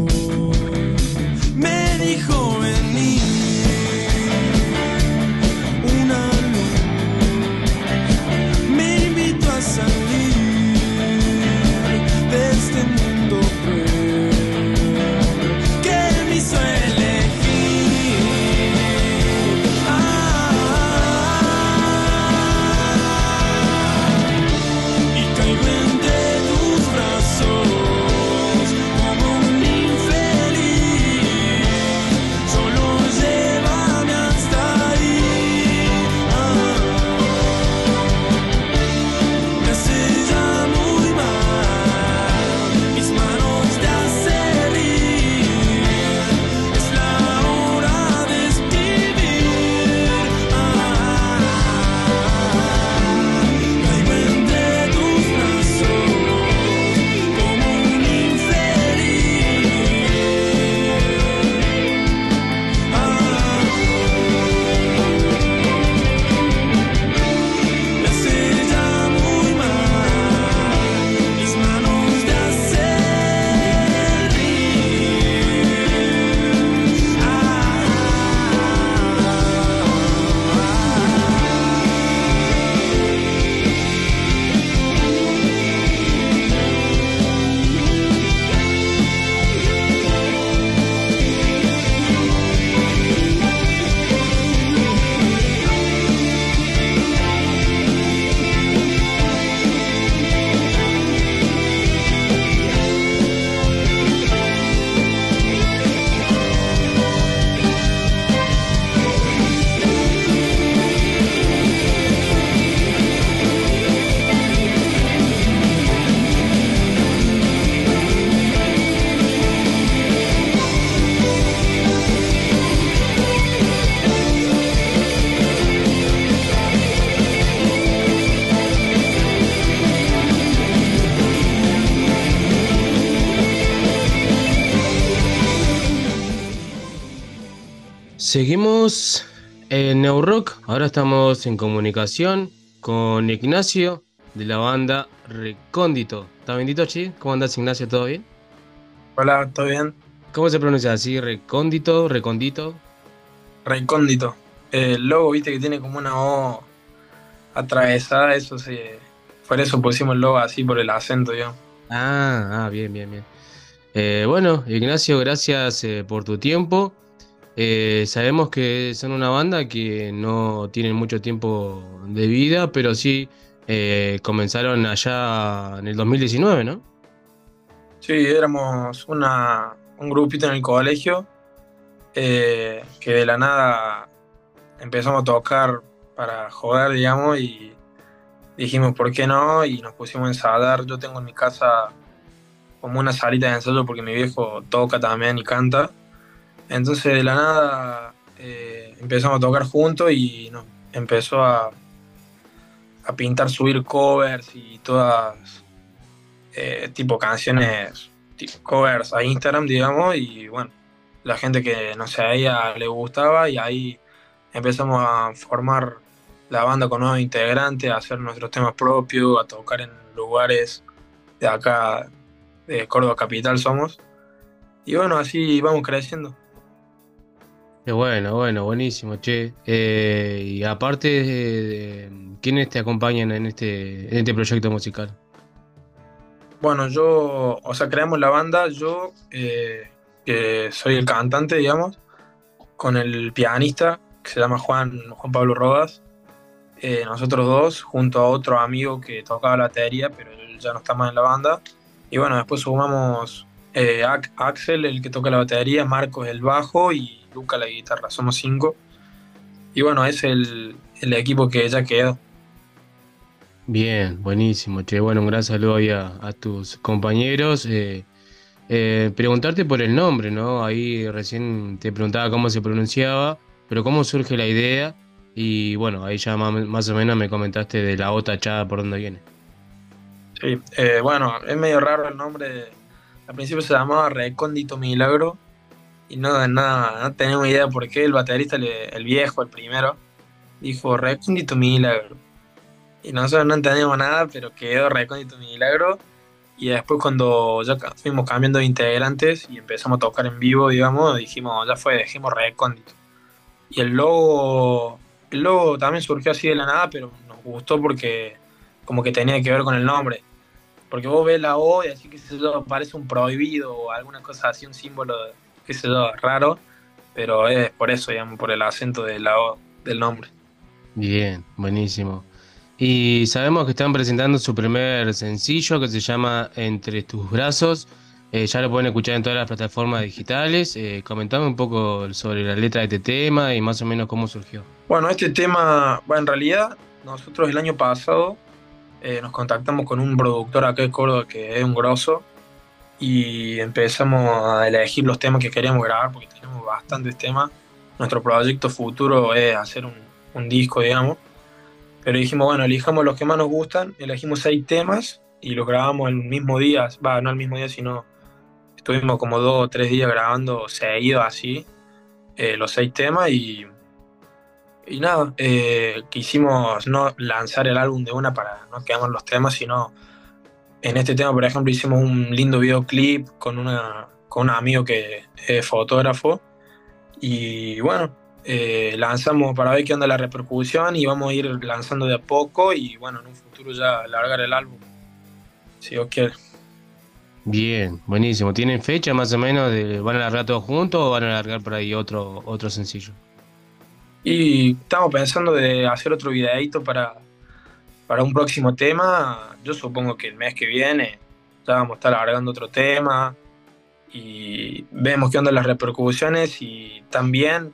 Seguimos en New Rock. Ahora estamos en comunicación con Ignacio de la banda Recóndito. ¿Está bendito, Chi? ¿Cómo andas, Ignacio? ¿Todo bien? Hola, ¿todo bien? ¿Cómo se pronuncia así? ¿Recóndito? ¿Recondito? Recóndito. El logo, viste que tiene como una O atravesada, eso se. Por eso pusimos el logo así, por el acento, yo. Ah, ah, bien, bien, bien. Eh, bueno, Ignacio, gracias eh, por tu tiempo. Eh, sabemos que son una banda que no tienen mucho tiempo de vida, pero sí eh, comenzaron allá en el 2019, ¿no? Sí, éramos una, un grupito en el colegio eh, que de la nada empezamos a tocar para joder, digamos, y dijimos, ¿por qué no? Y nos pusimos a ensayar. Yo tengo en mi casa como una salita de ensayo porque mi viejo toca también y canta. Entonces de la nada eh, empezamos a tocar juntos y nos empezó a, pintar subir covers y todas eh, tipo canciones, covers a Instagram, digamos, y bueno, la gente que no sé, a ella le gustaba y ahí empezamos a formar la banda con nuevos integrantes, a hacer nuestros temas propios, a tocar en lugares de acá, de Córdoba Capital somos. Y bueno, así vamos creciendo. Bueno, bueno, buenísimo, che. Eh, y aparte, ¿quiénes te acompañan en este, en este proyecto musical? Bueno, yo, o sea, creamos la banda, yo, eh, que soy el cantante, digamos, con el pianista, que se llama Juan, Juan Pablo Rodas, eh, nosotros dos, junto a otro amigo que tocaba la batería, pero él ya no está más en la banda. Y bueno, después sumamos Axel, el que toca la batería, Marcos el bajo y Luca la guitarra, somos cinco. Y bueno, es el, el equipo que ya quedó. Bien, buenísimo, che. Bueno, un gran saludo ahí a, a tus compañeros. Eh, eh, preguntarte por el nombre, ¿no? Ahí recién te preguntaba cómo se pronunciaba, pero cómo surge la idea. Y bueno, ahí ya más, o menos me comentaste de la O tachada por dónde viene. Sí, eh, bueno, es medio raro el nombre. Al principio se llamaba Recóndito Milagro y no, nada, no tenemos idea por qué. El baterista, el viejo, el primero, dijo recóndito milagro. Y nosotros no entendíamos nada, pero quedó recóndito milagro. Y después cuando ya fuimos cambiando de integrantes y empezamos a tocar en vivo, digamos, dijimos, ya fue, dejemos recóndito. Y el logo, el logo también surgió así de la nada, pero nos gustó porque como que tenía que ver con el nombre. Porque vos ves la O y así que yo, parece un prohibido o alguna cosa así, un símbolo, de- qué sé yo, raro. Pero es por eso, digamos, por el acento de la O del nombre. Bien, buenísimo. Y sabemos que están presentando su primer sencillo que se llama Entre tus brazos. Eh, ya lo pueden escuchar en todas las plataformas digitales. Eh, comentame un poco sobre la letra de este tema y más o menos cómo surgió. Bueno, este tema, bueno, en realidad nosotros el año pasado eh, nos contactamos con un productor acá de Córdoba que es un grosso y empezamos a elegir los temas que queríamos grabar porque tenemos bastantes temas. Nuestro proyecto futuro es hacer un, un disco, digamos. Pero dijimos, bueno, elijamos los que más nos gustan, elegimos seis temas y los grabamos el mismo día, va, no el mismo día, sino estuvimos como dos o tres días grabando seguidos así, eh, los seis temas y y nada, eh, quisimos no lanzar el álbum de una para no quedarnos los temas, sino en este tema, por ejemplo, hicimos un lindo videoclip con, una, con un amigo que es fotógrafo. Y bueno, eh, lanzamos para ver qué onda la repercusión y vamos a ir lanzando de a poco y bueno, en un futuro ya largar el álbum, si Dios quiere. Bien, buenísimo. ¿Tienen fecha más o menos? De, ¿Van a largar todos juntos o van a largar por ahí otro, otro sencillo? Y estamos pensando de hacer otro videito para, para un próximo tema. Yo supongo que el mes que viene ya vamos a estar largando otro tema y vemos qué onda las repercusiones y también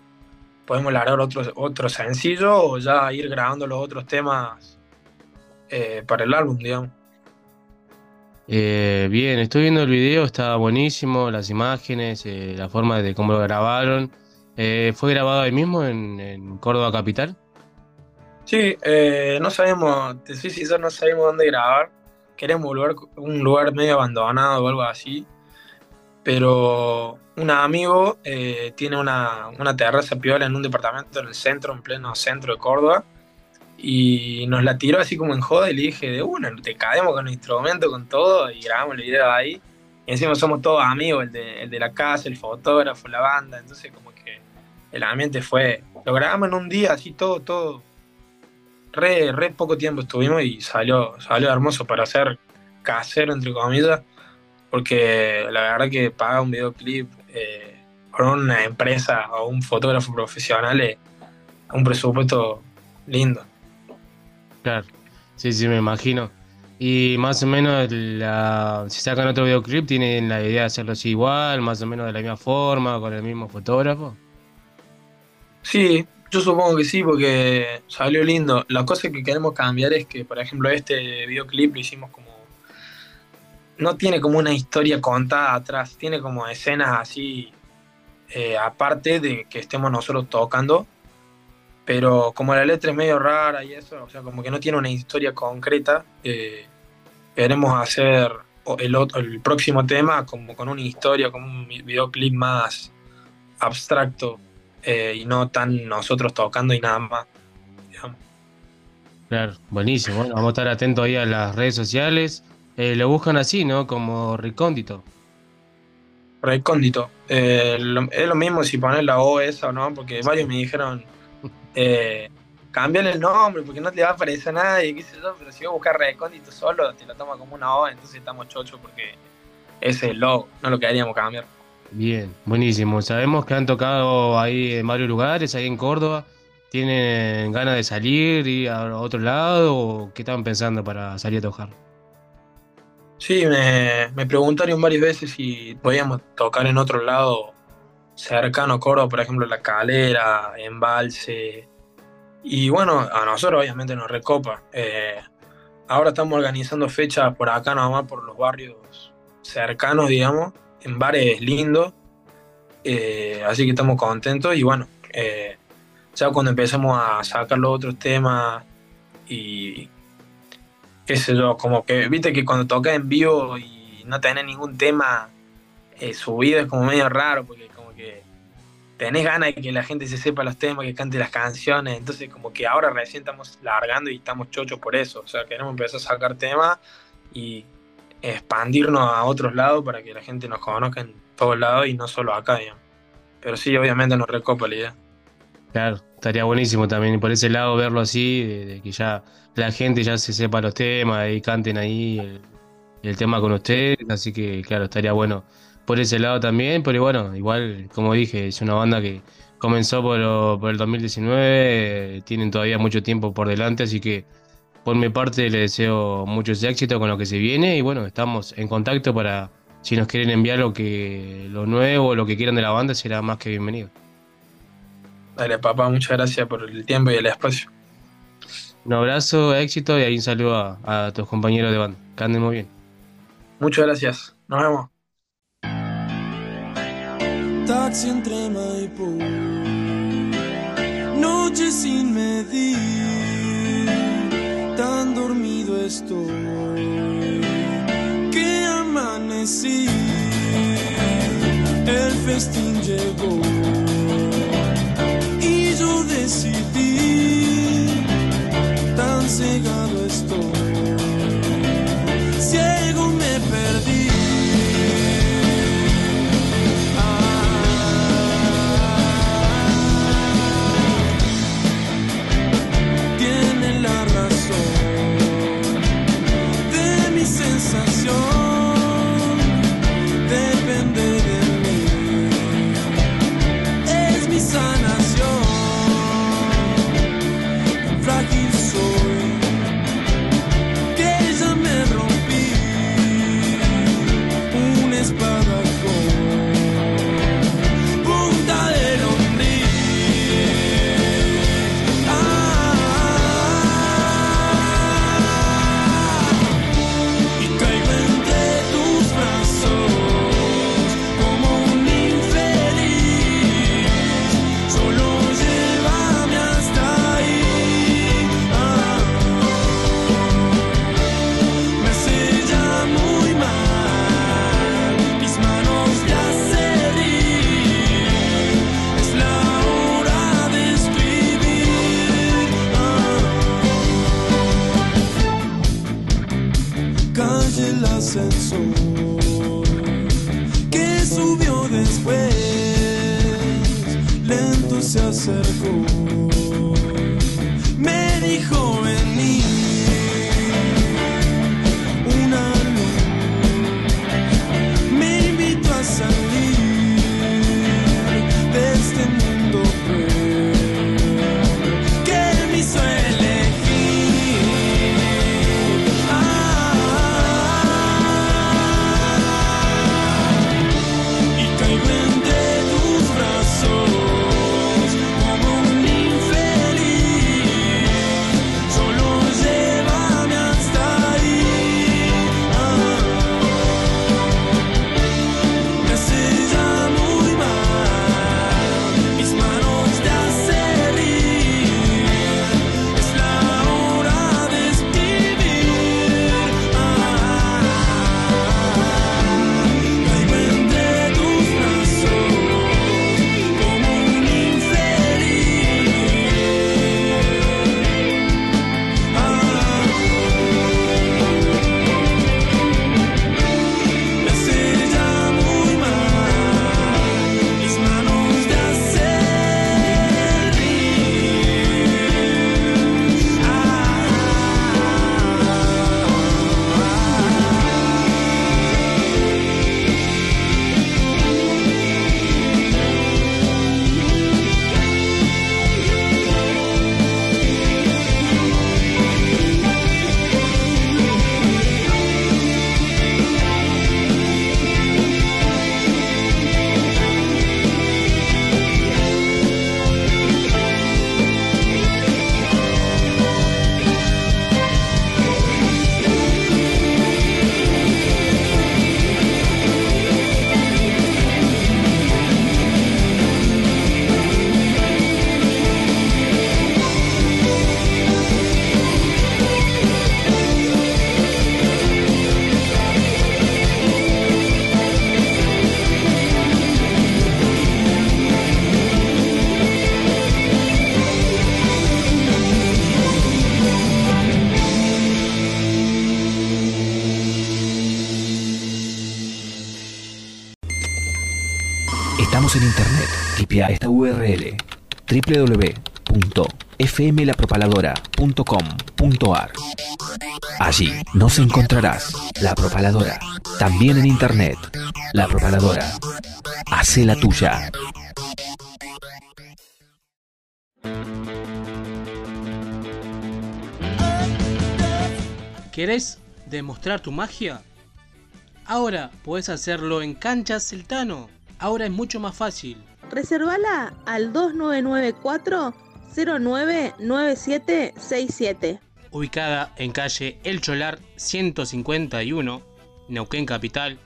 podemos largar otro, otro sencillo o ya ir grabando los otros temas eh, para el álbum, digamos. Eh, bien, estoy viendo el video, está buenísimo, las imágenes, eh, la forma de cómo lo grabaron. Eh, ¿Fue grabado ahí mismo en Córdoba Capital? Sí, eh, no sabemos, te soy no sabemos dónde grabar. Queremos un lugar, un lugar medio abandonado o algo así. Pero un amigo eh, tiene una, una terraza piola en un departamento en el centro, en pleno centro de Córdoba. Y nos la tiró así como en joda y le dije, de una, te caemos con el instrumento, con todo, y grabamos el video ahí. Y encima somos todos amigos, el de, el de la casa, el fotógrafo, la banda. Entonces como que el ambiente fue... Lo grabamos en un día, así todo, todo, re, re poco tiempo estuvimos y salió, salió hermoso para hacer casero, entre comillas, porque la verdad que pagar un videoclip eh, por una empresa o un fotógrafo profesional es un presupuesto lindo. Claro, sí, sí, me imagino. Y más o menos, la, si sacan otro videoclip, ¿tienen la idea de hacerlo así igual, más o menos de la misma forma, con el mismo fotógrafo? Sí, yo supongo que sí, porque salió lindo. La cosa que queremos cambiar es que, por ejemplo, este videoclip lo hicimos como. No tiene como una historia contada atrás, tiene como escenas así, eh, aparte de que estemos nosotros tocando. Pero como la letra es medio rara y eso, o sea, como que no tiene una historia concreta, eh, queremos hacer el, otro- el próximo tema como con una historia, como un videoclip más abstracto eh, y no tan nosotros tocando y nada más. Claro, buenísimo. Bueno, vamos a estar atentos ahí a las redes sociales. Eh, lo buscan así, ¿no? Como recóndito. Recóndito. Eh, lo- es lo mismo si pones la O esa o no, porque varios me dijeron, eh, el nombre porque no te va a aparecer a nadie, qué sé yo, pero si vos buscas recóndito solo, te lo toma como una O, entonces estamos chochos porque ese es el logo, no lo queríamos cambiar. Bien, buenísimo. Sabemos que han tocado ahí en varios lugares, ahí en Córdoba. ¿Tienen ganas de salir, ir a otro lado o qué estaban pensando para salir a tocar? Sí, me, me preguntaron varias veces si podíamos tocar en otro lado cercano a Córdoba, por ejemplo, La Calera, Embalse. Y bueno, a nosotros obviamente nos recopa. Eh, ahora estamos organizando fechas por acá nomás, por los barrios cercanos, digamos, en bares lindos. Eh, así que estamos contentos y bueno, eh, ya cuando empecemos a sacar los otros temas y qué sé yo, como que, viste que cuando tocas en vivo y no tenés ningún tema eh, subido es como medio raro, porque como que tenés ganas de que la gente se sepa los temas, que cante las canciones, entonces como que ahora recién estamos largando y estamos chochos por eso, o sea, queremos empezar a sacar temas y expandirnos a otros lados para que la gente nos conozca en todos lados y no solo acá. Pero sí, obviamente nos recopa la idea. Claro, estaría buenísimo también por ese lado verlo así, de, que ya la gente ya se sepa los temas y canten ahí el, tema con ustedes, así que claro, estaría bueno por ese lado también, pero bueno, igual, como dije, es una banda que comenzó por, por el 2019, eh, tienen todavía mucho tiempo por delante, así que por mi parte les deseo mucho éxito con lo que se viene y bueno, estamos en contacto para si nos quieren enviar lo que lo nuevo, lo que quieran de la banda, será más que bienvenido. Dale, papá, muchas gracias por el tiempo y el espacio. Un abrazo, éxito y ahí un saludo a, a tus compañeros de banda. Que anden muy bien. Muchas gracias. Nos vemos. Taxi entre Maipú, noche sin estoy que amanecí. El festín llegó y yo decidí, tan cegado estoy, ascensor que subió después, lento se acercó, www.fmlapropaladora.com.ar. Allí nos encontrarás La Propaladora. También en internet. La Propaladora. Hace la tuya. ¿Querés demostrar tu magia? Ahora puedes hacerlo en Canchas Celtano. Ahora es mucho más fácil. Reservala al 2994 099767. Ubicada en calle El Cholar 151, Neuquén Capital.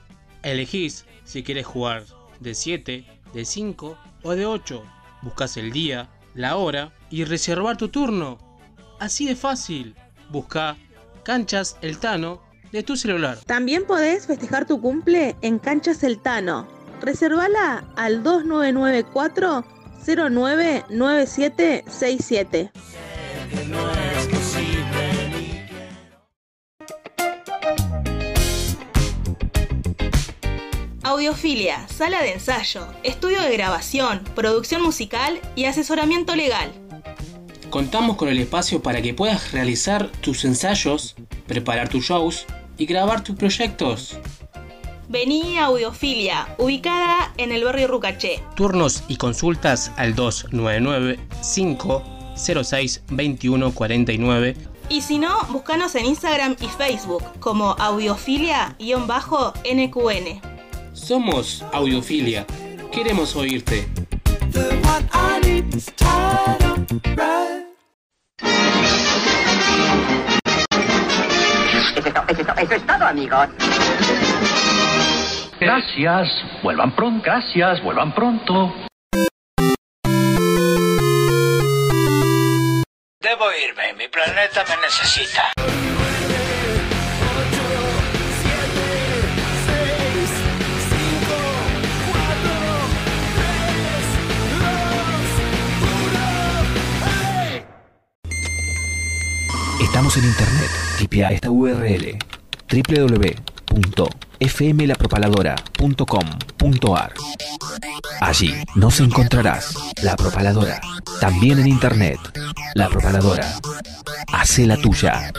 Elegís si quieres jugar de 7, de 5 o de 8. Buscas el día, la hora y reservar tu turno. Así de fácil. Busca Canchas El Tano de tu celular. También podés festejar tu cumple en Cancha Celtano. Reservala al 2994 099767. Audiofilia, sala de ensayo, estudio de grabación, producción musical y asesoramiento legal. Contamos con el espacio para que puedas realizar tus ensayos, preparar tus shows y grabar tus proyectos. Vení a Audiofilia, ubicada en el barrio Rucaché. Turnos y consultas al 299 506 2149 Y si no, búscanos en Instagram y Facebook como audiofilia-nqn. Somos Audiofilia. Queremos oírte. Eso es todo, amigos. Gracias, vuelvan pronto. Gracias, vuelvan pronto. Debo irme, mi planeta me necesita. Estamos en internet. Tipea esta URL www.fmlapropaladora.com.ar. Allí nos encontrarás La Propaladora. También en internet. La Propaladora. Hace la tuya.